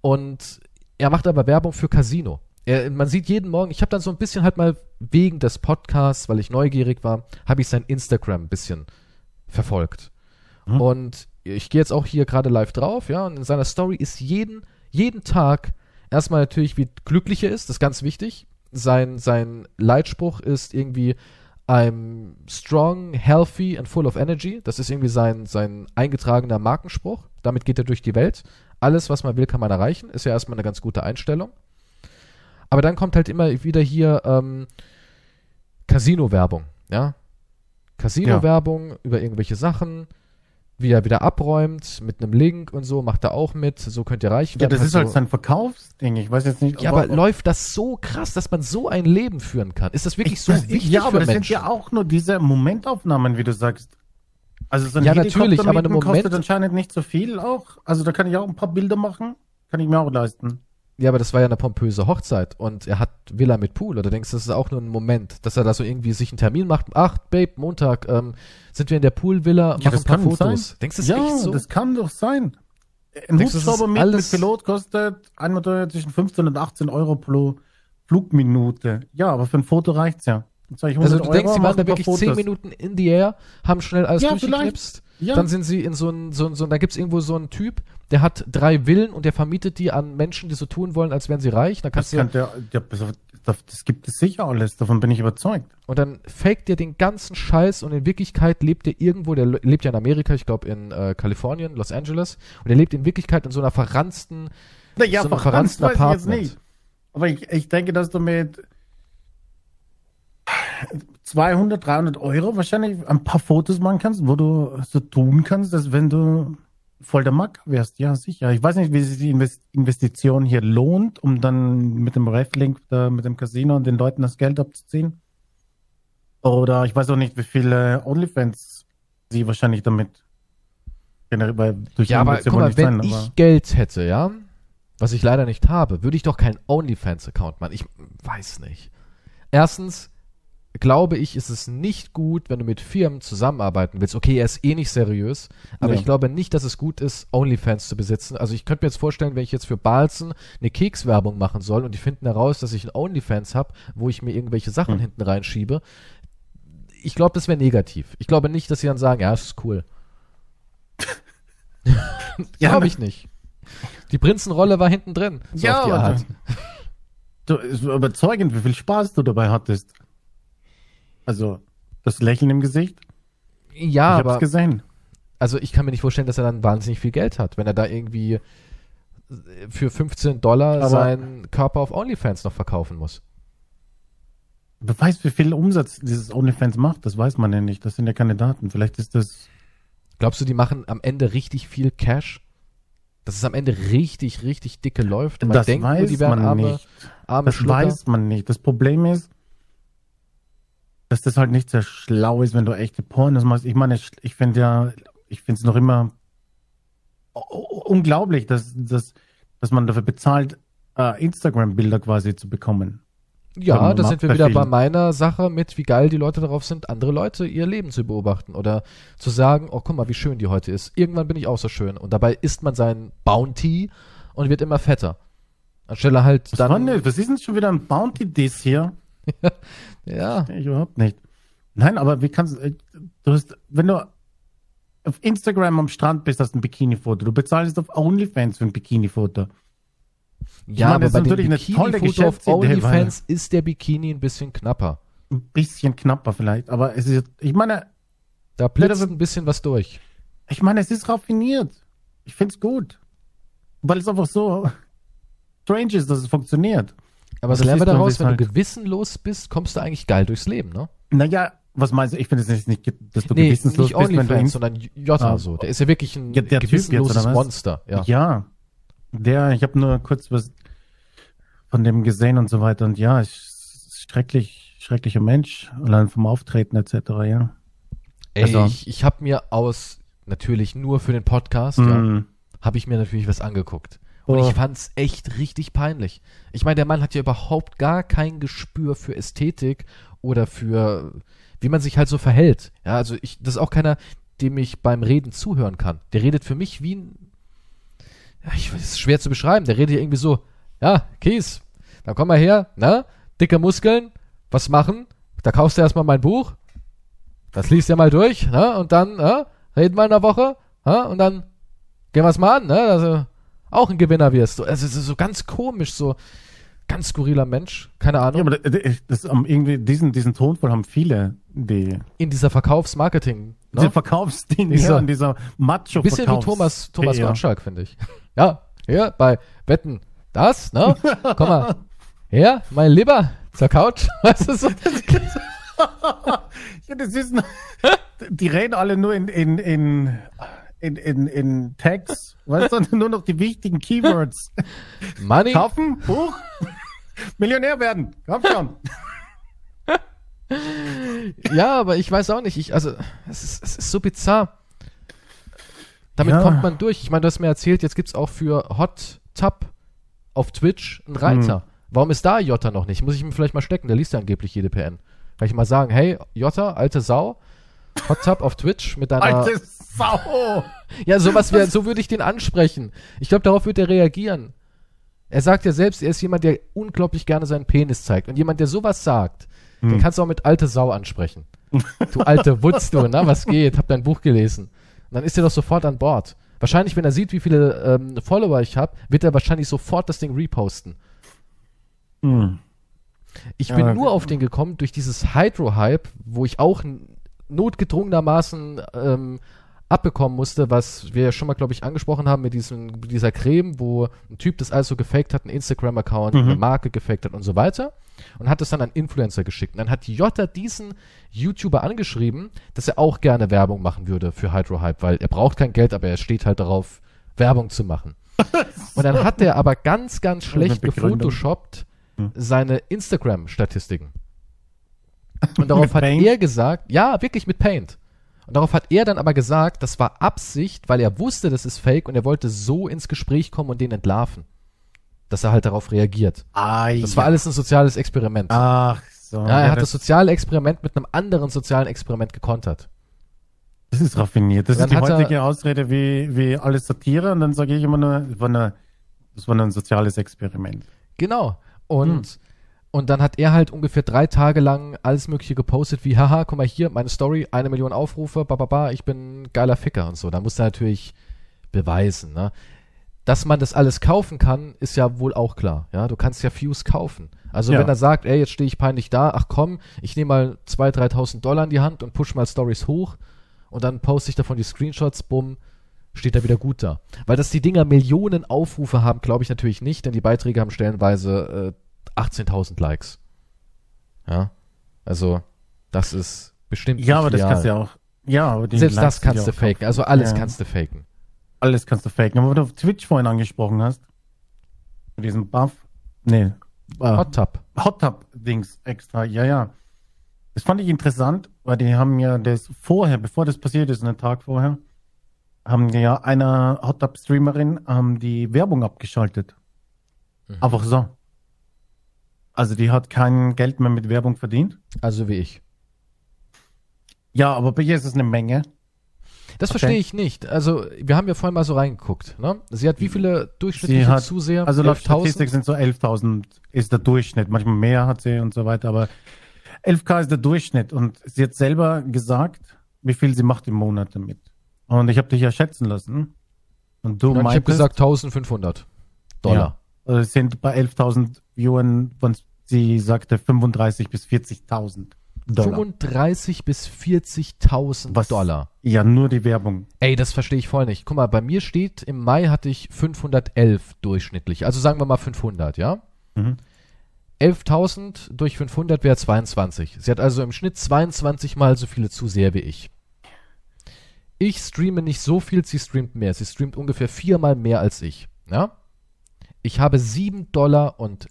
Und er macht aber Werbung für Casino. Er, man sieht jeden Morgen, ich habe dann so ein bisschen halt mal wegen des Podcasts, weil ich neugierig war, habe ich sein Instagram ein bisschen verfolgt. Mhm. Und ich gehe jetzt auch hier gerade live drauf, ja, und in seiner Story ist jeden, jeden Tag erstmal natürlich, wie glücklich er ist, das ist ganz wichtig. Sein, sein Leitspruch ist irgendwie, I'm strong, healthy and full of energy. Das ist irgendwie sein, sein eingetragener Markenspruch. Damit geht er durch die Welt. Alles, was man will, kann man erreichen. Ist ja erstmal eine ganz gute Einstellung. Aber dann kommt halt immer wieder hier ähm, Casino-Werbung. Ja? Casino-Werbung ja. über irgendwelche Sachen wie er wieder abräumt mit einem Link und so, macht er auch mit. So könnt ihr reich werden. Ja, das ist halt so. sein Verkaufsding. Ich weiß jetzt nicht. Ja, aber, aber läuft das so krass, dass man so ein Leben führen kann? Ist das wirklich so das, wichtig Ja, aber das Menschen? sind ja auch nur diese Momentaufnahmen, wie du sagst. Also so ein ja, natürlich, aber eine Moment kostet anscheinend nicht so viel auch. Also da kann ich auch ein paar Bilder machen. Kann ich mir auch leisten. Ja, aber das war ja eine pompöse Hochzeit und er hat Villa mit Pool. Oder denkst du, das ist auch nur ein Moment, dass er da so irgendwie sich einen Termin macht? Ach, Babe, Montag ähm, sind wir in der Poolvilla, machen ja, ein paar Fotos. Sein. Denkst du, das ja, echt so? das kann doch sein. Ein Denkst Hubschrauber mit, mit Pilot kostet einmal zwischen 15 und 18 Euro pro Flugminute. Ja, aber für ein Foto reicht's ja. Also du Euro, denkst, sie waren da wirklich. 10 Minuten in the air, haben schnell alles ja, durchgeknipst. Ja. Dann sind sie in so ein, so, so da gibt's irgendwo so einen Typ, der hat drei Villen und der vermietet die an Menschen, die so tun wollen, als wären sie reich. Dann kannst das, kann der, der, das gibt es sicher alles, davon bin ich überzeugt. Und dann faked der den ganzen Scheiß und in Wirklichkeit lebt der irgendwo, der lebt ja in Amerika, ich glaube in äh, Kalifornien, Los Angeles, und er lebt in Wirklichkeit in so einer verranzten, naja, so verranzt, verranzten Apartment. Ich jetzt nicht. Aber ich, ich denke, dass du mit 200, 300 Euro wahrscheinlich ein paar Fotos machen kannst, wo du so tun kannst, dass wenn du voll der Mack wärst. Ja, sicher. Ich weiß nicht, wie sich die Investition hier lohnt, um dann mit dem Reflink da mit dem Casino und den Leuten das Geld abzuziehen. Oder ich weiß auch nicht, wie viele OnlyFans sie wahrscheinlich damit generell bei durch Ja, aber guck mal, wenn sein, ich Geld hätte, ja, was ich leider nicht habe, würde ich doch keinen OnlyFans-Account machen. Ich weiß nicht. Erstens glaube ich, ist es nicht gut, wenn du mit Firmen zusammenarbeiten willst. Okay, er ist eh nicht seriös, aber Ja. ich glaube nicht, dass es gut ist, OnlyFans zu besitzen. Also ich könnte mir jetzt vorstellen, wenn ich jetzt für Balzen eine Kekswerbung machen soll und die finden heraus, dass ich ein OnlyFans habe, wo ich mir irgendwelche Sachen Hm. hinten reinschiebe. Ich glaube, das wäre negativ. Ich glaube nicht, dass sie dann sagen, ja, das ist cool. Ja, glaube ne- ich nicht. Die Prinzenrolle war hinten drin. So Ja, auf die Art. Du, war überzeugend, wie viel Spaß du dabei hattest. Also, das Lächeln im Gesicht. Ja, ich hab's aber gesehen. also ich kann mir nicht vorstellen, dass er dann wahnsinnig viel Geld hat, wenn er da irgendwie für 15 Dollar Aber- seinen Körper auf OnlyFans noch verkaufen muss. Wer weiß, wie viel Umsatz dieses OnlyFans macht, das weiß man ja nicht. Das sind ja keine Daten. Vielleicht ist das. Glaubst du, die machen am Ende richtig viel Cash? Dass es am Ende richtig, richtig dicke läuft? Man das denkt weiß die werden man arme, nicht. arme Das Schlucker? weiß man nicht. Das Problem ist, dass das halt nicht sehr schlau ist, wenn du echte Pornos machst. Ich meine, ich finde ja, ich finde es noch immer unglaublich, dass, dass, dass man dafür bezahlt, äh, Instagram-Bilder quasi zu bekommen. Ja, da sind wir wieder bei meiner Sache mit, wie geil die Leute darauf sind, andere Leute ihr Leben zu beobachten oder zu sagen, oh guck mal, wie schön die heute ist. Irgendwann bin ich auch so schön. Und dabei isst man seinen Bounty und wird immer fetter. Anstelle halt Was, war dann. denn, was ist denn schon wieder ein Bounty-Diss hier? Ja, Ich überhaupt nicht. Nein, aber wie kannst äh, du hast, wenn du auf Instagram am Strand bist, hast du ein Bikini-Foto. Du bezahlst auf OnlyFans für ein Bikini-Foto. ja meine, aber das bei ist dem natürlich eine tolle Bikini-Foto auf OnlyFans ist der Bikini ein bisschen knapper. Ein bisschen knapper vielleicht, aber es ist, ich meine, Da blitzt ein bisschen was durch. ich meine, es ist raffiniert. Ich find's gut. Weil es einfach so strange ist, dass es funktioniert. Aber was das lernen wir daraus? Wenn du gewissenlos bist, kommst du eigentlich geil durchs Leben, ne? Naja, was meinst du? Ich finde es nicht, nicht, dass du Nee, gewissenslos nicht bist, wenn du in, sondern Jota Ah. so. Der ist ja wirklich ein Ja, jetzt, gewissenloses was? Monster. Ja. Ja. Der, ich habe nur kurz was von dem gesehen und so weiter. Und ja, ich, schrecklich, schrecklicher Mensch, allein vom Auftreten etc. Ja. Ey, Also- ich, ich habe mir aus, natürlich nur für den Podcast, ja, Mm. habe ich mir natürlich was angeguckt. Und Oh. ich fand's echt richtig peinlich. Ich meine, der Mann hat ja überhaupt gar kein Gespür für Ästhetik oder für, wie man sich halt so verhält. Ja, also ich, das ist auch keiner, dem ich beim Reden zuhören kann. Der redet für mich wie ein, ja, ich, das ist schwer zu beschreiben. Der redet irgendwie so, ja, Kies, dann komm mal her, ne? Dicke Muskeln, was machen? Da kaufst du erstmal mein Buch, das liest ja mal durch, ne? Und dann, ne? Reden wir in einer Woche, ne? Und dann gehen wir es mal an, ne? Also, auch ein Gewinner wirst du. Also, es ist so ganz komisch, so ganz skurriler Mensch, keine Ahnung. Ja, aber das, das, um, irgendwie diesen, diesen Tonfall haben viele, die, in dieser Verkaufsmarketing. diese Ne? Verkaufsding, Dieser- ja, und dieser macho Bisschen wie Thomas, Thomas PR. Gottschalk, finde ich. Ja, hier bei Wetten, das, ne? Komm mal, her, mein Lieber, zur Couch, weißt du so? Ja, das ist, die reden alle nur in, in, in, in, in, in Tags, weißt du, nur noch die wichtigen Keywords. Money, Kaufen, Buch, Millionär werden, komm schon. ja, aber ich weiß auch nicht, ich, also, es ist, es ist so bizarr. Damit Ja. kommt man durch. Ich meine, du hast mir erzählt, jetzt gibt's auch für Hot Tub auf Twitch einen Reiter. Hm. Warum ist da Jota noch nicht? Muss ich ihm vielleicht mal stecken, der liest ja angeblich jede PN. Kann ich mal sagen, hey, Jota, alte Sau, Hot Tub auf Twitch mit deiner... Alte Sau. Ja, sowas wär, so würde ich den ansprechen. Ich glaube, darauf wird er reagieren. Er sagt ja selbst, er ist jemand, der unglaublich gerne seinen Penis zeigt. Und jemand, der sowas sagt, den Hm. kannst du auch mit alte Sau ansprechen. Du alte Wutz, du, na, was geht? Hab dein Buch gelesen. Und dann ist er doch sofort an Bord. Wahrscheinlich, wenn er sieht, wie viele ähm, Follower ich habe, wird er wahrscheinlich sofort das Ding reposten. Hm. Ich Ja, bin okay. nur auf den gekommen durch dieses Hydro-Hype, wo ich auch notgedrungenermaßen ähm, abbekommen musste, was wir ja schon mal, glaube ich, angesprochen haben mit, diesem, dieser Creme, wo ein Typ das alles so gefaked hat, einen Instagram-Account, Mhm. eine Marke gefaked hat und so weiter und hat es dann an Influencer geschickt. Und dann hat Jota diesen YouTuber angeschrieben, dass er auch gerne Werbung machen würde für Hydro-Hype, weil er braucht kein Geld, aber er steht halt darauf, Werbung zu machen. Und dann hat er aber ganz, ganz schlecht gefotoshoppt Hm. seine Instagram-Statistiken. Und darauf hat Paint? er gesagt, ja, wirklich mit Paint. Und darauf hat er dann aber gesagt, das war Absicht, weil er wusste, das ist fake und er wollte so ins Gespräch kommen und den entlarven. Dass er halt darauf reagiert. Ah, Das war alles ein soziales Experiment. Ach so. ja, er hat das das, soziale Experiment mit einem anderen sozialen Experiment gekontert. das ist raffiniert. Das ist die hat er- heutige Ausrede wie, wie alles Satire und dann sage ich immer nur, das war, eine, das war ein soziales Experiment. Genau. Und, und dann hat er halt ungefähr drei Tage lang alles Mögliche gepostet, wie, haha, guck mal hier, meine Story, eine Million Aufrufe, bababa, ich bin geiler Ficker und so. Da musste er natürlich beweisen, ne? Dass man das alles kaufen kann, ist ja wohl auch klar. Ja, du kannst ja Views kaufen. Also Ja. wenn er sagt, ey, jetzt stehe ich peinlich da, ach komm, ich nehme mal 2.000, 3.000 Dollar in die Hand und push mal Stories hoch und dann poste ich davon die Screenshots, bumm, steht er wieder gut da. Weil dass die Dinger Millionen Aufrufe haben, glaube ich natürlich nicht, denn die Beiträge haben stellenweise äh, 18.000 Likes. Ja, also das ist bestimmt Ja, aber nicht das real. kannst du ja auch. Ja, aber die Selbst Likes das kannst sind du faken, kaufen. also alles ja. kannst du faken. Alles kannst du faken. Aber wo du auf Twitch vorhin angesprochen hast, mit diesem Buff, nee, äh, Hot Tub. Hot Tub Dings extra, ja, ja. Das fand ich interessant, weil die haben ja das vorher, bevor das passiert ist, einen Tag vorher, haben die ja einer Hot Tub Streamerin ähm, die Werbung abgeschaltet. Mhm. Einfach so. Also die hat kein Geld mehr mit Werbung verdient. Also wie ich. Ja, aber bei ihr ist es eine Menge. Das Okay. verstehe ich nicht. Also, wir haben ja vorhin mal so reingeguckt. Ne? Sie hat wie viele durchschnittliche Sie hat- Zuseher? Also laut 11.000? Statistik sind so 11.000 ist der Durchschnitt. Manchmal mehr hat sie und so weiter, aber 11k ist der Durchschnitt. Und sie hat selber gesagt, wie viel sie macht im Monat damit. Und ich habe dich ja schätzen lassen. Und du Und ich habe meintest, gesagt 1500 Dollar. ja, sind bei 11.000 Viewern, von, sie sagte 35 bis 40.000 Dollar. 35 bis 40.000 Was? Dollar. Ja, nur die Werbung. Ey, das verstehe ich voll nicht. Guck mal, bei mir steht, im Mai hatte ich 511 durchschnittlich. Also sagen wir mal 500, ja? Mhm. 11.000 durch 500 wäre 22. Sie hat also im Schnitt 22 mal so viele Zuseher wie ich. Ich streame nicht so viel, sie streamt mehr. Sie streamt ungefähr viermal mehr als ich. Ja? Ich habe 7 Dollar und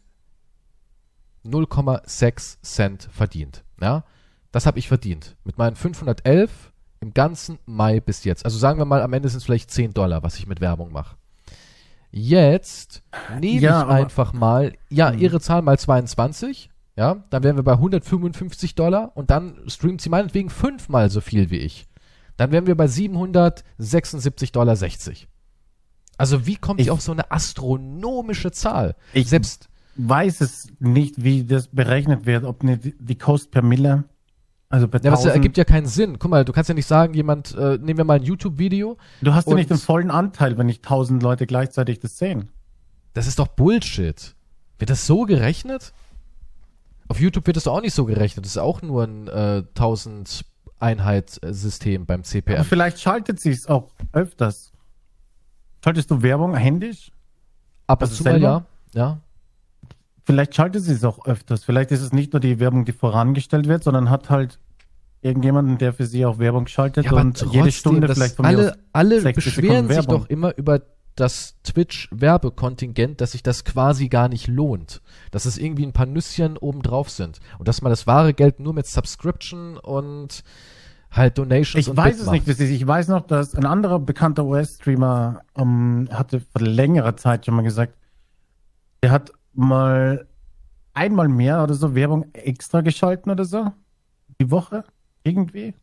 0,6 Cent verdient. Ja? Das habe ich verdient. Mit meinen 511 im ganzen Mai bis jetzt. Also sagen wir mal, am Ende sind es vielleicht 10 Dollar, was ich mit Werbung mache. Jetzt nehme Ja, ich einfach mal, ja, Hm. ihre Zahl mal 22, ja, dann wären wir bei 155 Dollar und dann streamt sie meinetwegen fünfmal so viel wie ich. Dann wären wir bei 776,60 Dollar. Also wie kommt Ich- auf so eine astronomische Zahl? Ich- Selbst, Weiß es nicht, wie das berechnet wird, ob nicht die Cost per Mille, also per ja, das 1000. ergibt ja keinen Sinn. Guck mal, du kannst ja nicht sagen, jemand, äh, nehmen wir mal ein YouTube-Video, Du hast ja nicht den vollen Anteil, wenn nicht tausend Leute gleichzeitig das sehen. das ist doch Bullshit. Wird das so gerechnet? Auf YouTube wird das doch auch nicht so gerechnet. Das ist auch nur ein äh, 1000 Einheit-System beim Aber CPM. vielleicht schaltet sie es auch öfters. Schaltest du Werbung händisch? Ab und also zu mal, ja. Ja. Vielleicht schaltet sie es auch öfters. Vielleicht ist es nicht nur die Werbung, die vorangestellt wird, sondern hat halt irgendjemanden, der für sie auch Werbung schaltet Ja, und trotzdem, jede Stunde vielleicht von mir alle, alle 60 beschweren sich doch immer über das Twitch-Werbekontingent, dass sich das quasi gar nicht lohnt. Dass es irgendwie ein paar Nüsschen obendrauf sind. Und dass man das wahre Geld nur mit Subscription und halt Donations Ich weiß Bit es macht. nicht. Ich weiß noch, dass ein anderer bekannter US-Streamer ähm, hatte vor längerer Zeit schon mal gesagt, der hat mal einmal mehr oder so Werbung extra geschalten oder so. Die Woche. Irgendwie.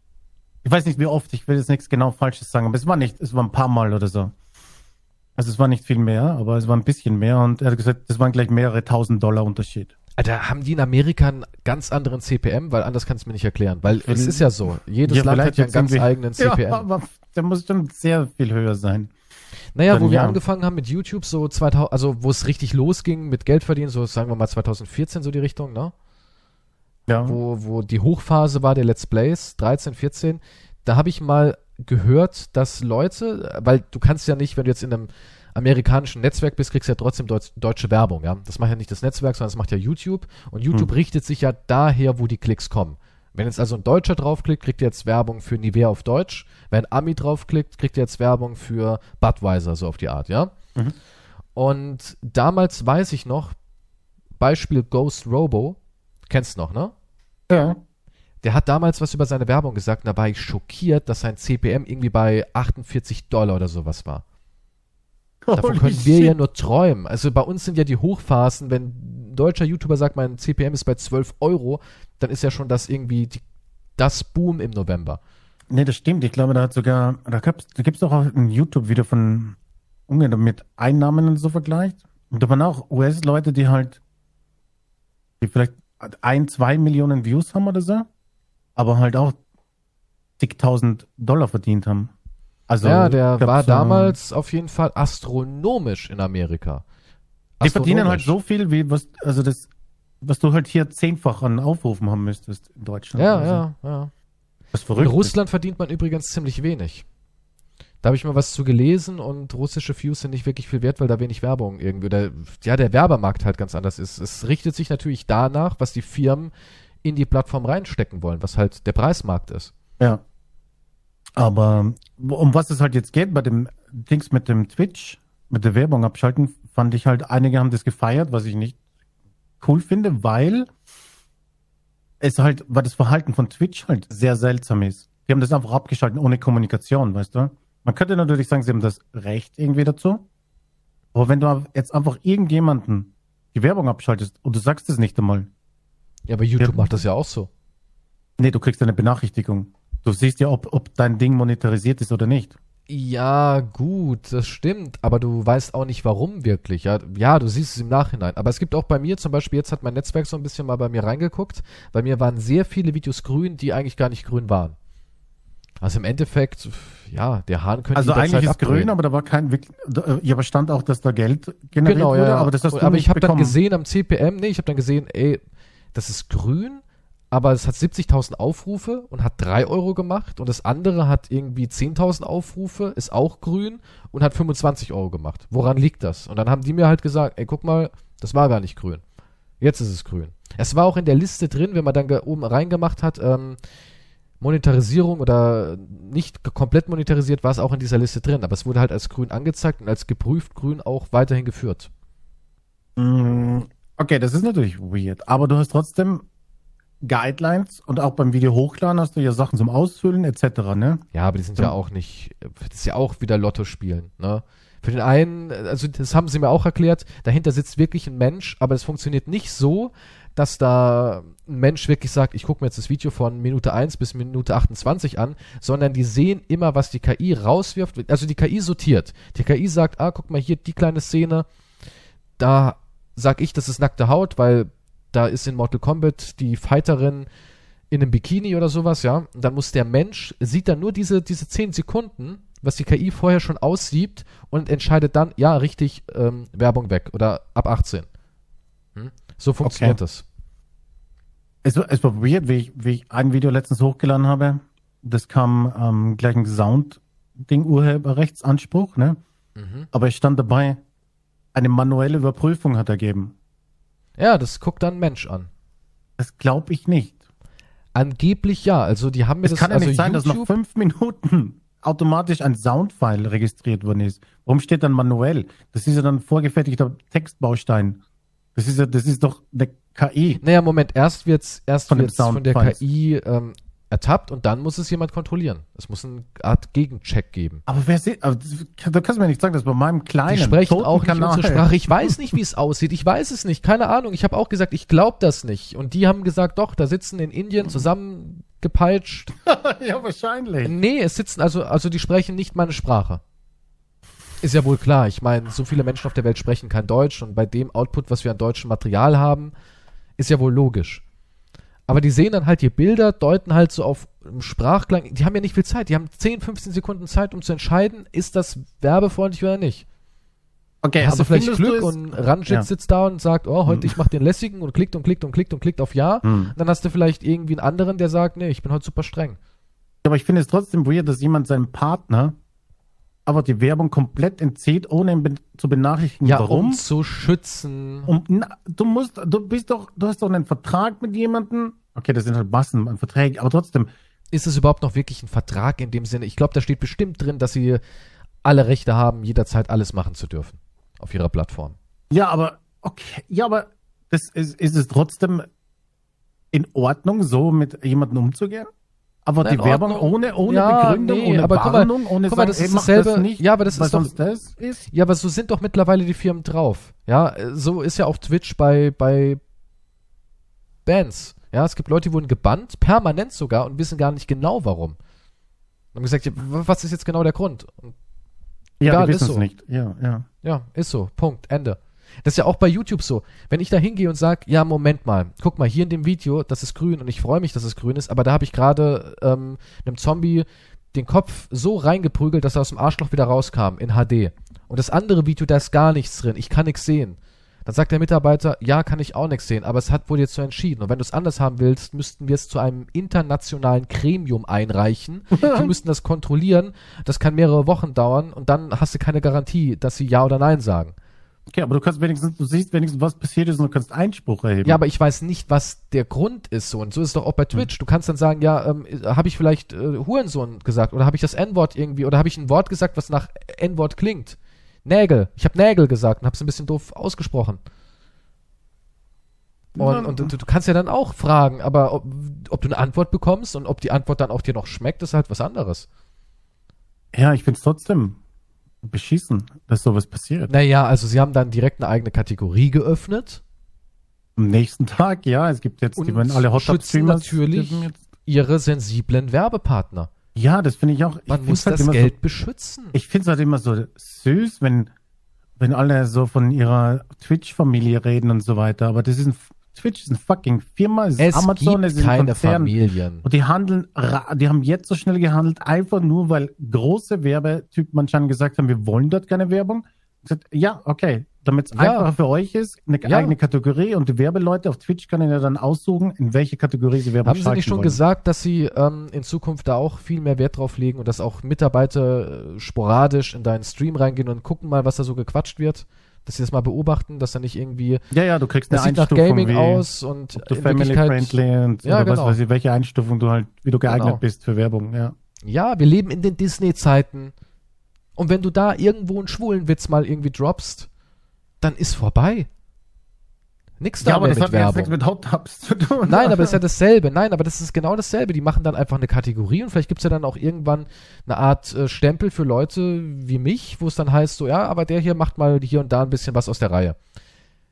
Ich weiß nicht, wie oft. Ich will jetzt nichts genau Falsches sagen, aber es war nicht, es war ein paar Mal oder so. Also es war nicht viel mehr, aber es war ein bisschen mehr und er hat gesagt, das waren gleich mehrere tausend Dollar Unterschied. Alter, haben die in Amerika einen ganz anderen CPM? Weil anders kann es mir nicht erklären. Weil es ist ja so. Jedes Ja, Land hat ja einen ganz eigenen CPM. Ja, aber der muss schon sehr viel höher sein. Naja, Dann wo wir ja. angefangen haben mit YouTube, so 2000, also wo es richtig losging mit Geld verdienen, so sagen wir mal 2014 so die Richtung, ne? Ja. Wo, wo die Hochphase war der Let's Plays, 13, 14, da habe ich mal gehört, dass Leute, weil du kannst ja nicht, wenn du jetzt in einem amerikanischen Netzwerk bist, kriegst du ja trotzdem Deutsch, deutsche Werbung, ja. Das macht ja nicht das Netzwerk, sondern das macht ja YouTube. Und YouTube Hm. richtet sich ja daher, wo die Klicks kommen. Wenn jetzt also ein Deutscher draufklickt, kriegt er jetzt Werbung für Nivea auf Deutsch. Wenn ein Ami draufklickt, kriegt er jetzt Werbung für Budweiser, so auf die Art, ja. Mhm. Und damals weiß ich noch, Beispiel Ghost Robo, kennst du noch, ne? ja. Der hat damals was über seine Werbung gesagt und da war ich schockiert, dass sein CPM irgendwie bei 48 Dollar oder sowas war. Davon Holy können wir shit. ja nur träumen. Also bei uns sind ja die Hochphasen, wenn ein deutscher YouTuber sagt, mein CPM ist bei 12 Euro, dann ist ja schon das irgendwie die, das Boom im November. Nee, das stimmt. Ich glaube, da hat sogar, da da gibt's doch auch ein YouTube-Video von Ungarn mit Einnahmen und so vergleicht. Und da waren auch US-Leute, die halt, die vielleicht ein, zwei Millionen Views haben oder so, aber halt auch zigtausend Dollar verdient haben. Also, ja, der war damals auf jeden Fall astronomisch in Amerika. Die verdienen halt Astronomisch. so viel, wie was, also das, was du halt hier zehnfach an Aufrufen haben müsstest in Deutschland. Ja, Also, ja, ja. Was In verrückt. ist. Russland verdient man übrigens ziemlich wenig. Da habe ich mal was zu gelesen und russische Views sind nicht wirklich viel wert, weil da wenig Werbung irgendwie oder ja, der Werbemarkt halt ganz anders ist. Es richtet sich natürlich danach, was die Firmen in die Plattform reinstecken wollen, was halt der Preismarkt ist. Ja. Aber um was es halt jetzt geht bei dem Dings mit dem Twitch, mit der Werbung abschalten, fand ich halt, einige haben das gefeiert, was ich nicht cool finde, weil es halt, weil das Verhalten von Twitch halt sehr seltsam ist. Die haben das einfach abgeschaltet ohne Kommunikation, weißt du? Man könnte natürlich sagen, sie haben das Recht irgendwie dazu. Aber wenn du jetzt einfach irgendjemanden die Werbung abschaltest und du sagst es nicht einmal, Ja, aber YouTube Ja. macht das ja auch so. nee, du kriegst eine Benachrichtigung. Du siehst ja, ob, ob dein Ding monetarisiert ist oder nicht. Ja, gut, das stimmt, aber du weißt auch nicht warum wirklich. Ja, ja, du siehst es im Nachhinein. Aber es gibt auch bei mir zum Beispiel, jetzt hat mein Netzwerk so ein bisschen mal bei mir reingeguckt. Bei mir waren sehr viele Videos grün, die eigentlich gar nicht grün waren. Also im Endeffekt, ja, der Hahn könnte Also eigentlich ist abdrehen. grün, aber da war kein wirklich. äh, Ja, aber stand auch, dass da Geld generiert Genau, wurde, ja. aber das hast du aber ich habe dann gesehen am CPM, nee, ich habe dann gesehen, ey, das ist grün, aber es hat 70.000 Aufrufe und hat 3 Euro gemacht und das andere hat irgendwie 10.000 Aufrufe, ist auch grün und hat 25 Euro gemacht. Woran liegt das? Und dann haben die mir halt gesagt, ey, guck mal, das war gar nicht grün. Jetzt ist es grün. Es war auch in der Liste drin, wenn man dann oben reingemacht hat, ähm, Monetarisierung oder nicht komplett monetarisiert, war es auch in dieser Liste drin. Aber es wurde halt als grün angezeigt und als geprüft grün auch weiterhin geführt. Mm, Okay, das ist natürlich weird, aber du hast trotzdem Guidelines und auch beim Video hochladen hast du ja Sachen zum Ausfüllen etc. Ne? Ja, aber die sind ja Ja. auch nicht, das ist ja auch wieder Lotto spielen, ne? Für den einen, also das haben sie mir auch erklärt, dahinter sitzt wirklich ein Mensch, aber es funktioniert nicht so, dass da ein Mensch wirklich sagt, ich gucke mir jetzt das Video von Minute 1 bis Minute 28 an, sondern die sehen immer, was die KI rauswirft. Also die KI sortiert. Die KI sagt, ah, guck mal hier, die kleine Szene, da sag ich, das ist nackte Haut, weil da ist in Mortal Kombat die Fighterin in einem Bikini oder sowas, ja. Und dann muss der Mensch, sieht dann nur diese, diese 10 Sekunden, was die KI vorher schon aussiebt und entscheidet dann, ja, richtig, ähm, Werbung weg oder ab 18. Hm? So funktioniert das. Es, war- es war weird, wie ich, wie ich ein Video letztens hochgeladen habe. Das kam ähm, gleich ein Sound-Ding, Urheberrechtsanspruch, ne? Mhm. Aber es stand dabei, eine manuelle Überprüfung hat ergeben. Ja, das guckt dann ein Mensch an. Das glaube ich nicht. Angeblich ja. Also die haben mir Es das kann ja also nicht sein, dass nach YouTube- fünf Minuten automatisch ein Soundfile registriert worden ist. Warum steht dann manuell? Das ist ja dann ein vorgefertigter Textbaustein. Das ist ja, das ist doch eine KI. Naja, Moment, erst wird's, erst Von wird's von der. KI ähm, ertappt und dann muss es jemand kontrollieren. Es muss eine Art Gegencheck geben. Aber wer sieht, aber da kannst du mir nicht sagen, dass bei meinem kleinen Die sprechen auch nicht unsere Sprache. Ich weiß nicht, wie es aussieht. Ich weiß es nicht. Keine Ahnung. Ich habe auch gesagt, ich glaube das nicht. Und die haben gesagt, doch, da sitzen in Indien zusammengepeitscht. ja, wahrscheinlich. Nee, es sitzen also, also die sprechen nicht meine Sprache. Ist ja wohl klar. Ich meine, so viele Menschen auf der Welt sprechen kein Deutsch und bei dem Output, was wir an deutschem Material haben, ist ja wohl logisch. Aber die sehen dann halt die Bilder, deuten halt so auf ähm, Sprachklang. Die haben ja nicht viel Zeit. Die haben 10, 15 Sekunden Zeit, um zu entscheiden, ist das werbefreundlich oder nicht. Okay, Hast du vielleicht Glück es- und Ranjit Ja. sitzt da und sagt, oh, heute Hm. ich mach den lässigen und klickt und klickt und klickt und klickt auf Ja. Hm. Dann hast du vielleicht irgendwie einen anderen, der sagt, nee, ich bin heute super streng. Aber ich finde es trotzdem weird, dass jemand seinem Partner aber die Werbung komplett entzieht, ohne ihn ben zu benachrichtigen. Ja, Warum? um zu schützen. Um, na, du musst, du bist doch, du hast doch einen Vertrag mit jemandem. Okay, das sind halt Massen an Verträgen, aber trotzdem, Ist es überhaupt noch wirklich ein Vertrag in dem Sinne? Ich glaube, da steht bestimmt drin, dass sie alle Rechte haben, jederzeit alles machen zu dürfen. Auf ihrer Plattform. ja, aber, okay, ja, aber das ist, ist es trotzdem, in Ordnung, so mit jemandem umzugehen? Aber Na, die Werbung ohne, ohne Ja, Begründung, nee, ohne aber guck mal, Warnung, ohne guck mal, das ey, ist mach dasselbe- das nicht, ja, aber das ist doch- sonst das ist. Ja, aber so sind doch mittlerweile die Firmen drauf. Ja, so ist ja auch Twitch bei, bei Bands. Ja, es gibt Leute, die wurden gebannt, permanent sogar, und wissen gar nicht genau warum. Und haben gesagt, was ist jetzt genau der Grund? Und Ja, Egal, ist wissen es so. nicht. Ja, ja. ja, ist so. Punkt. Ende. Das ist ja auch bei YouTube so. Wenn ich da hingehe und sage, ja, Moment mal, guck mal, hier in dem Video, das ist grün und ich freue mich, dass es grün ist, aber da habe ich gerade ähm, einem Zombie den Kopf so reingeprügelt, dass er aus dem Arschloch wieder rauskam in HD. Und das andere Video, da ist gar nichts drin, ich kann nichts sehen. Dann sagt der Mitarbeiter, ja, kann ich auch nichts sehen, aber es hat wohl jetzt so entschieden. Und wenn du es anders haben willst, müssten wir es zu einem internationalen Gremium einreichen. Die müssten das kontrollieren. Das kann mehrere Wochen dauern und dann hast du keine Garantie, dass sie Ja oder Nein sagen. Okay, aber du kannst wenigstens, du siehst wenigstens, was passiert ist und du kannst Einspruch erheben. Ja, aber ich weiß nicht, was der Grund ist so. Und so ist es doch auch bei Twitch. Du kannst dann sagen, ja, ähm, habe ich vielleicht äh, Hurensohn gesagt oder habe ich das N-Wort irgendwie oder habe ich ein Wort gesagt, was nach N-Wort klingt? Nägel. Ich habe Nägel gesagt und habe es ein bisschen doof ausgesprochen. Und, Ja. und du, du kannst ja dann auch fragen, aber ob, ob du eine Antwort bekommst und ob die Antwort dann auch dir noch schmeckt, ist halt was anderes. Ja, ich find's trotzdem beschissen, dass sowas passiert. Naja, also sie haben dann direkt eine eigene Kategorie geöffnet. Am nächsten Tag, ja, es gibt jetzt, die Und werden alle Hot Top schützen Streamers. natürlich ihre sensiblen Werbepartner. Ja, das finde ich auch. Man ich muss halt das immer Geld So, beschützen. ich finde es halt immer so süß, wenn, wenn alle so von ihrer Twitch-Familie reden und so weiter. Aber das ist ein, Twitch ist eine fucking Firma, es ist Amazon, es ist ein keine Konzern. Familien. Und die handeln, die haben jetzt so schnell gehandelt, einfach nur, weil große Werbetypen anscheinend gesagt haben, wir wollen dort keine Werbung. Gesagt, ja, okay, damit es Ja. einfacher für euch ist, eine Ja. eigene Kategorie und die Werbeleute auf Twitch können ja dann aussuchen, in welche Kategorie sie Werbung Haben Sie nicht schon wollen. gesagt, dass Sie ähm, in Zukunft da auch viel mehr Wert drauf legen und dass auch Mitarbeiter äh, sporadisch in deinen Stream reingehen und gucken mal, was da so gequatscht wird? Dass sie das mal beobachten, dass da nicht irgendwie, Ja, ja, du kriegst eine das sieht nach Einstufung, Gaming wie, aus und ob du in family Wirklichkeit- friendly und Ja, genau. was weiß ich, welche Einstufung du halt, wie du geeignet Genau. bist für Werbung, ja. Ja, wir leben in den Disney-Zeiten. Und wenn du da irgendwo einen schwulen Witz mal irgendwie droppst, dann ist vorbei. Nix da Ja, aber das mit hat Werbung. nichts mit Hot Tubs zu tun. Nein, aber das ist ja dasselbe. Nein, aber das ist genau dasselbe. Die machen dann einfach eine Kategorie und vielleicht gibt's ja dann auch irgendwann eine Art äh, Stempel für Leute wie mich, wo es dann heißt, so, ja, aber der hier macht mal hier und da ein bisschen was aus der Reihe.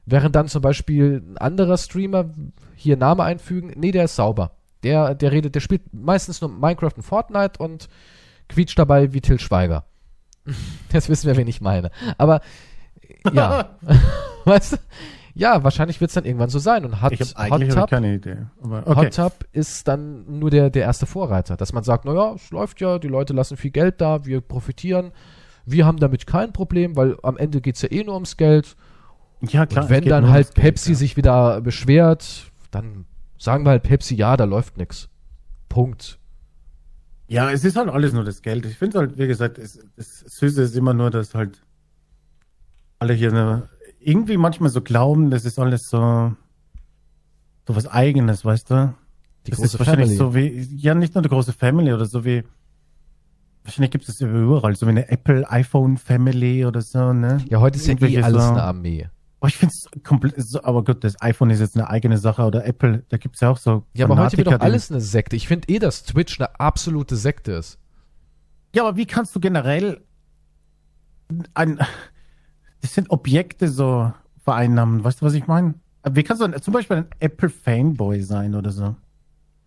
Während dann zum Beispiel ein anderer Streamer hier Name einfügen, nee, der ist sauber. Der, der redet, der spielt meistens nur Minecraft und Fortnite und quietscht dabei wie Till Schweiger. Jetzt wissen wir, wen ich meine. Aber ja, weißt du? Ja, wahrscheinlich wird's dann irgendwann so sein. Und hat ich Hot eigentlich hab Tub keine Idee. Aber okay. Hot Tub ist dann nur der, der erste Vorreiter, dass man sagt, naja, es läuft ja, die Leute lassen viel Geld da, wir profitieren, wir haben damit kein Problem, weil am Ende geht's ja eh nur ums Geld. ja, klar. Und es wenn geht dann halt Geld, Pepsi ja. sich wieder beschwert, dann sagen wir halt Pepsi, ja, da läuft nix. Punkt. Ja, es ist halt alles nur das Geld. Ich finde halt, wie gesagt, es, das Süße ist immer nur, dass halt alle hier eine, irgendwie manchmal so glauben, das ist alles so, so was Eigenes, weißt du? Die das große ist wahrscheinlich Family. so wie, ja, nicht nur eine große Family oder so wie, wahrscheinlich gibt es das überall, so wie eine Apple iPhone Family oder so, ne? ja, heute ist ja eh Irgendwelche alles so- eine Armee. Oh, ich finde es komplett, so, aber gut, das iPhone ist jetzt eine eigene Sache oder Apple, da gibt es ja auch so. Ja, aber heute wird Fanatiker, doch alles eine Sekte. Ich finde eh, dass Twitch eine absolute Sekte ist. Ja, aber wie kannst du generell ein, das sind Objekte so vereinnahmen, weißt du, was ich meine? Wie kannst du ein, zum Beispiel ein Apple-Fanboy sein oder so?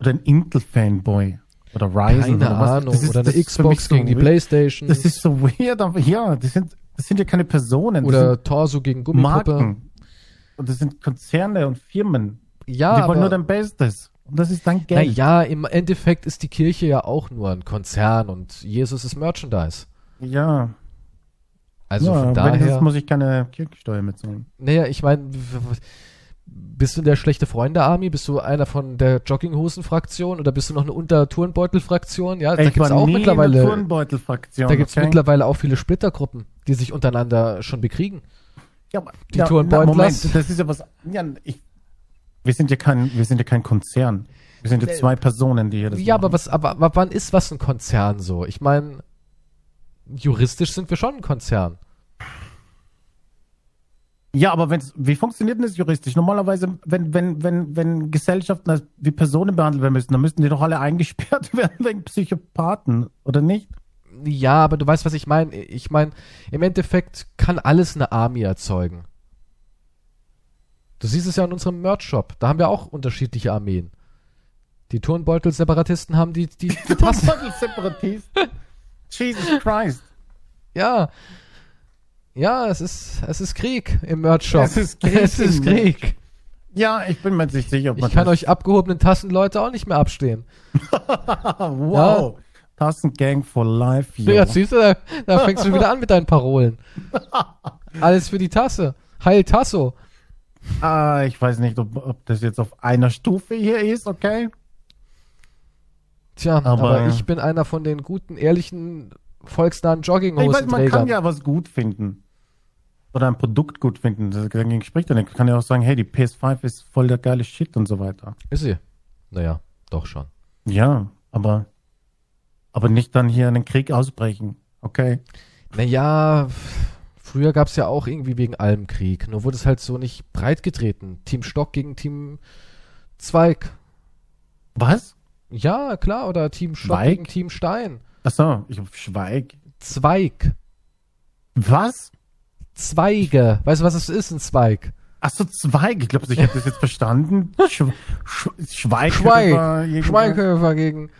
Oder ein Intel-Fanboy? Oder Ryzen? Keine oder was? Ahnung. Ist- oder eine Xbox gegen die. Playstation. Das ist so weird, aber ja, das sind, das sind ja keine Personen. oder Torso gegen Gummipuppe. Marken. Und das sind Konzerne und Firmen. Ja, die wollen nur dein Bestes. Und das ist dein Geld. ja, im Endeffekt ist die Kirche ja auch nur ein Konzern und Jesus ist Merchandise. Ja. Also ja, von daher, das muss ich keine Kirchensteuer mitzahlen. naja, ich meine, bist du in der schlechte Freunde-Army? Bist du einer von der Jogginghosen-Fraktion oder bist du noch eine Unter-Turnbeutel-Fraktion? Ja, da ich gibt's war auch nie in der mittlerweile, Turnbeutelfraktion. da gibt's okay? mittlerweile auch viele Splittergruppen, die sich untereinander schon bekriegen. Ja, aber, Die ja, Turnbeutlers. na, Moment, das ist ja was. Ja, ich, wir sind ja kein, wir sind ja kein Konzern. Wir sind ja Nee. zwei Personen, die hier das Ja, machen. aber was, aber, aber wann ist was ein Konzern so? Ich meine, juristisch sind wir schon ein Konzern. Ja, aber wenn's, wie funktioniert denn das juristisch? Normalerweise, wenn, wenn, wenn, wenn Gesellschaften als wie Personen behandelt werden müssen, dann müssten die doch alle eingesperrt werden wegen Psychopathen, oder nicht? Ja, aber du weißt, was ich meine. Ich meine, im Endeffekt kann alles eine Army erzeugen. Du siehst es ja in unserem Merch-Shop. Da haben wir auch unterschiedliche Armeen. Die Turnbeutel-Separatisten haben die, die, die Tassen. Separatist. Jesus Christ. Ja. Ja, es ist, es ist Krieg im Merch-Shop. Es ist Krieg Es ist Krieg. Ja, ich bin mir nicht sicher, ob man Ich kann euch abgehobenen Tassenleute auch nicht mehr abstehen. wow. Tassengang for life, yo. Ja, siehst du, da, da fängst du wieder an mit deinen Parolen. Alles für die Tasse. Heil Tasso. Ah, ich weiß nicht, ob, ob das jetzt auf einer Stufe hier ist, okay? Tja, aber, Aber- ich bin einer von den guten, ehrlichen, volksnahen Ich weiß, man kann Jogginghosenträgern. ja was gut finden. Oder ein Produkt gut finden. Das- Dagegen spricht er nicht. Man kann ja auch sagen, hey, die PS5 ist voll der geile Shit und so weiter. Ist sie? Naja, doch schon. Ja, aber, aber nicht dann hier einen Krieg ausbrechen, okay? Naja, früher gab's ja auch irgendwie wegen allem Krieg. Nur wurde es halt so nicht breit getreten. Team Stock gegen Team Zweig. Was? Ja, klar, oder Team Stock Zweig? gegen Team Stein. Achso, ich schweig. Zweig. Was? Zweige. Weißt du, was es ist, ein Zweig? Achso, Zweig. Ich glaube, ich habe das jetzt verstanden. Sch Sch Schweig. Schweig. Schweighöfer gegen.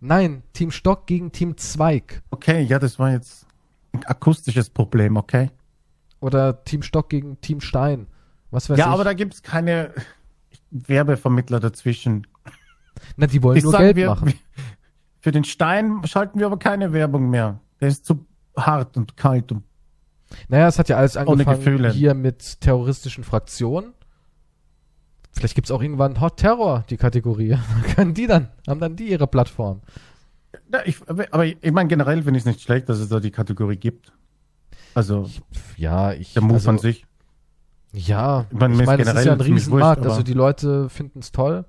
Nein, Team Stock gegen Team Zweig. Okay, ja, das war jetzt ein akustisches Problem, okay? Oder Team Stock gegen Team Stein. Was weiß ja, ich. aber da gibt's keine Werbevermittler dazwischen. Na, die wollen Ich nur Geld wir, machen. Für den Stein schalten wir aber keine Werbung mehr. Der ist zu hart und kalt und Naja, es hat ja alles angefangen hier mit terroristischen Fraktionen. Vielleicht gibt's auch irgendwann Hot Terror, die Kategorie. Können die dann, haben dann die ihre Plattform. Ja, ich, aber ich meine, generell finde ich es nicht schlecht, dass es da die Kategorie gibt. Also, Ja, ich. der Move also, an sich. Ja, Ich meine, ich meine, es ist ja ein Riesenmarkt. also die Leute finden es toll,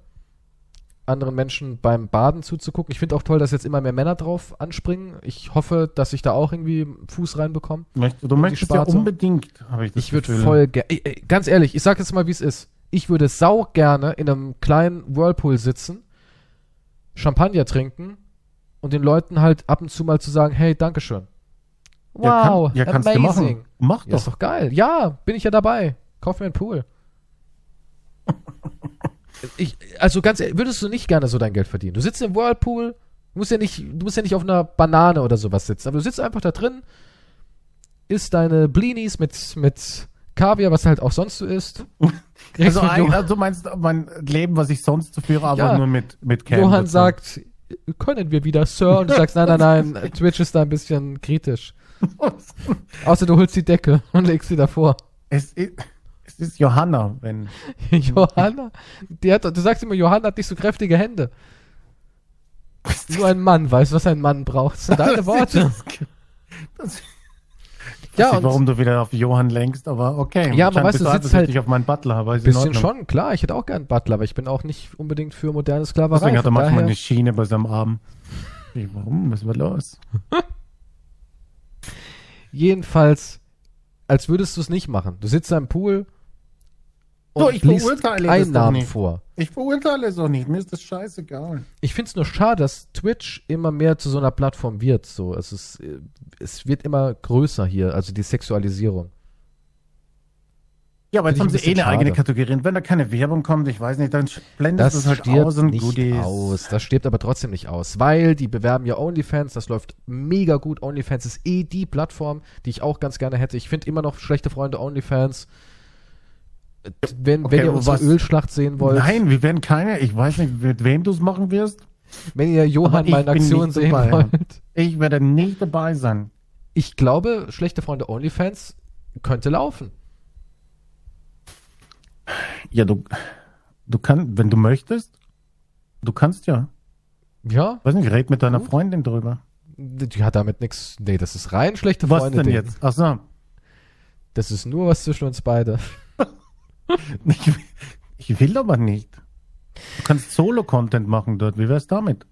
anderen Menschen beim Baden zuzugucken. Ich finde auch toll, dass jetzt immer mehr Männer drauf anspringen. Ich hoffe, dass ich da auch irgendwie einen Fuß reinbekomme. Möcht- Du möchtest ja unbedingt, habe ich das Ich würde voll gerne, ganz ehrlich, ich sag jetzt mal, wie es ist. Ich würde sau gerne in einem kleinen Whirlpool sitzen, Champagner trinken und den Leuten halt ab und zu mal zu sagen, hey, Dankeschön. Ja, Wow, kann, ja, kannst du amazing. machen. Mach Ja, ist doch. doch geil. Ja, bin ich ja dabei. Kauf mir einen Pool. ich, also ganz ehrlich, würdest du nicht gerne so dein Geld verdienen? Du sitzt im Whirlpool, du musst ja nicht, du musst ja nicht auf einer Banane oder sowas sitzen, aber du sitzt einfach da drin, isst deine Blinis mit, mit Kaviar, was halt auch sonst so isst. Kriegst Also, ein, Johann, also du meinst mein Leben, was ich sonst so führe, aber Ja. nur mit, mit Cam Johann sagt, können wir wieder, Sir? Und du sagst, nein, nein, nein, Twitch ist da ein bisschen kritisch. Außer du holst die Decke und legst sie davor. es, ist, es ist Johanna, wenn. Johanna, die hat, du sagst immer, Johanna hat nicht so kräftige Hände. Nur ein Mann weiß, was ein Mann braucht. Das sind deine Worte. Das, Ja, ja, nicht, warum du wieder auf Johann lenkst, aber okay. Ja, aber weißt du, sitzt ich halt auf meinen Butler ein ist bisschen schon, klar, ich hätte auch gern einen Butler, aber ich bin auch nicht unbedingt für moderne Sklaverei. Deswegen hat er manchmal daher, eine Schiene bei seinem Arm. Warum? Was war los? jedenfalls, als würdest du es nicht machen. Du sitzt am Pool und So, ich liest das nicht. vor. Ich verurteile es auch nicht. Mir ist das scheißegal. Ich finde es nur schade, dass Twitch immer mehr zu so einer Plattform wird. So, es ist, äh, es wird immer größer hier, also die Sexualisierung. Ja, aber jetzt haben sie eh eine bisschen eigene schade. Kategorie. Und wenn da keine Werbung kommt, ich weiß nicht, dann blendest du Das es halt aus und nicht Goodies. aus. Das stirbt aber trotzdem nicht aus, weil die bewerben ja OnlyFans. Das läuft mega gut. OnlyFans ist eh die Plattform, die ich auch ganz gerne hätte. Ich finde immer noch schlechte Freunde OnlyFans. Wenn, Okay, wenn ihr unsere was- Ölschlacht sehen wollt, Nein, wir werden keine, ich weiß nicht, mit wem du es machen wirst. wenn ihr Johann mal in Aktion sehen dabei. wollt, Ich werde nicht dabei sein. ich glaube, schlechte Freunde OnlyFans könnte laufen. Ja, du, du kannst, wenn du möchtest, du kannst ja. Ja, Weiß nicht, red mit deiner Gut. Freundin drüber. die hat damit nichts. Nee, das ist rein schlechte Was Freunde. denn Ding. jetzt? Ach so. Das ist nur was zwischen uns beide. Ich, ich will aber nicht. Du kannst Solo-Content machen dort. Wie wär's damit?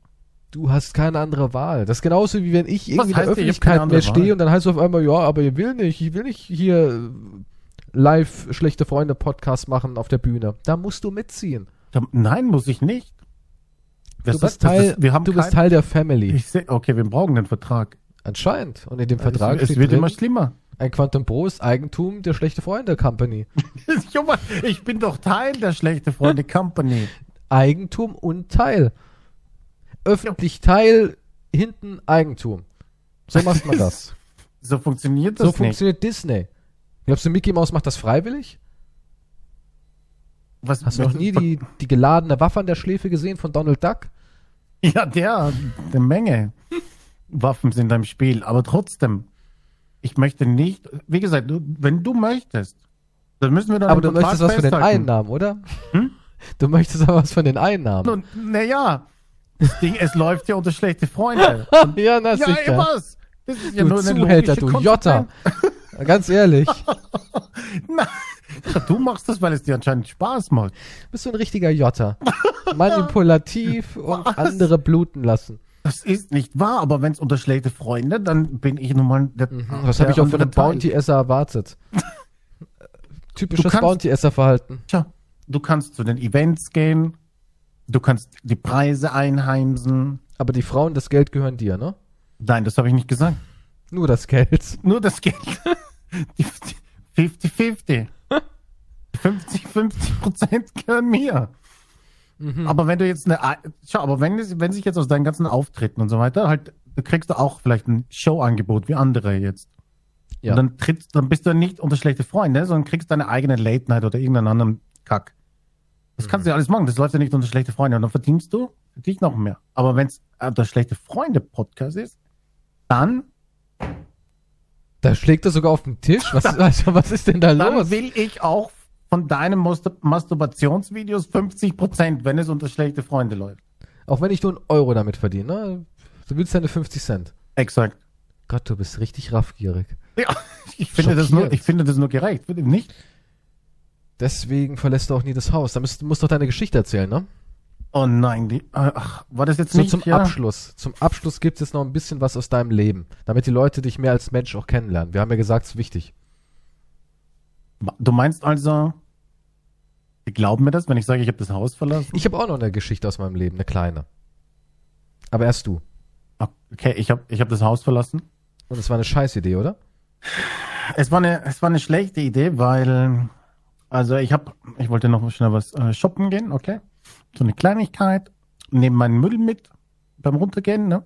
Du hast keine andere Wahl. Das ist genauso wie wenn ich irgendwie in der ich Öffentlichkeit mehr stehe Wahl? und dann heißt es auf einmal, ja, aber ihr will nicht, ich will nicht hier live schlechte Freunde Podcast machen auf der Bühne. Da musst du mitziehen. Da, nein, muss ich nicht. Du bist, Teil, wir haben du bist kein- Teil der Family. Ich seh, okay, wir brauchen den Vertrag. Anscheinend. Und in dem Vertrag es, es wird drin, immer schlimmer. Ein Quantum Pro ist Eigentum der schlechte Freunde Company. Junge, ich bin doch Teil der schlechte Freunde Company. Eigentum und Teil. Öffentlich Teil, hinten Eigentum. So macht man das. So funktioniert das so nicht. funktioniert Disney. Glaubst du, Mickey Mouse macht das freiwillig? Was, Hast du noch nie die, die geladene Waffe an der Schläfe gesehen von Donald Duck? Ja, der, eine Menge Waffen sind im Spiel, aber trotzdem, ich möchte nicht, wie gesagt, du, wenn du möchtest, dann müssen wir dann Aber du Vertrag möchtest was von den. Einnahmen, oder? Hm? Du möchtest aber was von den Einnahmen. Und naja, das Ding, es läuft ja unter schlechte Freunde. ja, na ja, sicher. was? Das ist ja du nur Zuhälter, du Jotta. Ganz ehrlich, Na, du machst das, weil es dir anscheinend Spaß macht. bist du ein richtiger Jotta. Manipulativ und andere bluten lassen. Das ist nicht wahr, aber wenn es unter schlechte Freunde, dann bin ich nun mal der, Mhm. Was der habe ich auch von einem. Bounty-Esser erwartet? Typisches Du kannst- Bounty-Esser-Verhalten. Tja, du kannst zu den Events gehen, du kannst die Preise einheimsen. Aber die Frauen, das Geld gehören dir, ne? Nein, das habe ich nicht gesagt. Nur das Geld. Nur das Geld. Die 50-50. 50-50 Prozent gehören mir. Mhm. Aber wenn du jetzt eine, schau, aber wenn, wenn sich jetzt aus deinen ganzen Auftritten und so weiter, halt, du kriegst du auch vielleicht ein Showangebot wie andere jetzt. Ja. Und dann trittst, dann bist du nicht unter schlechte Freunde, sondern kriegst deine eigene Late Night oder irgendeinen anderen Kack. Das kannst du ja alles machen. Das läuft ja nicht unter schlechte Freunde. Und dann verdienst du für dich noch mehr. Aber wenn es unter schlechte Freunde Podcast ist, dann, Da schlägt er sogar auf den Tisch. Was, also, was ist denn da dann los? will ich auch von deinen Mastur Masturbationsvideos 50 Prozent, wenn es unter schlechte Freunde läuft. Auch wenn ich nur einen Euro damit verdiene, ne? Du willst deine 50 Cent. Exakt. Gott, du bist richtig raffgierig. Ja, ich finde, das nur, ich finde das nur gerecht. Finde ich Nicht? Deswegen verlässt du auch nie das Haus. Da musst, musst doch deine Geschichte erzählen, ne? Oh nein, die, ach, war das jetzt So nicht zum ja? Abschluss. Zum Abschluss gibt es noch ein bisschen was aus deinem Leben, damit die Leute dich mehr als Mensch auch kennenlernen. Wir haben ja gesagt, es ist wichtig. Du meinst also, die glauben mir das, wenn ich sage, ich habe das Haus verlassen? Ich habe auch noch eine Geschichte aus meinem Leben, eine kleine. Aber erst du. Okay, ich habe ich hab das Haus verlassen. Und es war eine Scheißidee, oder? Es war eine, es war eine schlechte Idee, weil, also ich habe, ich wollte noch schnell was äh, shoppen gehen, okay? So eine Kleinigkeit, nehme meinen Müll mit beim Runtergehen, ne?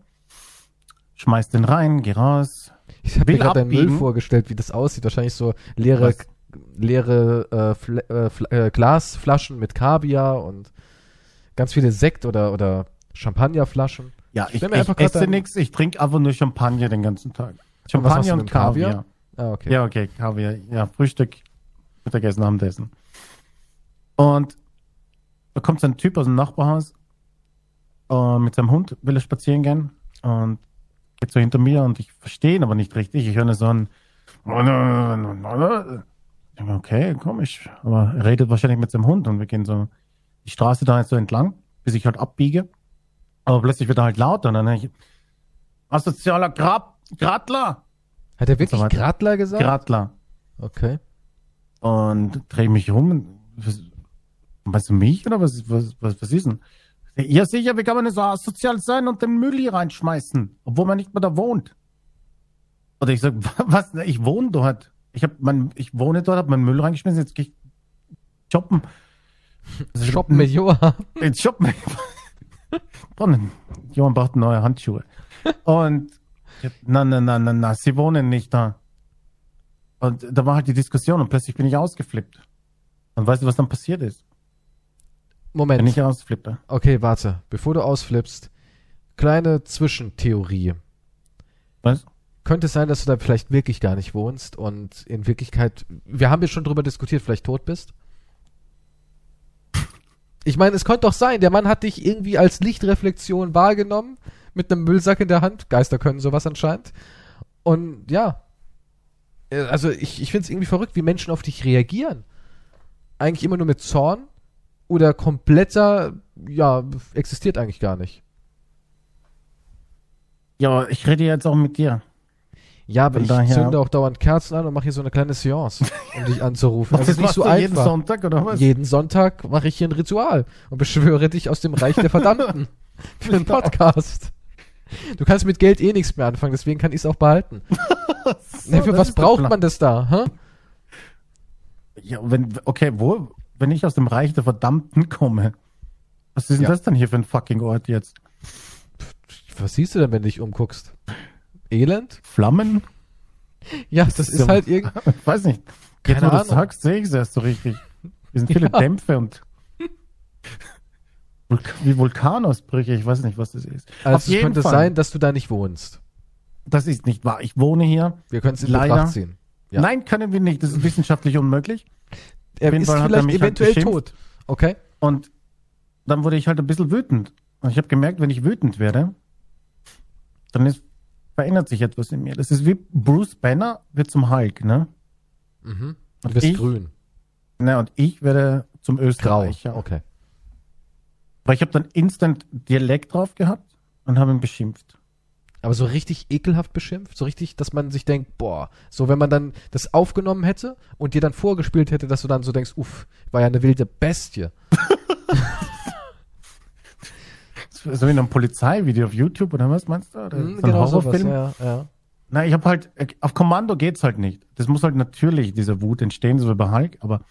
Schmeiß den rein, geh raus. Ich habe mir gerade deinen Müll vorgestellt, wie das aussieht. Wahrscheinlich so leere, Was? Leere äh, äh, äh, Glasflaschen mit Kaviar und ganz viele Sekt- oder, oder Champagnerflaschen. Ja, ich, ich grad esse nichts, ich trinke einfach nur Champagner den ganzen Tag. Und Champagner und, mit Kaviar? Kaviar. Ah, okay. Ja, okay, Kaviar. Ja, Frühstück, Mittagessen, Abendessen. Und da kommt so ein Typ aus dem Nachbarhaus äh, mit seinem Hund, will er spazieren gehen und geht so hinter mir und ich verstehe ihn aber nicht richtig. Ich höre so ein Ich Okay, komisch. Aber er redet wahrscheinlich mit seinem Hund und wir gehen so die Straße da jetzt so entlang, bis ich halt abbiege. Aber plötzlich wird er halt lauter und dann ich, asozialer Grab, Gradler, Hat er wirklich so. Gradler gesagt? Gradler. okay. und drehe mich um. und, Was, meinst du mich oder was, was, was, was ist denn? Ja, sicher, wie kann man denn so asozial sein und den Müll hier reinschmeißen, obwohl man nicht mehr da wohnt? Oder ich sag, was? Ich wohne dort. Ich hab mein, ich wohne dort, hab meinen Müll reingeschmissen, jetzt gehe ich shoppen. Also, Shoppen mit Joa. Jetzt shoppen. Brunnen. Johann braucht neue Handschuhe. Und na, na, na, na, na, sie wohnen nicht da. Und da war halt die Diskussion und plötzlich bin ich ausgeflippt. Und weißt du, was dann passiert ist? Wenn Moment. ich ausflippe. Okay, warte. Bevor du ausflippst, kleine Zwischentheorie. Was? Könnte es sein, dass du da vielleicht wirklich gar nicht wohnst und in Wirklichkeit, wir haben ja schon drüber diskutiert, vielleicht tot bist? Ich meine, es könnte doch sein, der Mann hat dich irgendwie als Lichtreflexion wahrgenommen, mit einem Müllsack in der Hand. Geister können sowas anscheinend. Und ja, Äh, also ich, ich finde es irgendwie verrückt, wie Menschen auf dich reagieren. Eigentlich immer nur mit Zorn oder kompletter, ja, existiert eigentlich gar nicht. Ja, ich rede jetzt auch mit dir. Ja, aber Von ich daher- zünde auch dauernd Kerzen an und mache hier so eine kleine Seance, um dich anzurufen. Das ist nicht so du jeden einfach. Sonntag oder was? Jeden Sonntag mache ich hier ein Ritual und beschwöre dich aus dem Reich der Verdammten für den Podcast. Du kannst mit Geld eh nichts mehr anfangen, deswegen kann ich es auch behalten. So, Na, für das was braucht man das da? Hä? Ja, wenn, okay, wo, wenn ich aus dem Reich der Verdammten komme, was ist denn Ja. das denn hier für ein fucking Ort jetzt? Was siehst du denn, wenn du dich umguckst? Elend? Flammen? Ja, das, ist ist ja- halt irgendwie. Ich weiß nicht. Jetzt, Keine wo du Ahnung. sagst, sehe ich es erst so richtig. Hier sind viele Ja. Dämpfe und Vulk wie Vulkanausbrüche. Ich weiß nicht, was das ist. Also es könnte sein, dass du da nicht wohnst. Das ist nicht wahr. Ich wohne hier. Wir können es in Leider. Betracht ziehen. Ja. Nein, können wir nicht. Das ist wissenschaftlich unmöglich. Er jeden ist Fall er vielleicht mich halt eventuell beschimpft. tot. Okay? Und dann wurde ich halt ein bisschen wütend. Und ich habe gemerkt, wenn ich wütend werde, dann ist, verändert sich etwas in mir. Das ist wie Bruce Banner wird zum Hulk, ne? Mhm. Und Du bist ich- grün. Ne, und ich werde zum Grau. Österreicher. Okay. Weil ich habe dann instant Dialekt drauf gehabt und habe ihn beschimpft. Aber so richtig ekelhaft beschimpft, so richtig, dass man sich denkt, boah, so wenn man dann das aufgenommen hätte und dir dann vorgespielt hätte, dass du dann so denkst, uff, war ja eine wilde Bestie. So wie in einem Polizeivideo auf YouTube oder was meinst du? Oder Mhm, so ein sowas, Horrorfilm? ja, ja. Nein, ich habe halt, auf Kommando geht's halt nicht. Das muss halt natürlich, diese Wut entstehen, so wie bei Hulk, aber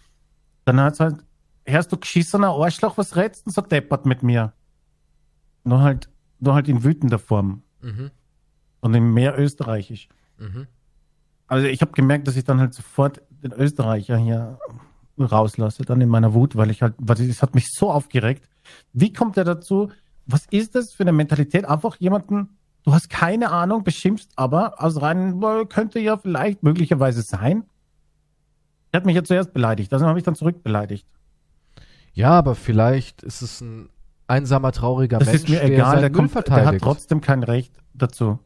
dann hat's halt, hörst du geschissener Arschloch, was redst denn so deppert mit mir? Nur halt, nur halt in wütender Form Mhm. und in mehr österreichisch. Mhm. Also ich habe gemerkt, dass ich dann halt sofort den Österreicher hier rauslasse, dann in meiner Wut, weil ich halt, weil es hat mich so aufgeregt. Wie kommt er dazu? Was ist das für eine Mentalität? Einfach jemanden, du hast keine Ahnung, beschimpfst aber aus rein, "Wohl, könnte ja vielleicht möglicherweise sein. Er hat mich ja zuerst beleidigt, also habe ich dann zurück beleidigt. Ja, aber vielleicht ist es ein einsamer, trauriger Das Mensch, ist mir der egal, der, kommt, der hat verteidigt. trotzdem kein Recht dazu.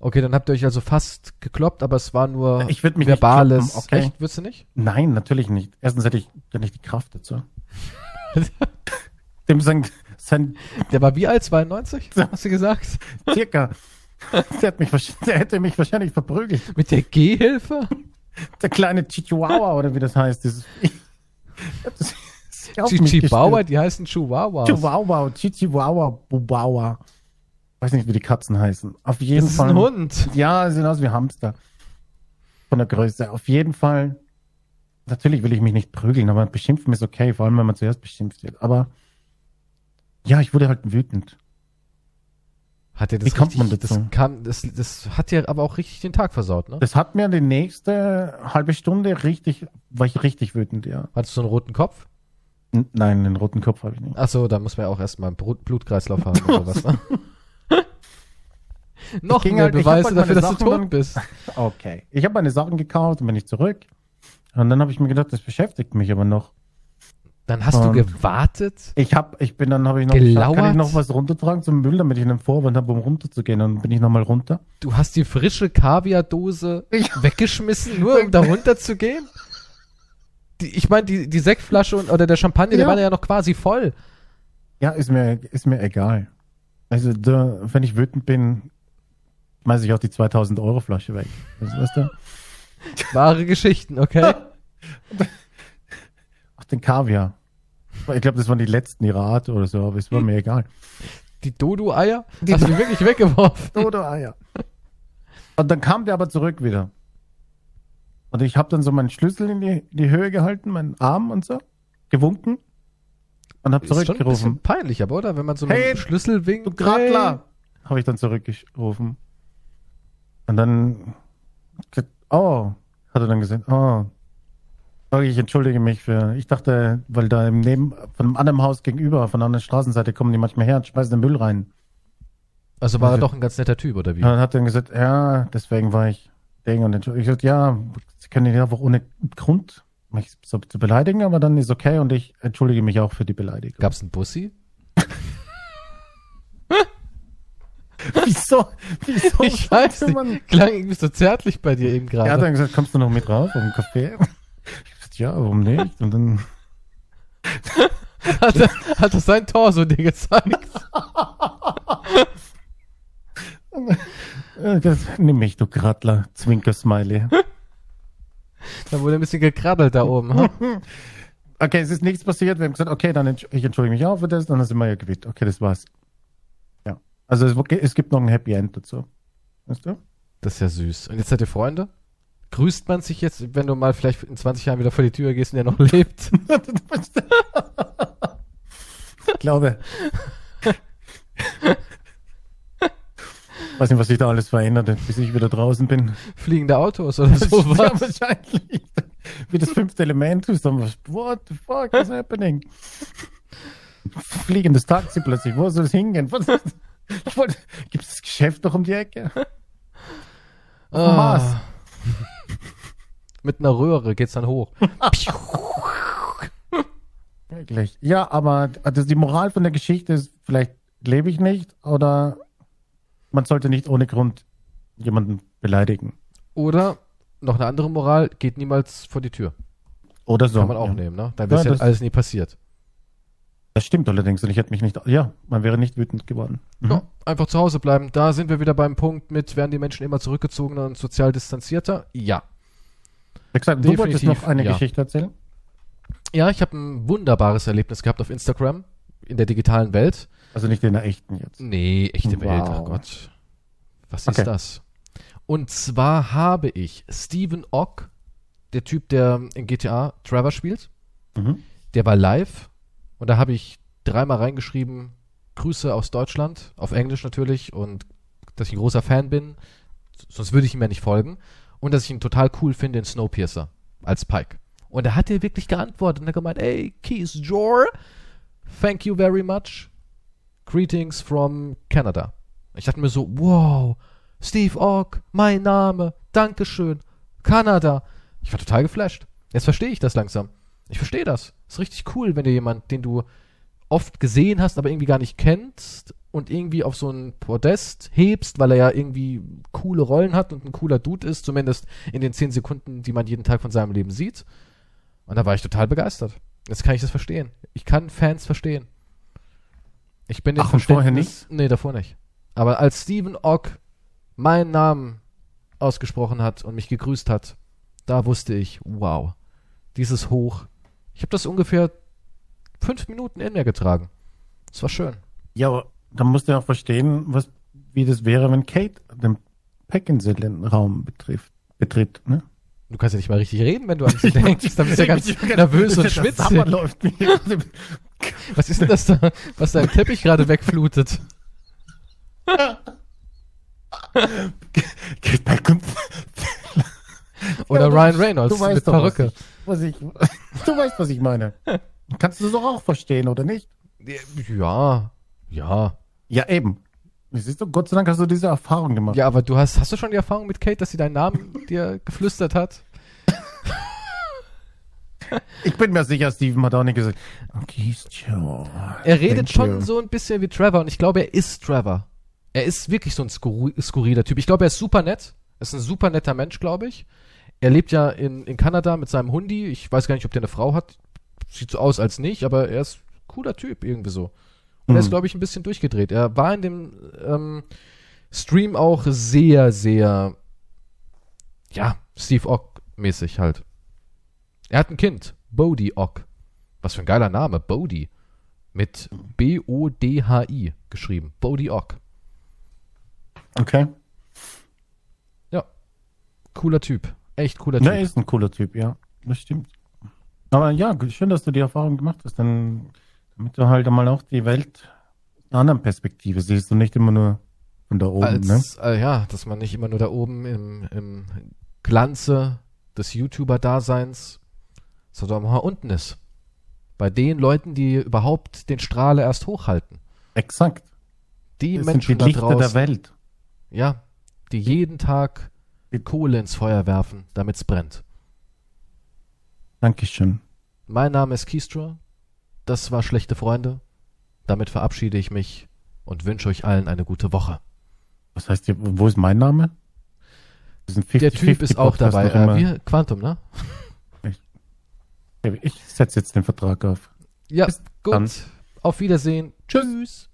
okay, dann habt ihr euch also fast gekloppt, aber es war nur Ich mich nicht verbales. kloppen, okay? Echt, würdest du nicht? Nein, natürlich nicht. Erstens hätte ich ja nicht die Kraft dazu. Dem sein, sein Der war wie alt? 92? Hast du gesagt? circa. Der, hat mich, der hätte mich wahrscheinlich verprügelt. Mit der Gehhilfe? Der kleine Chihuahua oder wie das heißt. Dieses, das ist auf mich Chihuahua, die heißen Chihuahuas. Chihuahua, Chihuahua, Bubauer. Weiß nicht, wie die Katzen heißen. Auf jeden Das ist Fall. ein Hund. Ja, sie sehen aus wie Hamster. Von der Größe. Auf jeden Fall. Natürlich will ich mich nicht prügeln, aber beschimpfen ist okay, vor allem wenn man zuerst beschimpft wird. Aber ja, ich wurde halt wütend. Hat dir das Wie kommt richtig, man dazu? Das, kam, das, das hat dir aber auch richtig den Tag versaut, ne? Das hat mir die nächste halbe Stunde richtig, war ich richtig wütend, ja. Hattest du einen roten Kopf? N nein, den roten Kopf habe ich nicht. Achso, da muss man ja auch erstmal einen Blut Blutkreislauf haben oder sowas. Ne? Noch mehr halt- Beweise halt dafür, dass du tot dann- bist. Okay. Ich habe meine Sachen gekauft und bin ich zurück. Und dann habe ich mir gedacht, das beschäftigt mich aber noch. Dann hast du Und- gewartet. Ich habe, ich bin dann habe ich noch, Gelauert? kann ich noch was runtertragen zum Müll, damit ich einen Vorwand habe, um runterzugehen. Und dann bin ich nochmal runter. Du hast die frische Kaviardose weggeschmissen, nur um da runterzugehen? Die, ich meine, die, die Sektflasche und, oder der Champagner, der Ja. war ja noch quasi voll. Ja, ist mir, ist mir egal. Also, da, wenn ich wütend bin, schmeiße ich auch die 2000 Euro Flasche weg. Was weißt du? Wahre Geschichten, okay? Ach, den Kaviar. Ich glaube, das waren die letzten ihrer Art oder so, aber es war mir egal. Die Dodo-Eier? Die Hast du die wirklich weggeworfen? Oder Eier. Und dann kam der aber zurück wieder. Und ich habe dann so meinen Schlüssel in die, in die Höhe gehalten, meinen Arm und so, gewunken und habe Ist schon ein bisschen zurückgerufen. peinlich, aber oder? Wenn man so einen Hey, Schlüssel winkt. Du Gradler! Habe ich dann zurückgerufen. Und dann, oh, hat er dann oh, oh, ich entschuldige mich für, ich dachte, weil da im Neben, von einem anderen Haus gegenüber, von der anderen Straßenseite kommen die manchmal her und schmeißen den Müll rein. Also war er doch ein ganz netter Typ, oder wie? Dann hat er dann gesagt, ja, deswegen war ich Ding und entschuldigt. Ich gesagt, ja, Sie können ihn einfach ohne Grund mich so zu beleidigen, aber dann ist okay und ich entschuldige mich auch für die Beleidigung. Gab's einen Bussi? Wieso? Wieso? Ich weiß sollte man- nicht. Klang irgendwie so zärtlich bei dir eben Er hat gerade. dann gesagt, kommst du noch mit rauf auf den Kaffee? Ja, warum nicht? Und dann, Hat, er, hat er sein Torso dir gezeigt? Das- Nimm mich, du Krattler, Zwinker-Smiley. Da wurde ein bisschen gekrabbelt da oben. hm? Okay, es ist nichts passiert. Wir haben gesagt, okay, dann entsch ich entschuldige mich auch für das, dann sind wir ja gewinnt. Okay, das war's. Ja. Also es, es gibt noch ein Happy End dazu. Weißt du? Das ist ja süß. Und jetzt seid ihr Freunde? Grüßt man sich jetzt, wenn du mal vielleicht in 20 Jahren wieder vor die Tür gehst und der noch lebt? ich glaube. weiß nicht, was sich da alles verändert, bis ich wieder draußen bin. Fliegende Autos oder ja, sowas? wahrscheinlich. Wie das fünfte Element. Dann, what the fuck is happening? Fliegendes Taxi plötzlich. Wo soll es hingehen? Ist, ich gibt es das Geschäft noch um die Ecke? Auf dem Mars. Mit einer Röhre geht's dann hoch. Wirklich. Ja, aber also die Moral von der Geschichte ist, vielleicht lebe ich nicht oder man sollte nicht ohne Grund jemanden beleidigen. Oder noch eine andere Moral, geht niemals vor die Tür. Oder so. Kann man auch ja. nehmen, ne? Dann wäre Ja, ja das- alles nie passiert. Das stimmt allerdings und ich hätte mich nicht, ja, man wäre nicht wütend geworden. Mhm. Ja, einfach zu Hause bleiben. Da sind wir wieder beim Punkt mit, werden die Menschen immer zurückgezogener und sozial distanzierter? Ja. Gesagt, du wolltest noch eine ja. Geschichte erzählen? Ja, ich habe ein wunderbares Erlebnis gehabt auf Instagram in der digitalen Welt. Also nicht in der echten jetzt. Nee, echte Wow. Welt, ach Gott. Was Okay. ist das? Und zwar habe ich Stephen Ock, der Typ, der in GTA Trevor spielt, Mhm. der war live und da habe ich dreimal reingeschrieben, Grüße aus Deutschland, auf Englisch natürlich und dass ich ein großer Fan bin, sonst würde ich ihm ja nicht folgen und dass ich ihn total cool finde in Snowpiercer als Pike. Und er hat dir wirklich geantwortet und er gemeint, ey, Keys Jor, thank you very much, greetings from Canada. Ich dachte mir so, wow, Steve Ock, mein Name, Dankeschön, Kanada. Ich war total geflasht. Jetzt verstehe ich das langsam. Ich verstehe das. Ist richtig cool, wenn dir jemand, den du oft gesehen hast, aber irgendwie gar nicht kennst und irgendwie auf so ein Podest hebst, weil er ja irgendwie coole Rollen hat und ein cooler Dude ist, zumindest in den zehn Sekunden, die man jeden Tag von seinem Leben sieht. Und da war ich total begeistert. Jetzt kann ich das verstehen. Ich kann Fans verstehen. Ich bin Ach, und vorher Verständnis- Nee, davor nicht. Aber als Stephen Ock meinen Namen ausgesprochen hat und mich gegrüßt hat, da wusste ich, wow, dieses Hoch. Ich habe das ungefähr fünf Minuten in mir getragen. Es war schön. Ja, aber dann musst du ja auch verstehen, was, wie das wäre, wenn Kate den Packinsel-Raum betrifft, betritt, ne? Du kannst ja nicht mal richtig reden, wenn du an sie denkst. Dann bist du ja ganz nervös und schwitzig. Läuft gerade- Was ist denn das da, was dein Teppich gerade wegflutet? Oder Ryan Reynolds du weißt mit doch, Perücke. Was ich, du weißt, was ich meine. Kannst du das doch auch verstehen, oder nicht? Ja, ja. Ja, eben. Siehst du, Gott sei Dank hast du diese Erfahrung gemacht. Ja, aber du hast, hast du schon die Erfahrung mit Kate, dass sie deinen Namen dir geflüstert hat? Ich bin mir sicher, Steven hat auch nicht gesagt. Okay, Joe. Er redet Thank schon you. so ein bisschen wie Trevor und ich glaube, er ist Trevor. Er ist wirklich so ein skur skurriler Typ. Ich glaube, er ist super nett. Er ist ein super netter Mensch, glaube ich. Er lebt ja in, in Kanada mit seinem Hundi. Ich weiß gar nicht, ob der eine Frau hat. Sieht so aus als nicht, aber er ist cooler Typ irgendwie so. Und er ist, Mhm. glaube ich, ein bisschen durchgedreht. Er war in dem ähm, Stream auch sehr, sehr, ja, Steve Ock-mäßig halt. Er hat ein Kind, Bodhi Ock. Was für ein geiler Name, Bodhi. Mit B-O-D-H-I geschrieben. Bodhi Ock. Okay. Cooler Typ. Echt cooler Na, Typ. er ist ein cooler Typ, ja. Das stimmt. Aber ja, schön, dass du die Erfahrung gemacht hast, dann, damit du halt einmal auch die Welt aus einer anderen Perspektive siehst und nicht immer nur von da oben, ne? Als, äh, ja, dass man nicht immer nur da oben im, im Glanze des YouTuber-Daseins, sondern auch mal unten ist. Bei den Leuten, die überhaupt den Strahle erst hochhalten. Exakt. Die Das Menschen sind die da Lichter draußen, der Welt. ja, die jeden Tag Kohle ins Feuer werfen, damit es brennt. Dankeschön. Mein Name ist Keystra. Das war Schlechte Freunde. Damit verabschiede ich mich und wünsche euch allen eine gute Woche. Was heißt hier, wo ist mein Name? Wir sind 50, Der Typ ist auch 50 Podcast dabei. Äh, wir, Quantum, ne? Ich setze jetzt den Vertrag auf. Ja, Bis gut. dann. Auf Wiedersehen. Tschüss.